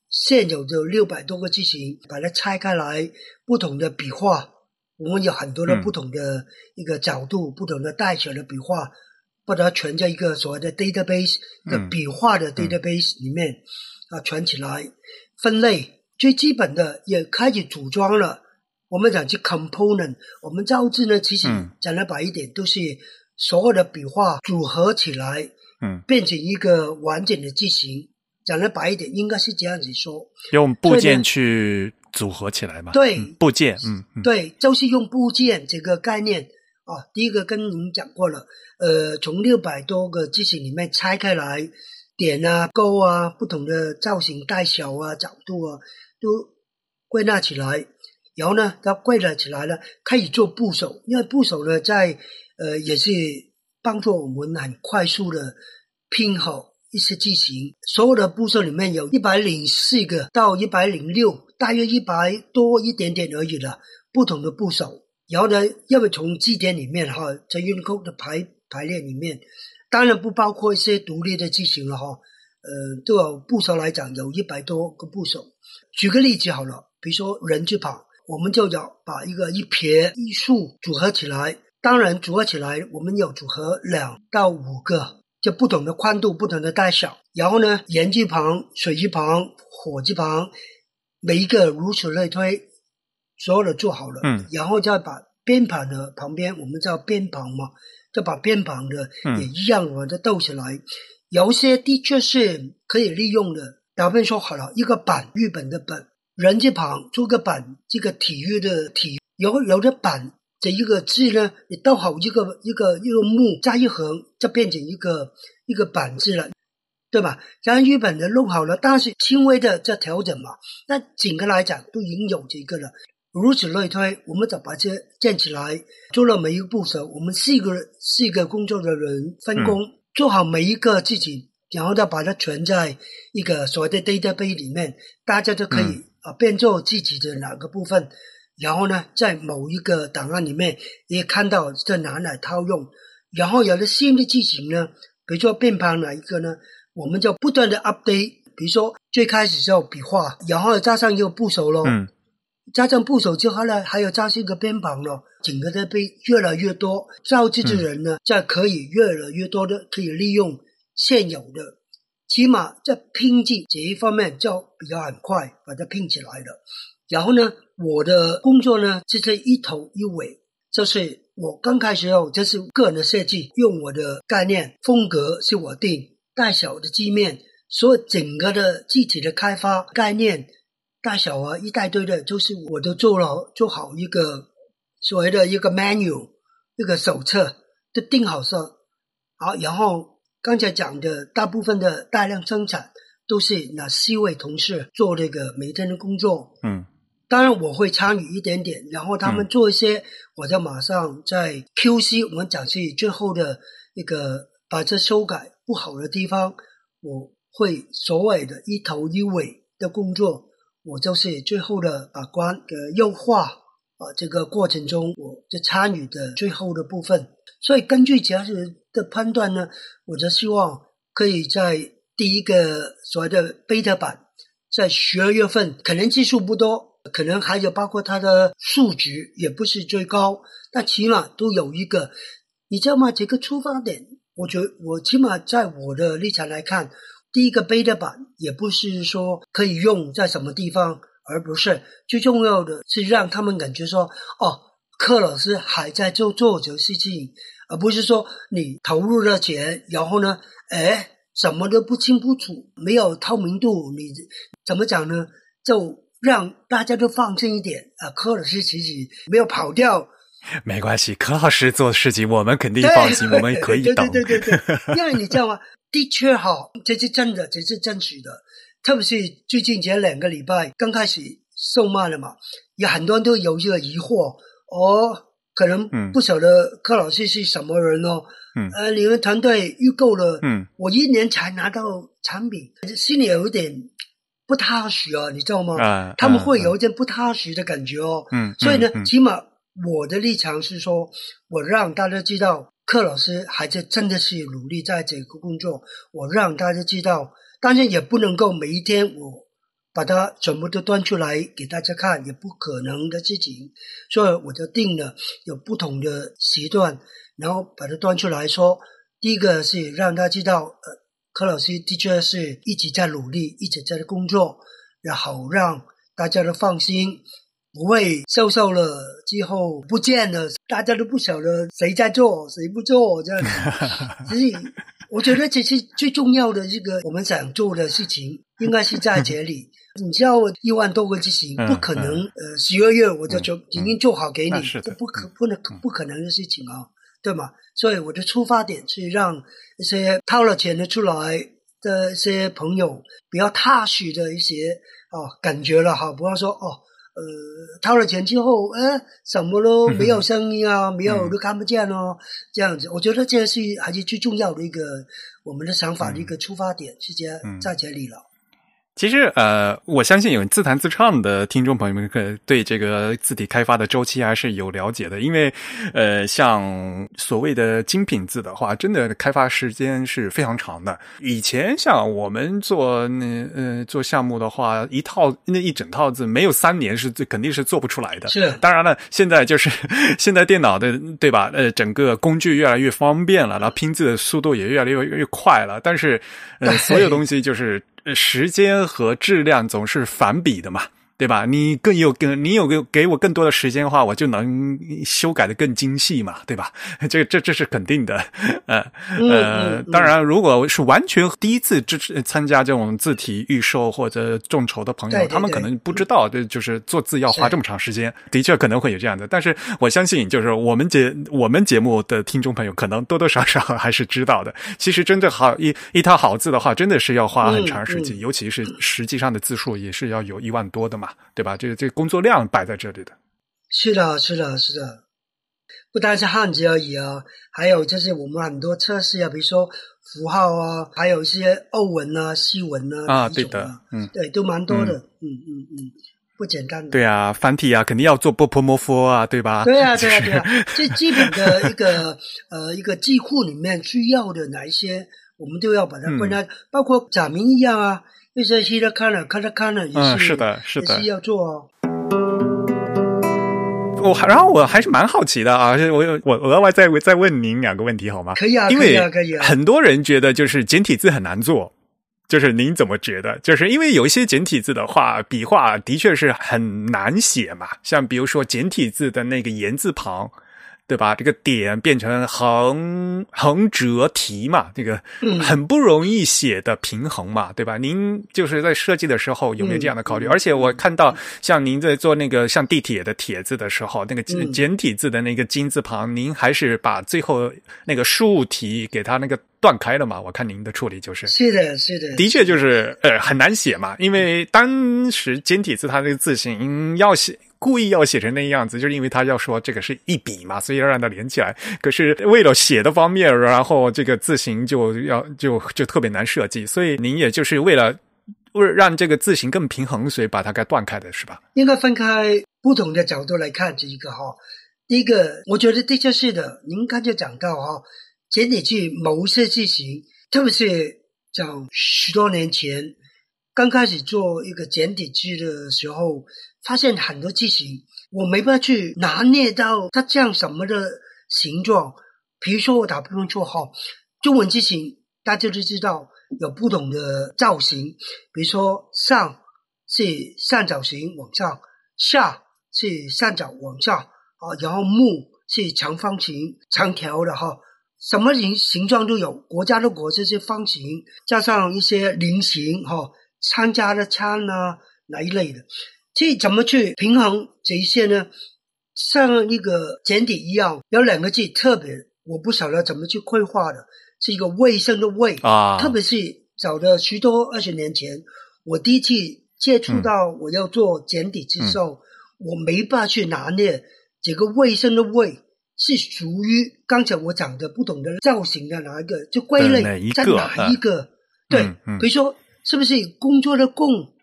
B: 现有的六百多个字型把它拆开来，不同的笔画，我们有很多的不同的一个角度，不同的大小的笔画，把它存在一个所谓的 database，一个笔画的 database 里面啊，存起来分类。最基本的也开始组装了，我们讲去 component，我们造字呢，其实
A: 嗯
B: 讲的白一点，都是所有的笔画组合起来，
A: 嗯，
B: 变成一个完整的字型。讲的白一点，应该是这样子说。
A: 用部件去组合起来嘛。
B: 对
A: 嗯部件，嗯嗯，
B: 对，就是用部件这个概念啊。第一个跟您讲过了，呃，从六百多个句型里面拆开来，点啊、勾啊，不同的造型、大小啊、角度啊，都归纳起来。然后呢，它归纳起来了，可以做部首，因为部首呢，在呃也是帮助我们很快速的拼好一些句型。所有的部首里面有一百零四个到一百零六，大约一百多一点点而已了，不同的部首。然后呢，因为从字典里面哈，在韵库的排排列里面，当然不包括一些独立的句型了哈。呃，都有部首来讲，有一百多个部首。举个例子好了，比如说人字旁，我们就要把一个一撇一竖组合起来。当然，组合起来我们有组合两到五个，就不同的宽度、不同的大小。然后呢，言字旁、水字旁、火字旁，每一个如此类推，所有的做好了，
A: 嗯，
B: 然后再把边旁的旁边，我们叫边旁嘛，就把边旁的
A: 嗯
B: 也一样把它斗起来。有些的确是可以利用的。打比说好了，一个板，日本的板，人字旁做个板，这个体育的体，有有的板这一个字呢，你倒好一个一个一个木加一横，就变成一个一个板字了。对吧？将日本的弄好了，但是轻微的在调整嘛。那整个来讲都已经有这个了。如此类推，我们就把这建起来，做了每一个步骤。我们四个四个工作的人分工，做好每一个自己，然后再把它存在一个所谓的 database 里面，大家都可以
A: 嗯
B: 啊变做自己的哪个部分。然后呢，在某一个档案里面也看到在哪来套用。然后有了新的句型呢，比如说变旁哪一个呢？我们就不断的 update，比如说最开始就笔画，然后加上一个部首咯，
A: 嗯
B: 加上部首之后呢，还有加上一个边旁咯，整个的被越来越多，造字的人呢，在可以越来越多的可以利用现有的，起码在拼记这一方面就比较很快把它拼起来了。然后呢，我的工作呢，就是一头一尾，就是我刚开始后，这是个人的设计，用我的概念风格是我定，大小的界面，所有整个的具体的开发概念、大小啊，一大堆的，就是我都做了做好一个所谓的一个 manual，一个手册，都定好了。好，然后刚才讲的大部分的大量生产都是那四位同事做这个每天的工作，
A: 嗯
B: 当然我会参与一点点，然后他们
A: 嗯
B: 做一些，我就马上在 QC，我们讲是最后的一个把这修改不好的地方，我会所谓的一头一尾的工作，我就是最后的把关的优化啊这个过程中，我就参与的最后的部分。所以根据这样子的判断呢，我就希望可以在第一个所谓的 beta 版，在十二月份可能技术不多。可能还有包括它的数值也不是最高，但起码都有一个，你知道吗？这个出发点，我觉得我起码在我的立场来看，第一个 beta 版也不是说可以用在什么地方，而不是最重要的是让他们感觉说，哦，柯老师还在做做这个事情，而不是说你投入了钱，然后呢，哎，什么都不清不楚，没有透明度，你怎么讲呢？就让大家都放心一点啊，柯老师其实没有跑掉，
A: 没关系，柯老师做事情我们肯定放心，我们可以
B: 对。对对对对，因为你知道吗？的确好，这是真的，这是真实的。特别是最近这两个礼拜刚开始售卖了嘛，有很多人都有这个疑惑哦，可能
A: 嗯
B: 不晓得柯老师是什么人哦。
A: 嗯
B: 呃，你们团队预购了，
A: 嗯
B: 我一年才拿到产品，心里有一点不踏实啊，你知道吗？
A: 啊，
B: 他们会
A: 啊
B: 有一点不踏实的感觉哦。
A: 嗯，
B: 所以呢，
A: 嗯嗯
B: 起码我的立场是说，我让大家知道，柯老师还是真的是努力在这个工作。我让大家知道，当然也不能够每一天我把它全部都端出来给大家看，也不可能的事情。所以我就定了有不同的时段，然后把它端出来说。第一个是让大家知道，呃，柯老师的确是一直在努力，一直在工作，然后让大家都放心。不会瘦瘦了之后不见了，大家都不晓得谁在做，谁不做这样子。所以我觉得这是最重要的一个我们想做的事情，应该是在这里。你知道一万多个机型，不可能呃十二月我就就已经做好给你，这不可不能不可能的事情啊，对吗？所以我的出发点是让一些掏了钱的出来的一些朋友比较踏实的一些哦感觉了哈，不要说哦呃掏了钱之后，呃什么都没有声音啊，没有都看不见哦，这样子，我觉得这是还是最重要的一个我们的想法的一个出发点，是这在这里了。
A: 其实，呃，我相信有自弹自唱的听众朋友们，可对这个字体开发的周期还是有了解的。因为，呃，像所谓的精品字的话，真的开发时间是非常长的。以前像我们做那呃做项目的话，一套那一整套字没有三年是肯定是做不出来的。
B: 是，
A: 当然了，现在就是现在电脑的对吧？呃，整个工具越来越方便了，然后拼字的速度也越来越越快了。但是，呃，所有东西就是。时间和质量总是反比的嘛。对吧？你更有更，你有个给我更多的时间的话，我就能修改的更精细嘛，对吧？这这这是肯定的。呃呃，当然，如果是完全第一次支持参加这种字体预售或者众筹的朋友，他们可能不知道，这就是做字要花这么长时间。的确可能会有这样的，但是我相信，就是我们节我们节目的听众朋友，可能多多少少还是知道的。其实真正好一一套好字的话，真的是要花很长时间，尤其是实际上的字数也是要有一万多的嘛。对吧？这个这个工作量摆在这里的，
B: 是的，是的，是的，不单是汉字而已啊，还有就是我们很多测试啊，比如说符号啊，还有一些欧文啊、西文啊
A: 啊，对的，
B: 嗯，对，都蛮多的，嗯嗯嗯，不简单的。
A: 对啊，繁体啊，肯定要做波泼摩佛啊，对吧？
B: 对啊，对啊，对啊，最基本的一个呃一个记库里面需要的哪一些，我们都要把它归纳，包括假名一样啊。一些新的看了，看了看了，
A: 嗯，是的，是的，
B: 是要做哦。
A: 我然后我还是蛮好奇的啊，我我额外再再问您两个问题好吗？
B: 可以啊，
A: 因为
B: 可以啊。
A: 很多人觉得就是简体字很难做，就是您怎么觉得？就是因为有一些简体字的话，笔画的确是很难写嘛，像比如说简体字的那个言字旁。对吧？这个点变成横横折提嘛，这个很不容易写的平衡嘛，对吧？您就是在设计的时候有没有这样的考虑？而且我看到像您在做那个像地铁的帖子的时候，那个简体字的那个金字旁，您还是把最后那个竖体给它那个断开了嘛？我看您的处理就是
B: 是的，是的，
A: 的确就是呃很难写嘛，因为当时简体字它那个字形要写。故意要写成那样子，就是因为他要说这个是一笔嘛，所以要让它连起来。可是为了写的方面，然后这个字形就要就就特别难设计。所以您也就是为了为了让这个字形更平衡，所以把它给断开的是吧？
B: 应该分开不同的角度来看这一个哈。第一个，我觉得的确是的。您刚才讲到哈，简体字某些字形，特别是讲十多年前刚开始做一个简体字的时候。发现很多字形，我没办法去拿捏到它这样什么的形状。比如说，我打比方说，哈，中文字形大家都知道有不同的造型，比如说上是三角形往上，下是三角往下啊，然后木是长方形长条的哈，什么形形状都有。国家的国这些方形，加上一些菱形哈，参加的参啊哪一类的。这怎么去平衡这一些呢？像一个简体一样，有两个字特别，我不晓得怎么去绘画的，是一个卫生的卫啊。特别是早的许多二十年前，我第一次接触到我要做简体之后，我没办法去拿捏这个卫生的卫是属于刚才我讲的不同的造型的哪一个，就归类在哪一个？对，比如说是不是工作的工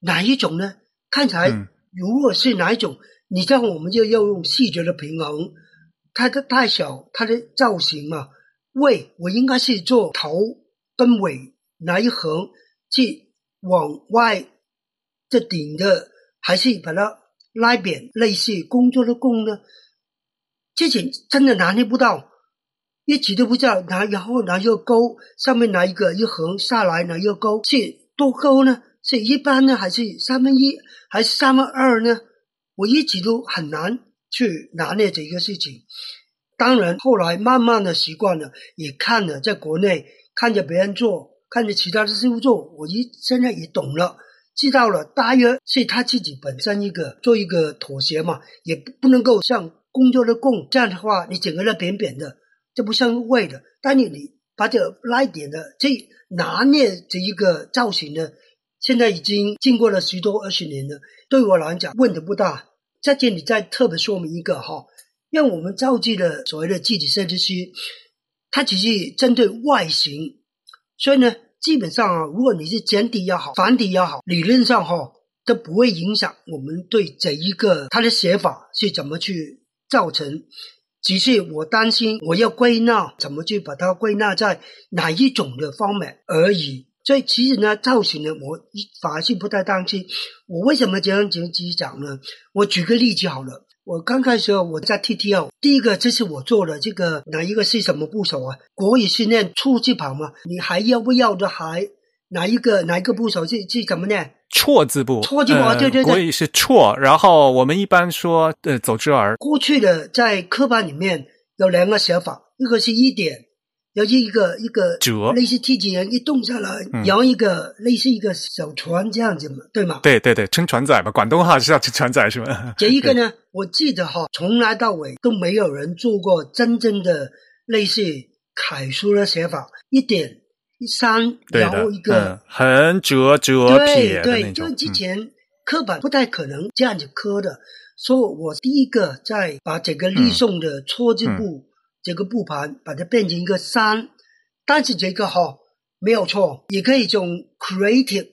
B: 哪一种呢？看起来，如果是哪一种，你这样我们就要用视觉的平衡，它的大小、它的造型嘛。尾我应该是做头跟尾哪一横去往外这顶的，还是把它拉扁，类似工作的工呢？之前真的拿捏不到，一直都不知道拿，然后拿一个钩上面拿一个一横下来，拿一个钩是多勾呢？是一般呢，还是三分一，还是三分二呢？我一直都很难去拿捏这一个事情。当然，后来慢慢的习惯了，也看了在国内看着别人做，看着其他的师傅做，我一现在也懂了，知道了，大约是他自己本身一个做一个妥协嘛，也不能够像工作的供这样的话，你整个人扁扁的，这不像味的。但你你把这拉一点的这拿捏这一个造型呢，现在已经经过了十多二十年了，对我来讲问题不大。在这里再特别说明一个哈。让我们造句的所谓的具体设计师，它只是针对外形，所以呢，基本上啊，如果你是简体也好，繁体也好，理论上哈都不会影响我们对这一个它的写法是怎么去造成。只是我担心我要归纳怎么去把它归纳在哪一种的方面而已。所以其实呢，造型呢，我反而是不太担心。我为什么这样子讲呢？我举个例子好了。我刚开始我在 TTL，第一个这是我做的这个哪一个是什么部首啊？国语训练错字旁嘛？你还要不要的还哪一个哪一个部首是是怎么念？
A: 错字部，
B: 错字部，对对对，
A: 国语是错。然后我们一般说呃走之儿。
B: 过去的在课本里面有两个写法，一个是一点。有一个一个折。类似机器人一动下来，摇一个类似一个小船这样子嘛，对吗？
A: 对对对，撑船仔嘛，广东话是叫撑船仔是吗？
B: 这一个呢，我记得哈，从来到尾都没有人做过真正的类似楷书的写法，一点一三摇一个。
A: 横折折
B: 撇对对，就之前刻板不太可能这样子刻的，所以我第一个在把整个立宋的错字部。这个布盘把它变成一个山，但是这个哈没有错，也可以用 creative，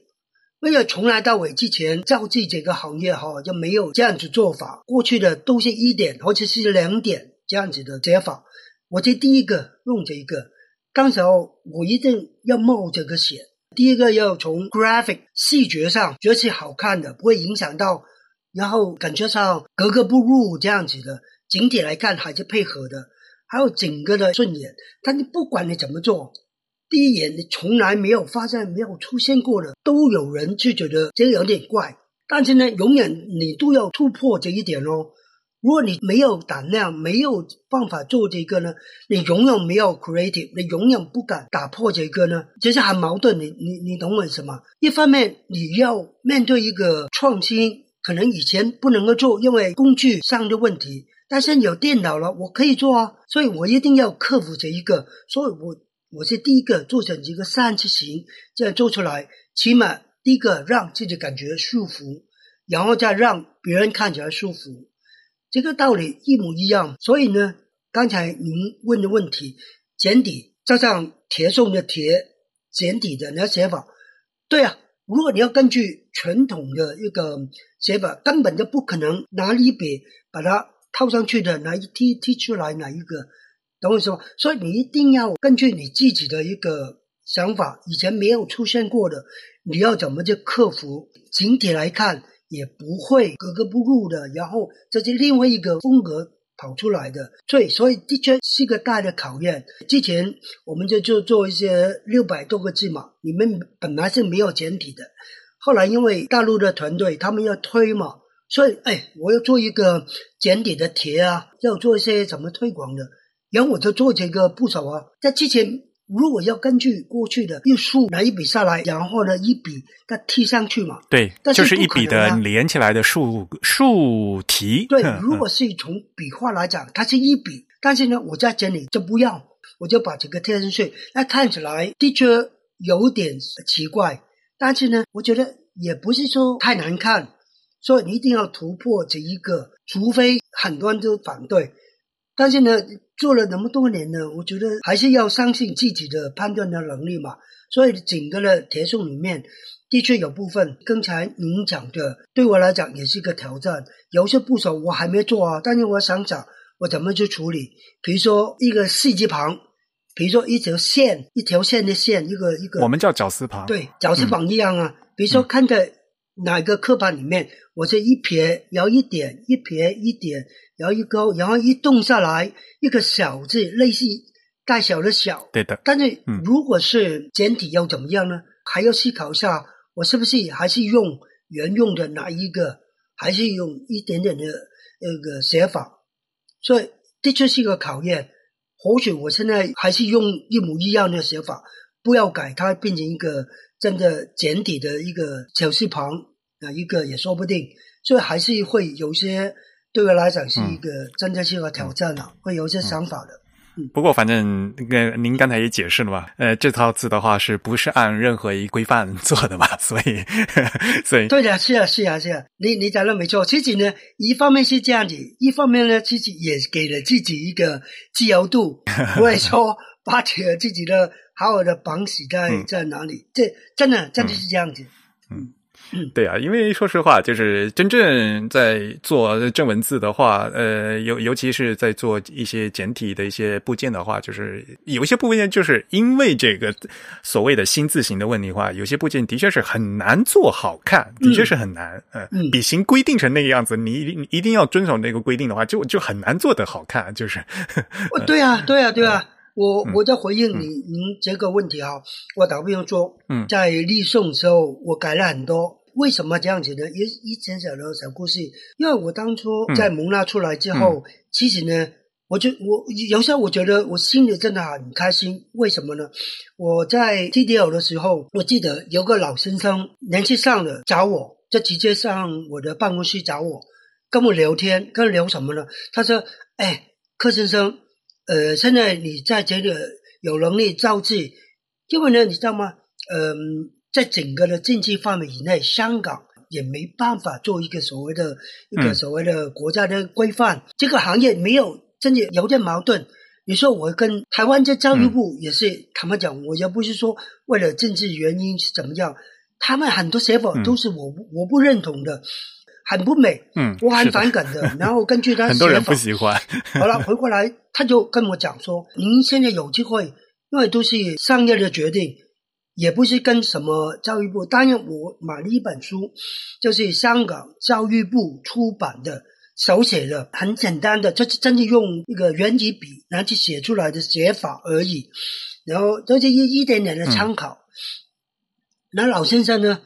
B: 因为从来到尾之前造字这个行业哈就没有这样子做法，过去的都是一点或者是两点这样子的解法。我这第一个用这一个，当时候我一定要冒这个险，第一个要从 graphic 视觉上觉得是好看的，不会影响到，然后感觉上格格不入这样子的，整体来看还是配合的。还有整个的顺眼，但是不管你怎么做，第一眼你从来没有发现、没有出现过的，都有人就觉得这个有点怪。但是呢，永远你都要突破这一点哦。如果你没有胆量、没有办法做这个呢，你永远没有 creative，你永远不敢打破这个呢，其实很矛盾。你你你懂我什么？一方面你要面对一个创新，可能以前不能够做，因为工具上的问题。但是有电脑了，我可以做啊，所以我一定要克服这一个，所以我我是第一个做成一个三字形，这样做出来，起码第一个让自己感觉舒服，然后再让别人看起来舒服，这个道理一模一样。所以呢，刚才您问的问题，简体加上铁送的铁，简体的那写法，对啊，如果你要根据传统的一个写法，根本就不可能拿一笔把它。套上去的哪一踢踢出来哪一个，懂我意思吗？所以你一定要根据你自己的一个想法，以前没有出现过的，你要怎么去克服？整体来看也不会格格不入的。然后这是另外一个风格跑出来的，所以所以的确是个大的考验。之前我们就就做一些六百多个字嘛，你们本来是没有简体的，后来因为大陆的团队他们要推嘛。所以，哎，我要做一个简体的帖啊，要做一些怎么推广的，然后我就做这个部首啊。在之前，如果要根据过去的用竖来一笔下来，然后呢一笔它贴上去嘛，
A: 对，就是一笔的连起来的竖竖题。
B: 对，如果是从笔画来讲，它是一笔，但是呢，我在这里就不要，我就把这个贴上去，那看起来的确有点奇怪，但是呢，我觉得也不是说太难看。所以你一定要突破这一个，除非很多人都反对。但是呢，做了那么多年呢，我觉得还是要相信自己的判断的能力嘛。所以整个的铁送里面，的确有部分刚才您讲的，对我来讲也是一个挑战。有些部首我还没做啊，但是我想想我怎么去处理。比如说一个“四”字旁，比如说一条线，一条线的线，一个一个，
A: 我们叫绞丝旁，
B: 对，绞丝旁一样啊。比如说看着。哪个课本里面，我这一撇，然后一点，一撇一点，然后一勾，然后一动下来，一个小字，类似大小的小。
A: 对的。
B: 但是如果是简体要怎么样呢？还要思考一下，我是不是还是用原用的哪一个，还是用一点点的那个写法，所以的确是一个考验。或许我现在还是用一模一样的写法，不要改，它变成一个真的简体的一个小字旁啊，一个也说不定。所以还是会有些对我来讲是一个真的是一个挑战了，会有一些想法的。
A: 嗯不过，反正那个您刚才也解释了嘛，呃，这套字的话是不是按任何一规范做的嘛？所以，所以
B: 对的，是啊，是啊，是啊，你你讲的没错。其实呢，一方面是这样子，一方面呢，其实也给了自己一个自由度，不会说把自己的好好的绑死在在哪里。这真的真的是这样子，
A: 嗯。对啊，因为说实话，就是真正在做正文字的话，呃，尤尤其是在做一些简体的一些部件的话，就是有一些部件，就是因为这个所谓的新字形的问题话，有些部件的确是很难做好看，的确是很难。嗯，笔形规定成那个样子，你你一定要遵守那个规定的话，就就很难做得好看。就是，
B: 对啊，对啊，对啊。我我在回应你您这个问题啊，我打比方说，嗯，在立宋时候，我改了很多。为什么这样子呢？一一讲讲的小故事。因为我当初在蒙纳出来之后，其实呢，我就我有时候我觉得我心里真的很开心。为什么呢？我在 TDL 的时候，我记得有个老先生年纪上了找我，就直接上我的办公室找我，跟我聊天，跟聊什么呢？他说：“哎，柯先生，呃，现在你在这里有能力造字，因为呢，你知道吗？嗯。”在整个的经济范围以内，香港也没办法做一个所谓的一个所谓的国家的规范。这个行业没有，真的有点矛盾。你说我跟台湾这教育部也是，坦白讲，我也不是说为了政治原因是怎么样，他们很多写法都是我我不认同的，很不美，嗯，我很反感的。然后根据他
A: 很多人不喜欢。
B: 好了，回过来他就跟我讲说：“您现在有机会，因为都是商业的决定。”也不是跟什么教育部，当然我买了一本书，就是香港教育部出版的手写的，很简单的，就是真的用一个圆珠笔然后去写出来的写法而已，然后都是一一点点的参考。那老先生呢，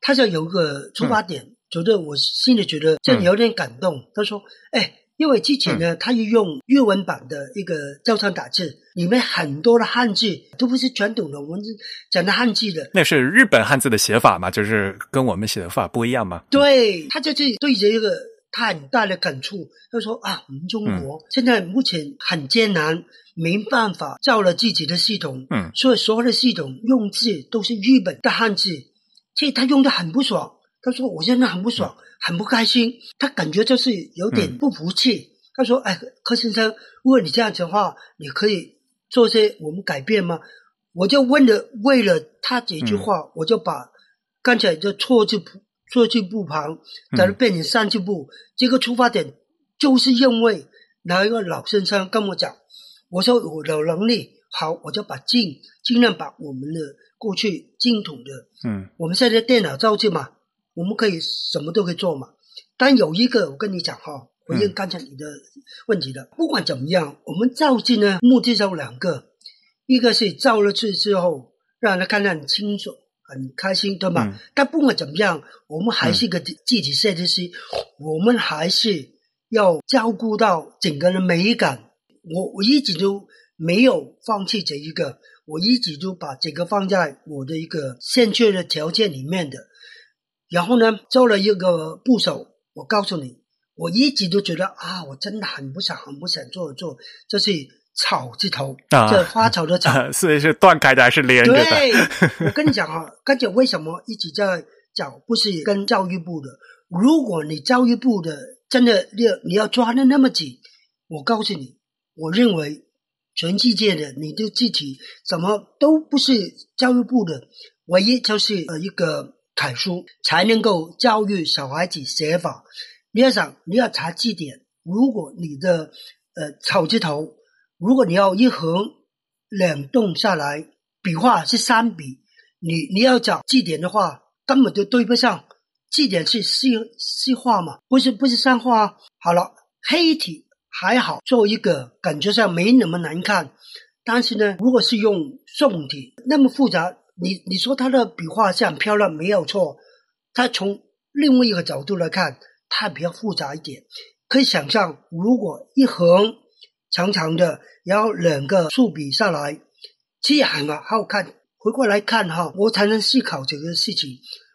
B: 他就有个出发点，觉得我心里觉得这有点感动。他说：“哎。”因为之前呢，他又用粤文版的一个教程打字，里面很多的汉字都不是传统的文字讲的汉字的。
A: 那是日本汉字的写法嘛？就是跟我们写的法不一样嘛？
B: 对，他就是对着一个他很大的感触。他说啊，我们中国现在目前很艰难，没办法造了自己的系统，嗯，所以所有的系统用字都是日本的汉字，所以他用的很不爽。他说我现在很不爽。很不开心，他感觉就是有点不服气。他说：“哎，柯先生，如果你这样子的话，你可以做些我们改变吗？”我就问了，为了他几句话，我就把刚才的错字错字部旁，把它变成三字部。这个出发点就是因为哪一个老先生跟我讲，我说我有能力，好，我就把尽尽量把我们的过去正统的，嗯，我们现在电脑造字嘛。我们可以什么都可以做嘛，但有一个我跟你讲哈，回应刚才你的问题的，不管怎么样，我们造字呢，目的有两个，一个是造了去之后，让他看得很清楚、很开心，对吗？但不管怎么样，我们还是一个字体设计师，我们还是要照顾到整个的美感。我我一直都没有放弃这一个，我一直都把这个放在我的一个欠缺的条件里面的。然后呢，做了一个部首。我告诉你，我一直都觉得啊，我真的很不想、很不想做做，这是草字头，这花草的草，
A: 是是断开的还是连着的？
B: 对，我跟你讲啊，刚才为什么一直在讲，不是跟教育部的？如果你教育部的真的你你要抓的那么紧，我告诉你，我认为全世界的你的字体怎么都不是教育部的，唯一就是呃一个。楷书才能够教育小孩子写法。你要想，你要查字典，如果你的呃草字头，如果你要一横两纵下来，笔画是三笔，你你要找字典的话，根本就对不上。字典是细细画嘛，不是不是三画。好了，黑体还好，做一个感觉上没那么难看。但是呢，如果是用宋体，那么复杂。你你说他的笔画像漂亮没有错，他从另外一个角度来看，它比较复杂一点。可以想象，如果一横长长的，然后两个竖笔下来，这样啊好看。回过来看哈，我才能思考这个事情。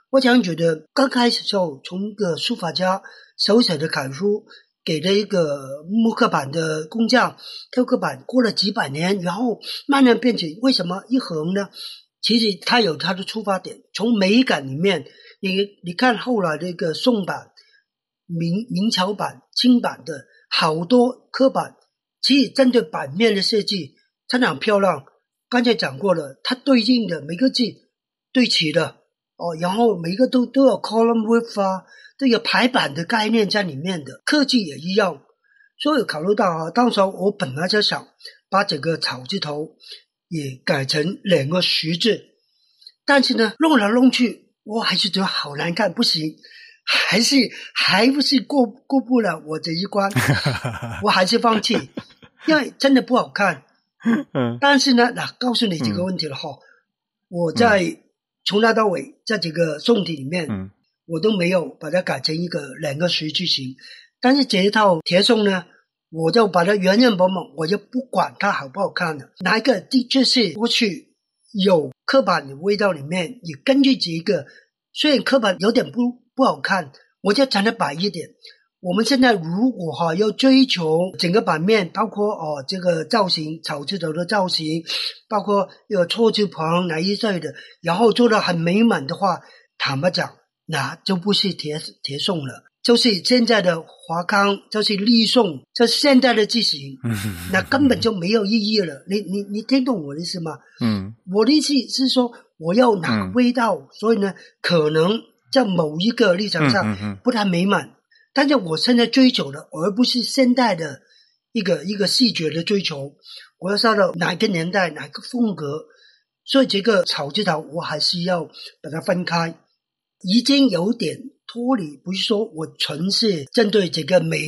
B: 我常觉得，刚开始时候从一个书法家手写的楷书，给了一个木刻板的工匠，雕刻板过了几百年，然后慢慢变成为什么一横呢？其实它有它的出发点，从美感里面，你你看后来这个宋版、明明朝版、清版的好多刻板，其实针对版面的设计，它很漂亮。刚才讲过了，它对应的每个字对齐的哦，然后每个都 都有 column width 啊，都有排版的概念在里面的，刻字也一样。所以考虑到啊，当时我本来就想把整个草字头。也改成两个十字，但是呢，弄来弄去，我还是觉得好难看，不行，还是还不是过过不了我这一关，我还是放弃，因为真的不好看。嗯，但是呢，那告诉你几个问题了哈，我在从头到尾在这个宋体里面，嗯，我都没有把它改成一个两个十字形，但是这一套铁宋呢。我就把它原原本本，我就不管它好不好看了。哪一个的确是过去有刻板的味道里面，也根据这个，虽然刻板有点不不好看，我就讲的白一点。我们现在如果哈要追求整个版面，包括哦这个造型草字头的造型，包括有错字旁哪一类的，然后做的很美满的话，坦白讲，那就不是铁铁送了。就是现在的华康，就是立宋，这是现在的字形，那根本就没有意义了。你你你听懂我的意思吗？嗯，我的意思是说，我要哪个味道，所以呢，可能在某一个立场上不太美满。但是我现在追求的，而不是现代的一个一个视觉的追求，我要上到哪个年代哪个风格，所以这个草字头我还是要把它分开，已经有点。脱离不是说我纯是针对这个美，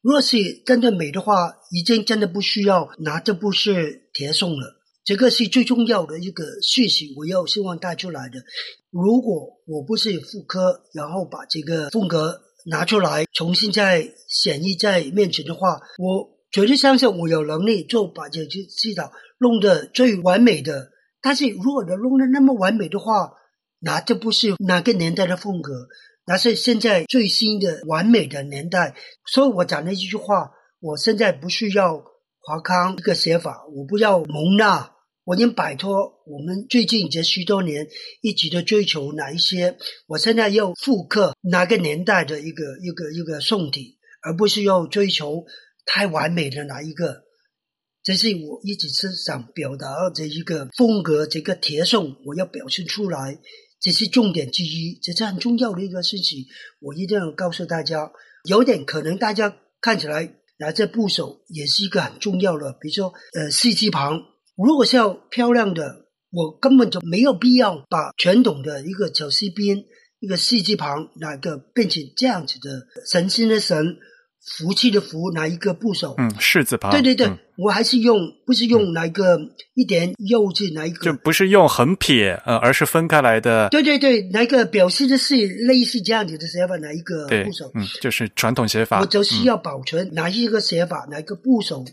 B: 若是针对美的话，已经真的不需要拿这部是铁送了。这个是最重要的一个讯息，我要希望带出来的。如果我不是妇科，然后把这个风格拿出来重新再显绎在面前的话，我绝对相信我有能力做把这些指导弄得最完美的。但是如果能弄得那么完美的话，那这不是哪个年代的风格。那是现在最新的完美的年代，所以我讲了一句话：我现在不需要华康一个写法，我不要蒙娜，我已经摆脱我们最近这许多年一直的追求哪一些，我现在要复刻哪个年代的一个一个一个宋体，而不是要追求太完美的哪一个。这是我一直是想表达这一个风格，这个铁宋我要表现出来。这是重点之一，这是很重要的一个事情，我一定要告诉大家。有点可能大家看起来拿这部首也是一个很重要的，比如说呃四字旁，如果是要漂亮的，我根本就没有必要把传统的一个小西边一个四字旁哪个变成这样子的神仙的神。福气的福，哪一个部首？
A: 嗯，士字旁。
B: 对对对，我还是用，不是用哪一个一点右字，哪一个？
A: 就不是用横撇，呃，而是分开来的。
B: 对对对，哪一个表示的是类似这样子的写法？哪一个部首？
A: 嗯，就是传统写法。
B: 我就需要保存哪一个写法，哪一个部首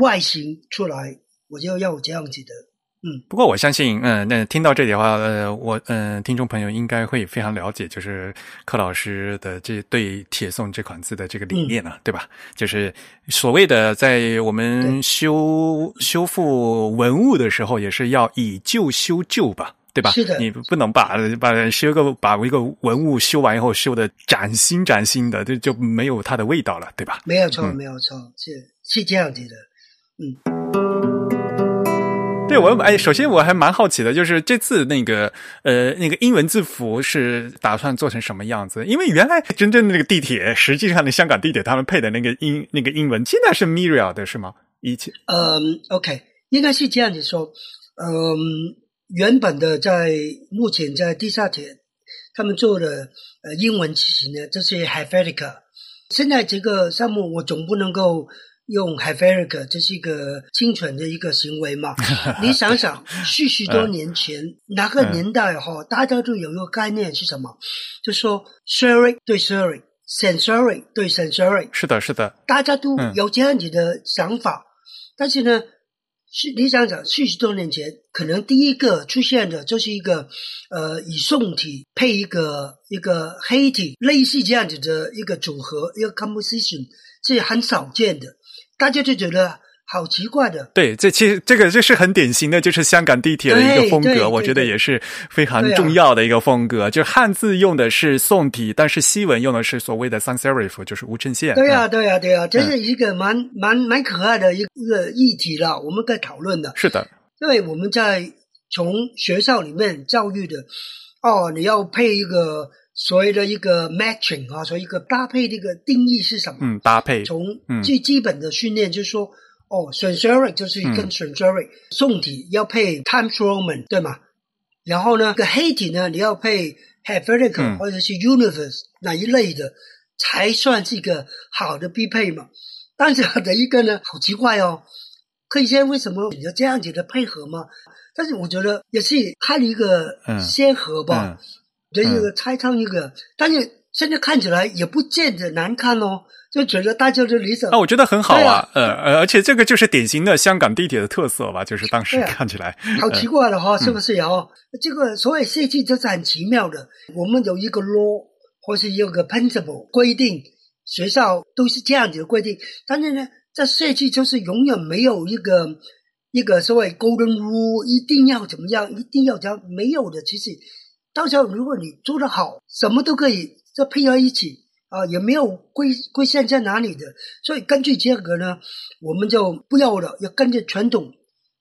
B: 外形出来，我就要这样子的。嗯，
A: 不过我相信，嗯，那听到这里的话，呃，我嗯，听众朋友应该会非常了解，就是柯老师的这对铁宋这款字的这个理念了，对吧？就是所谓的在我们修修复文物的时候，也是要以旧修旧吧，对吧？
B: 是的，
A: 你不能把把修个把一个文物修完以后修的崭新崭新的，这就没有它的味道了，对吧？
B: 没有错，没有错，是是这样子的，嗯。
A: 对我哎，首先我还蛮好奇的，就是这次那个呃那个英文字符是打算做成什么样子？因为原来真正的那个地铁，实际上的香港地铁他们配的那个英那个英文，现在是 Mirial 的是吗？一切
B: 嗯，OK，应该是这样子说，嗯，原本的在目前在地下铁他们做的呃英文词型呢，这是 h a f e r i c a 现在这个项目我总不能够。用 h a v e r i c 这是一个精纯的一个行为嘛？你想想，许许多年前哪个年代哈，大家都有一个概念是什么？就说 Siri 对 Siri，sensory 对 sensory，
A: 是的，是的，
B: 大家都
A: 嗯
B: 有这样子的想法，但是呢，是你想想，四十多年前，可能第一个出现的就是一个呃，以宋体配一个一个黑体，类似这样子的一个组合，一个 composition 是很少见的，大家就觉得好奇怪的。
A: 对，这其实这个就是很典型的，就是香港地铁的一个风格，我觉得也是非常重要的一个风格。就汉字用的是宋体，但是西文用的是所谓的 sans serif，就是无衬线。
B: 对呀、
A: 嗯
B: 对呀、对呀、这是一个蛮蛮蛮可爱的一个议题了，我们在讨论的。
A: 是的，
B: 因为我们在从学校里面教育的，哦，你要配一个所谓的一个 matching 啊，所以一个搭配的一个定义是什么？
A: 嗯，搭配，
B: 从
A: 嗯
B: 最基本的训练就是说，哦，sensoric 就是跟
A: 嗯
B: sensoric，、宋体要配 Times Roman 对吗？然后呢，个黑体呢，你要配 Helvetica、
A: 嗯
B: 或者是 Universe 哪一类的，才算是一个好的匹配嘛。但是的一个呢，好奇怪哦，可以先为什么有这样子的配合吗？但是我觉得也是开了一个
A: 嗯
B: 先河吧，
A: 嗯
B: 这一个拆唱一个，但是现在看起来也不见得难看哦，就觉得大家的理想
A: 啊，我觉得很好
B: 对
A: 啊
B: 啊，
A: 呃，呃而且这个就是典型的香港地铁的特色吧，就是当时看起来，
B: 好奇怪的哈、
A: 嗯
B: 是不是呀？哦，这个所谓设计就是很奇妙的。我们有一个 law 或是有个 principle 规定，学校都是这样子的规定，但是呢，在设计就是永远没有一个一个所谓 golden rule，一定要怎么样，一定要这样，没有的。其实到时候如果你做得好，什么都可以再配合一起。啊，也没有规规限在哪里的，所以根据这个呢，我们就不要了，要跟着传统，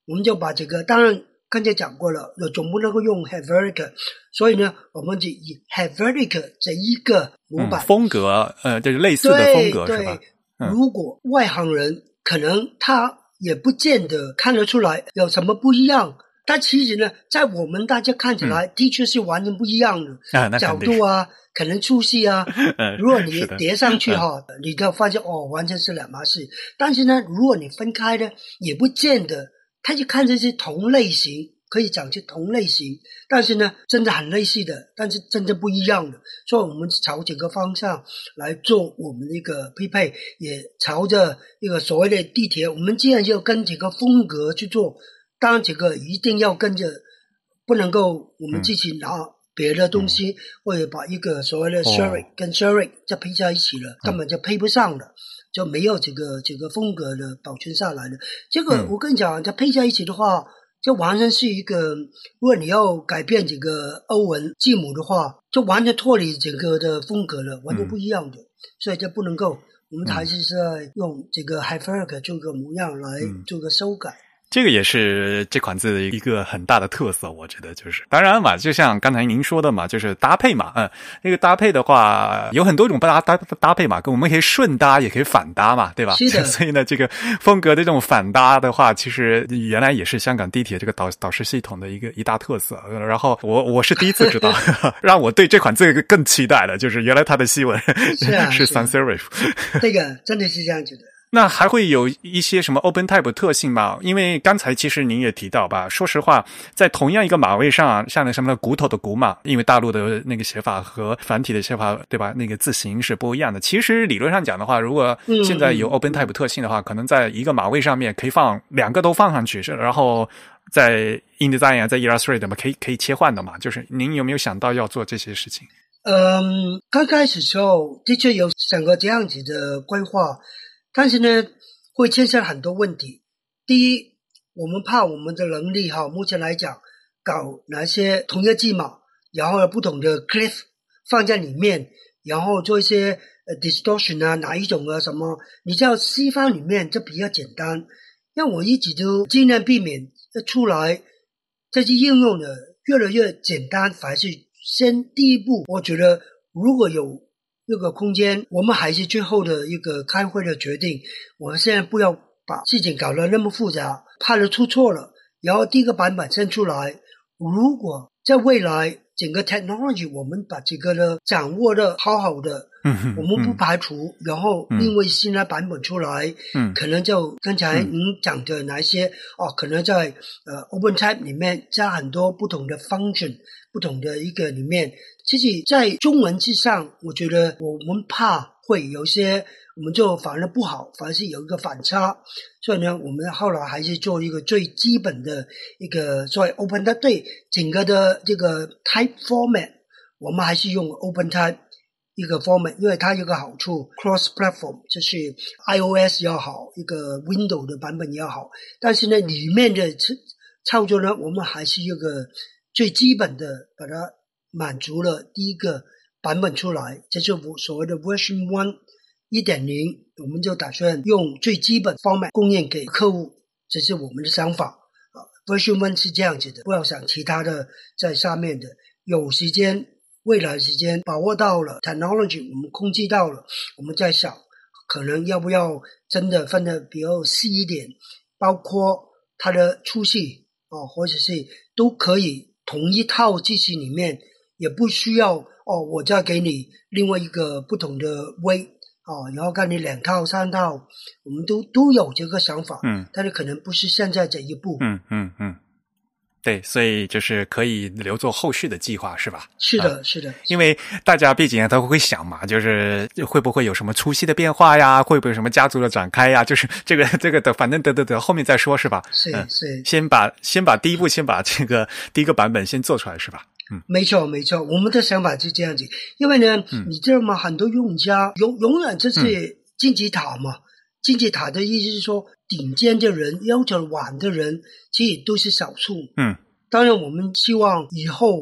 B: 我们就把这个，当然刚才讲过了，呃总不能够用 Helvetica，所以呢，我们就以 Helvetica 这一个模
A: 嗯
B: 板，
A: 风格，呃，就是类似的风格是
B: 对
A: 吧？嗯
B: 如果外行人可能他也不见得看得出来有什么不一样，但其实呢，在我们大家看起来，的确是完全不一样的角度啊，可能粗细啊，
A: 嗯
B: 如果你叠上去哈，你就发现哦，完全是两码事。但是呢，如果你分开呢，也不见得，他就看这是同类型，可以讲是同类型，但是呢，真的很类似的，但是真正不一样的。所以我们朝整个方向来做我们的一个匹配，也朝着一个所谓的地铁，我们既然要跟整个风格去做，当然这个一定要跟着，不能够我们自己拿。别的东西，或者把一个所谓的 s h e r i
A: 哦
B: 跟 s h e r i 就配在一起了，根本就配不上了，就没有这个这个风格的保存下来的。这个
A: 嗯
B: 我跟你讲，它配在一起的话，就完全是一个，如果你要改变这个欧文字母的话，就完全脱离整个的风格了，完全不一样的，所以就不能够。我们还是在用这个 h y p e r c 做个模样来
A: 嗯
B: 做个修改。
A: 这个也是这款字的一个很大的特色，我觉得就是，当然嘛，就像刚才您说的嘛，就是搭配嘛，嗯，那个搭配的话有很多种搭搭搭配嘛，跟我们可以顺搭，也可以反搭嘛，对吧？
B: 是的
A: 所以呢，这个风格的这种反搭的话，其实原来也是香港地铁这个导导师系统的一个一大特色。呃然后我我是第一次知道，让我对这款字更期待了，就是原来它的西文
B: 是啊
A: 是
B: 是啊
A: sans serif。
B: 这个真的是这样子的。
A: 那还会有一些什么 Open Type 特性吗？因为刚才其实您也提到吧，说实话，在同样一个码位上，像那什么骨头的骨码，因为大陆的那个写法和繁体的写法，对吧？那个字形是不一样的。其实理论上讲的话，如果
B: 嗯
A: 现在有 Open Type 特性的话，可能在一个码位上面可以放两个都放上去，是然后在 InDesign 啊，在 Illustrator 嘛，可以可以切换的嘛。就是您有没有想到要做这些事情？
B: 嗯，刚开始时候的确有想过这样子的规划，但是呢，会牵涉很多问题。第一，我们怕我们的能力哈，目前来讲，搞哪些同一个字码，然后不同的 cliff 放在里面，然后做一些呃 distortion 啊，哪一种啊什么，你知道西方里面这比较简单，让我一直都尽量避免出来这些应用的越来越简单，还是先第一步，我觉得如果有这个空间，我们还是最后的一个开会的决定。我们现在不要把事情搞得那么复杂，怕了出错了。然后第一个版本先出来，如果在未来整个 technology 我们把这个呢掌握的好好的，
A: 嗯，
B: 我们不排除，然后
A: 嗯。
B: 因为新的版本出来，
A: 嗯。
B: 可能就刚才
A: 嗯。
B: 您讲的哪一些哦，可能在呃 OpenType 里面加很多不同的 function，不同的一个里面，其实，在中文之上，我觉得我们怕会有些，我们就反而不好，反而是有一个反差，所以呢，我们后来还是做一个最基本的一个所谓 OpenType 对整个的这个 Type format，我们还是用 OpenType。一个 format，因为它有个好处，cross platform 就是 iOS 也好，一个 Window 的版本也好，但是呢，里面的操操作呢，我们还是有个最基本的，把它满足了第一个版本出来，这是我所谓的 version one 一点零，我们就打算用最基本 format 供应给客户，这是我们的想法啊。version one 是这样子的，不要想其他的在下面的，有时间。未来时间把握到了 technology，我们控制到了，我们在想，可能要不要真的分的比较细一点，包括它的粗细哦，或者是都可以同一套机器里面，也不需要哦，我再给你另外一个不同的微哦，然后看你两套三套，我们都都有这个想法，
A: 嗯。
B: 但是可能不是现在这一步，
A: 嗯嗯嗯，对，所以就是可以留作后续的计划，是吧？
B: 是的，是的，
A: 因为大家毕竟都会想嘛，就是会不会有什么粗细的变化呀？会不会有什么家族的展开呀？就是 这个这个的，反正得得得，后面再说，是吧？
B: 是
A: 嗯
B: 是。
A: 先把先把第一步，先把这个第一个版本先做出来，是吧？嗯
B: 没错，没错，我们的想法是这样子，因为呢，
A: 嗯
B: 你知道吗？很多用家永永远就是金字塔嘛。金字塔的意思是说，顶尖的人、要求晚的人，其实都是少数。
A: 嗯
B: 当然，我们希望以后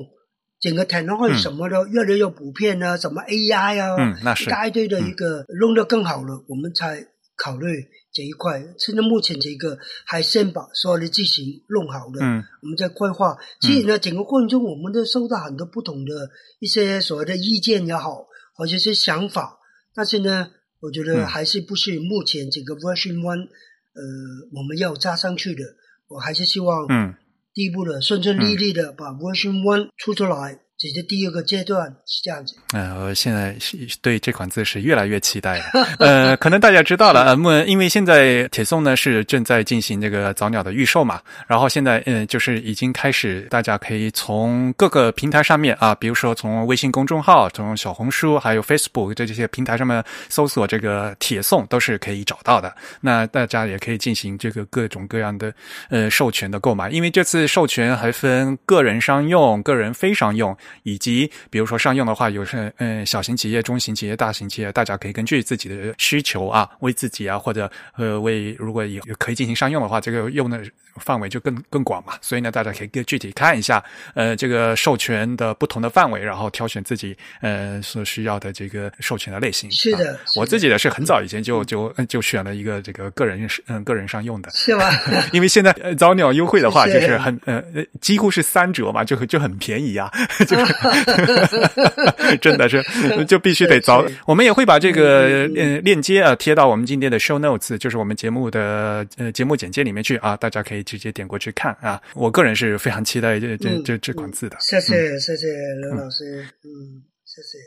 B: 整个 technology
A: 嗯
B: 什么的越来越普遍啊，什么 AI 啊，
A: 嗯，那是
B: 一大堆的一个弄得更好了，我们才考虑这一块。现在目前这个还先把所有的机型弄好了，
A: 嗯
B: 我们再规划。其实呢，整个过程中我们都收到很多不同的一些所谓的意见也好，或者是想法，但是呢，我觉得
A: 嗯
B: 还是不是目前这个 version one，呃，我们要加上去的。我还是希望，
A: 嗯。
B: 第一步的顺顺利利的把 version one 出出来，这是第一个阶段是这样子。
A: 呃，我现在是对这款字是越来越期待了。呃，可能大家知道了，呃，木因为现在铁送呢是正在进行这个早鸟的预售嘛，然后现在嗯、呃，就是已经开始，大家可以从各个平台上面啊，比如说从微信公众号、从小红书还有 Facebook 的这些平台上面搜索这个铁送都是可以找到的。那大家也可以进行这个各种各样的呃授权的购买，因为这次授权还分个人商用、个人非商用。以及比如说商用的话，有是嗯小型企业、中型企业、大型企业，大家可以根据自己的需求啊，为自己啊，或者呃为如果有可以进行商用的话，这个用的范围就更更广嘛。所以呢，大家可以具体看一下呃这个授权的不同的范围，然后挑选自己呃所需要的这个授权的类型。
B: 是的，
A: 啊、我自己的是很早以前就就就选了一个这个个人嗯个人商用的，
B: 是吗？
A: 因为现在呃早鸟优惠的话，就是很呃几乎是三折嘛，就就很便宜啊。就是真的是，就必须得早。我们也会把这个呃链接啊贴到我们今天的 show notes，就是我们节目的呃节目简介里面去啊，大家可以直接点过去看啊。我个人是非常期待这这这这款字的。
B: 谢谢谢谢刘老师，嗯，谢谢。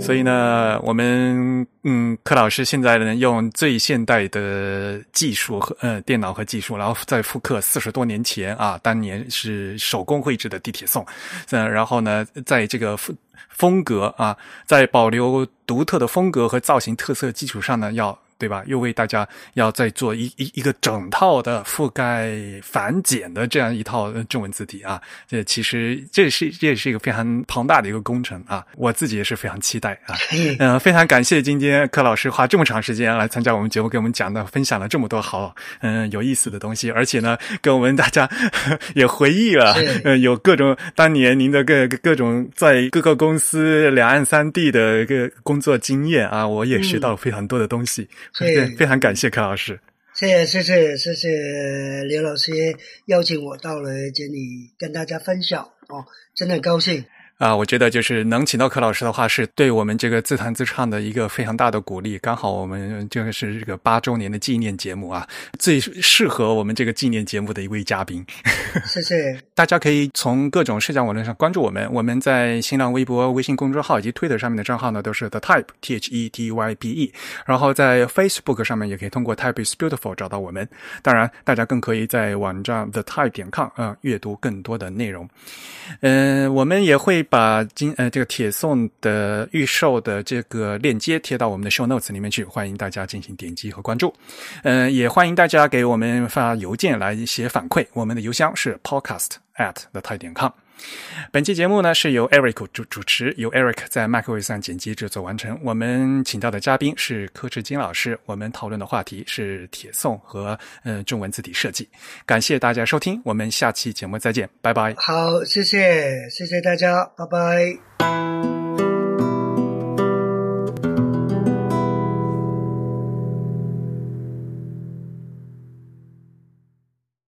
A: 所以呢，我们嗯，柯老师现在呢用最现代的技术和呃电脑和技术，然后再复刻四十多年前啊，当年是手工绘制的地铁颂，嗯，然后呢，在这个风风格啊，在保留独特的风格和造型特色基础上呢，要。对吧？又为大家要再做一一一个整套的覆盖繁简的这样一套中文字体啊！这其实这是这也是一个非常庞大的一个工程啊！我自己也是非常期待啊！嗯、呃，非常感谢今天柯老师花这么长时间来参加我们节目，给我们讲的分享了这么多好嗯、呃、有意思的东西，而且呢，跟我们大家 也回忆了呃有各种当年您的各各种在各个公司两岸三地的一个工作经验啊，我也学到了非常多的东西。嗯对，非常感谢柯老师。
B: 谢谢谢谢谢谢刘老师邀请我到了这里跟大家分享哦，真的很高兴。
A: 啊，我觉得就是能请到柯老师的话，是对我们这个自弹自唱的一个非常大的鼓励。刚好我们这个是这个八周年的纪念节目啊，最适合我们这个纪念节目的一位嘉宾。
B: 谢谢。
A: 大家可以从各种社交网络上关注我们，我们在新浪微博、微信公众号以及 Twitter 上面的账号呢，都是 The Type T H E T Y P E。然后在 Facebook 上面也可以通过 Type is Beautiful 找到我们。当然，大家更可以在网站 The Type 点 com 啊阅读更多的内容。嗯，我们也会。把今呃这个铁送的预售的这个链接贴到我们的 show notes 里面去，欢迎大家进行点击和关注。嗯，也欢迎大家给我们发邮件来写反馈，我们的邮箱是 podcast at the 泰点 com。本期节目呢是由 Eric 主主持，由 Eric 在 MacOS 上剪辑制作完成。我们请到的嘉宾是柯志金老师，我们讨论的话题是铁送和呃中文字体设计。感谢大家收听，我们下期节目再见，拜拜。
B: 好，谢谢，谢谢大家，拜拜。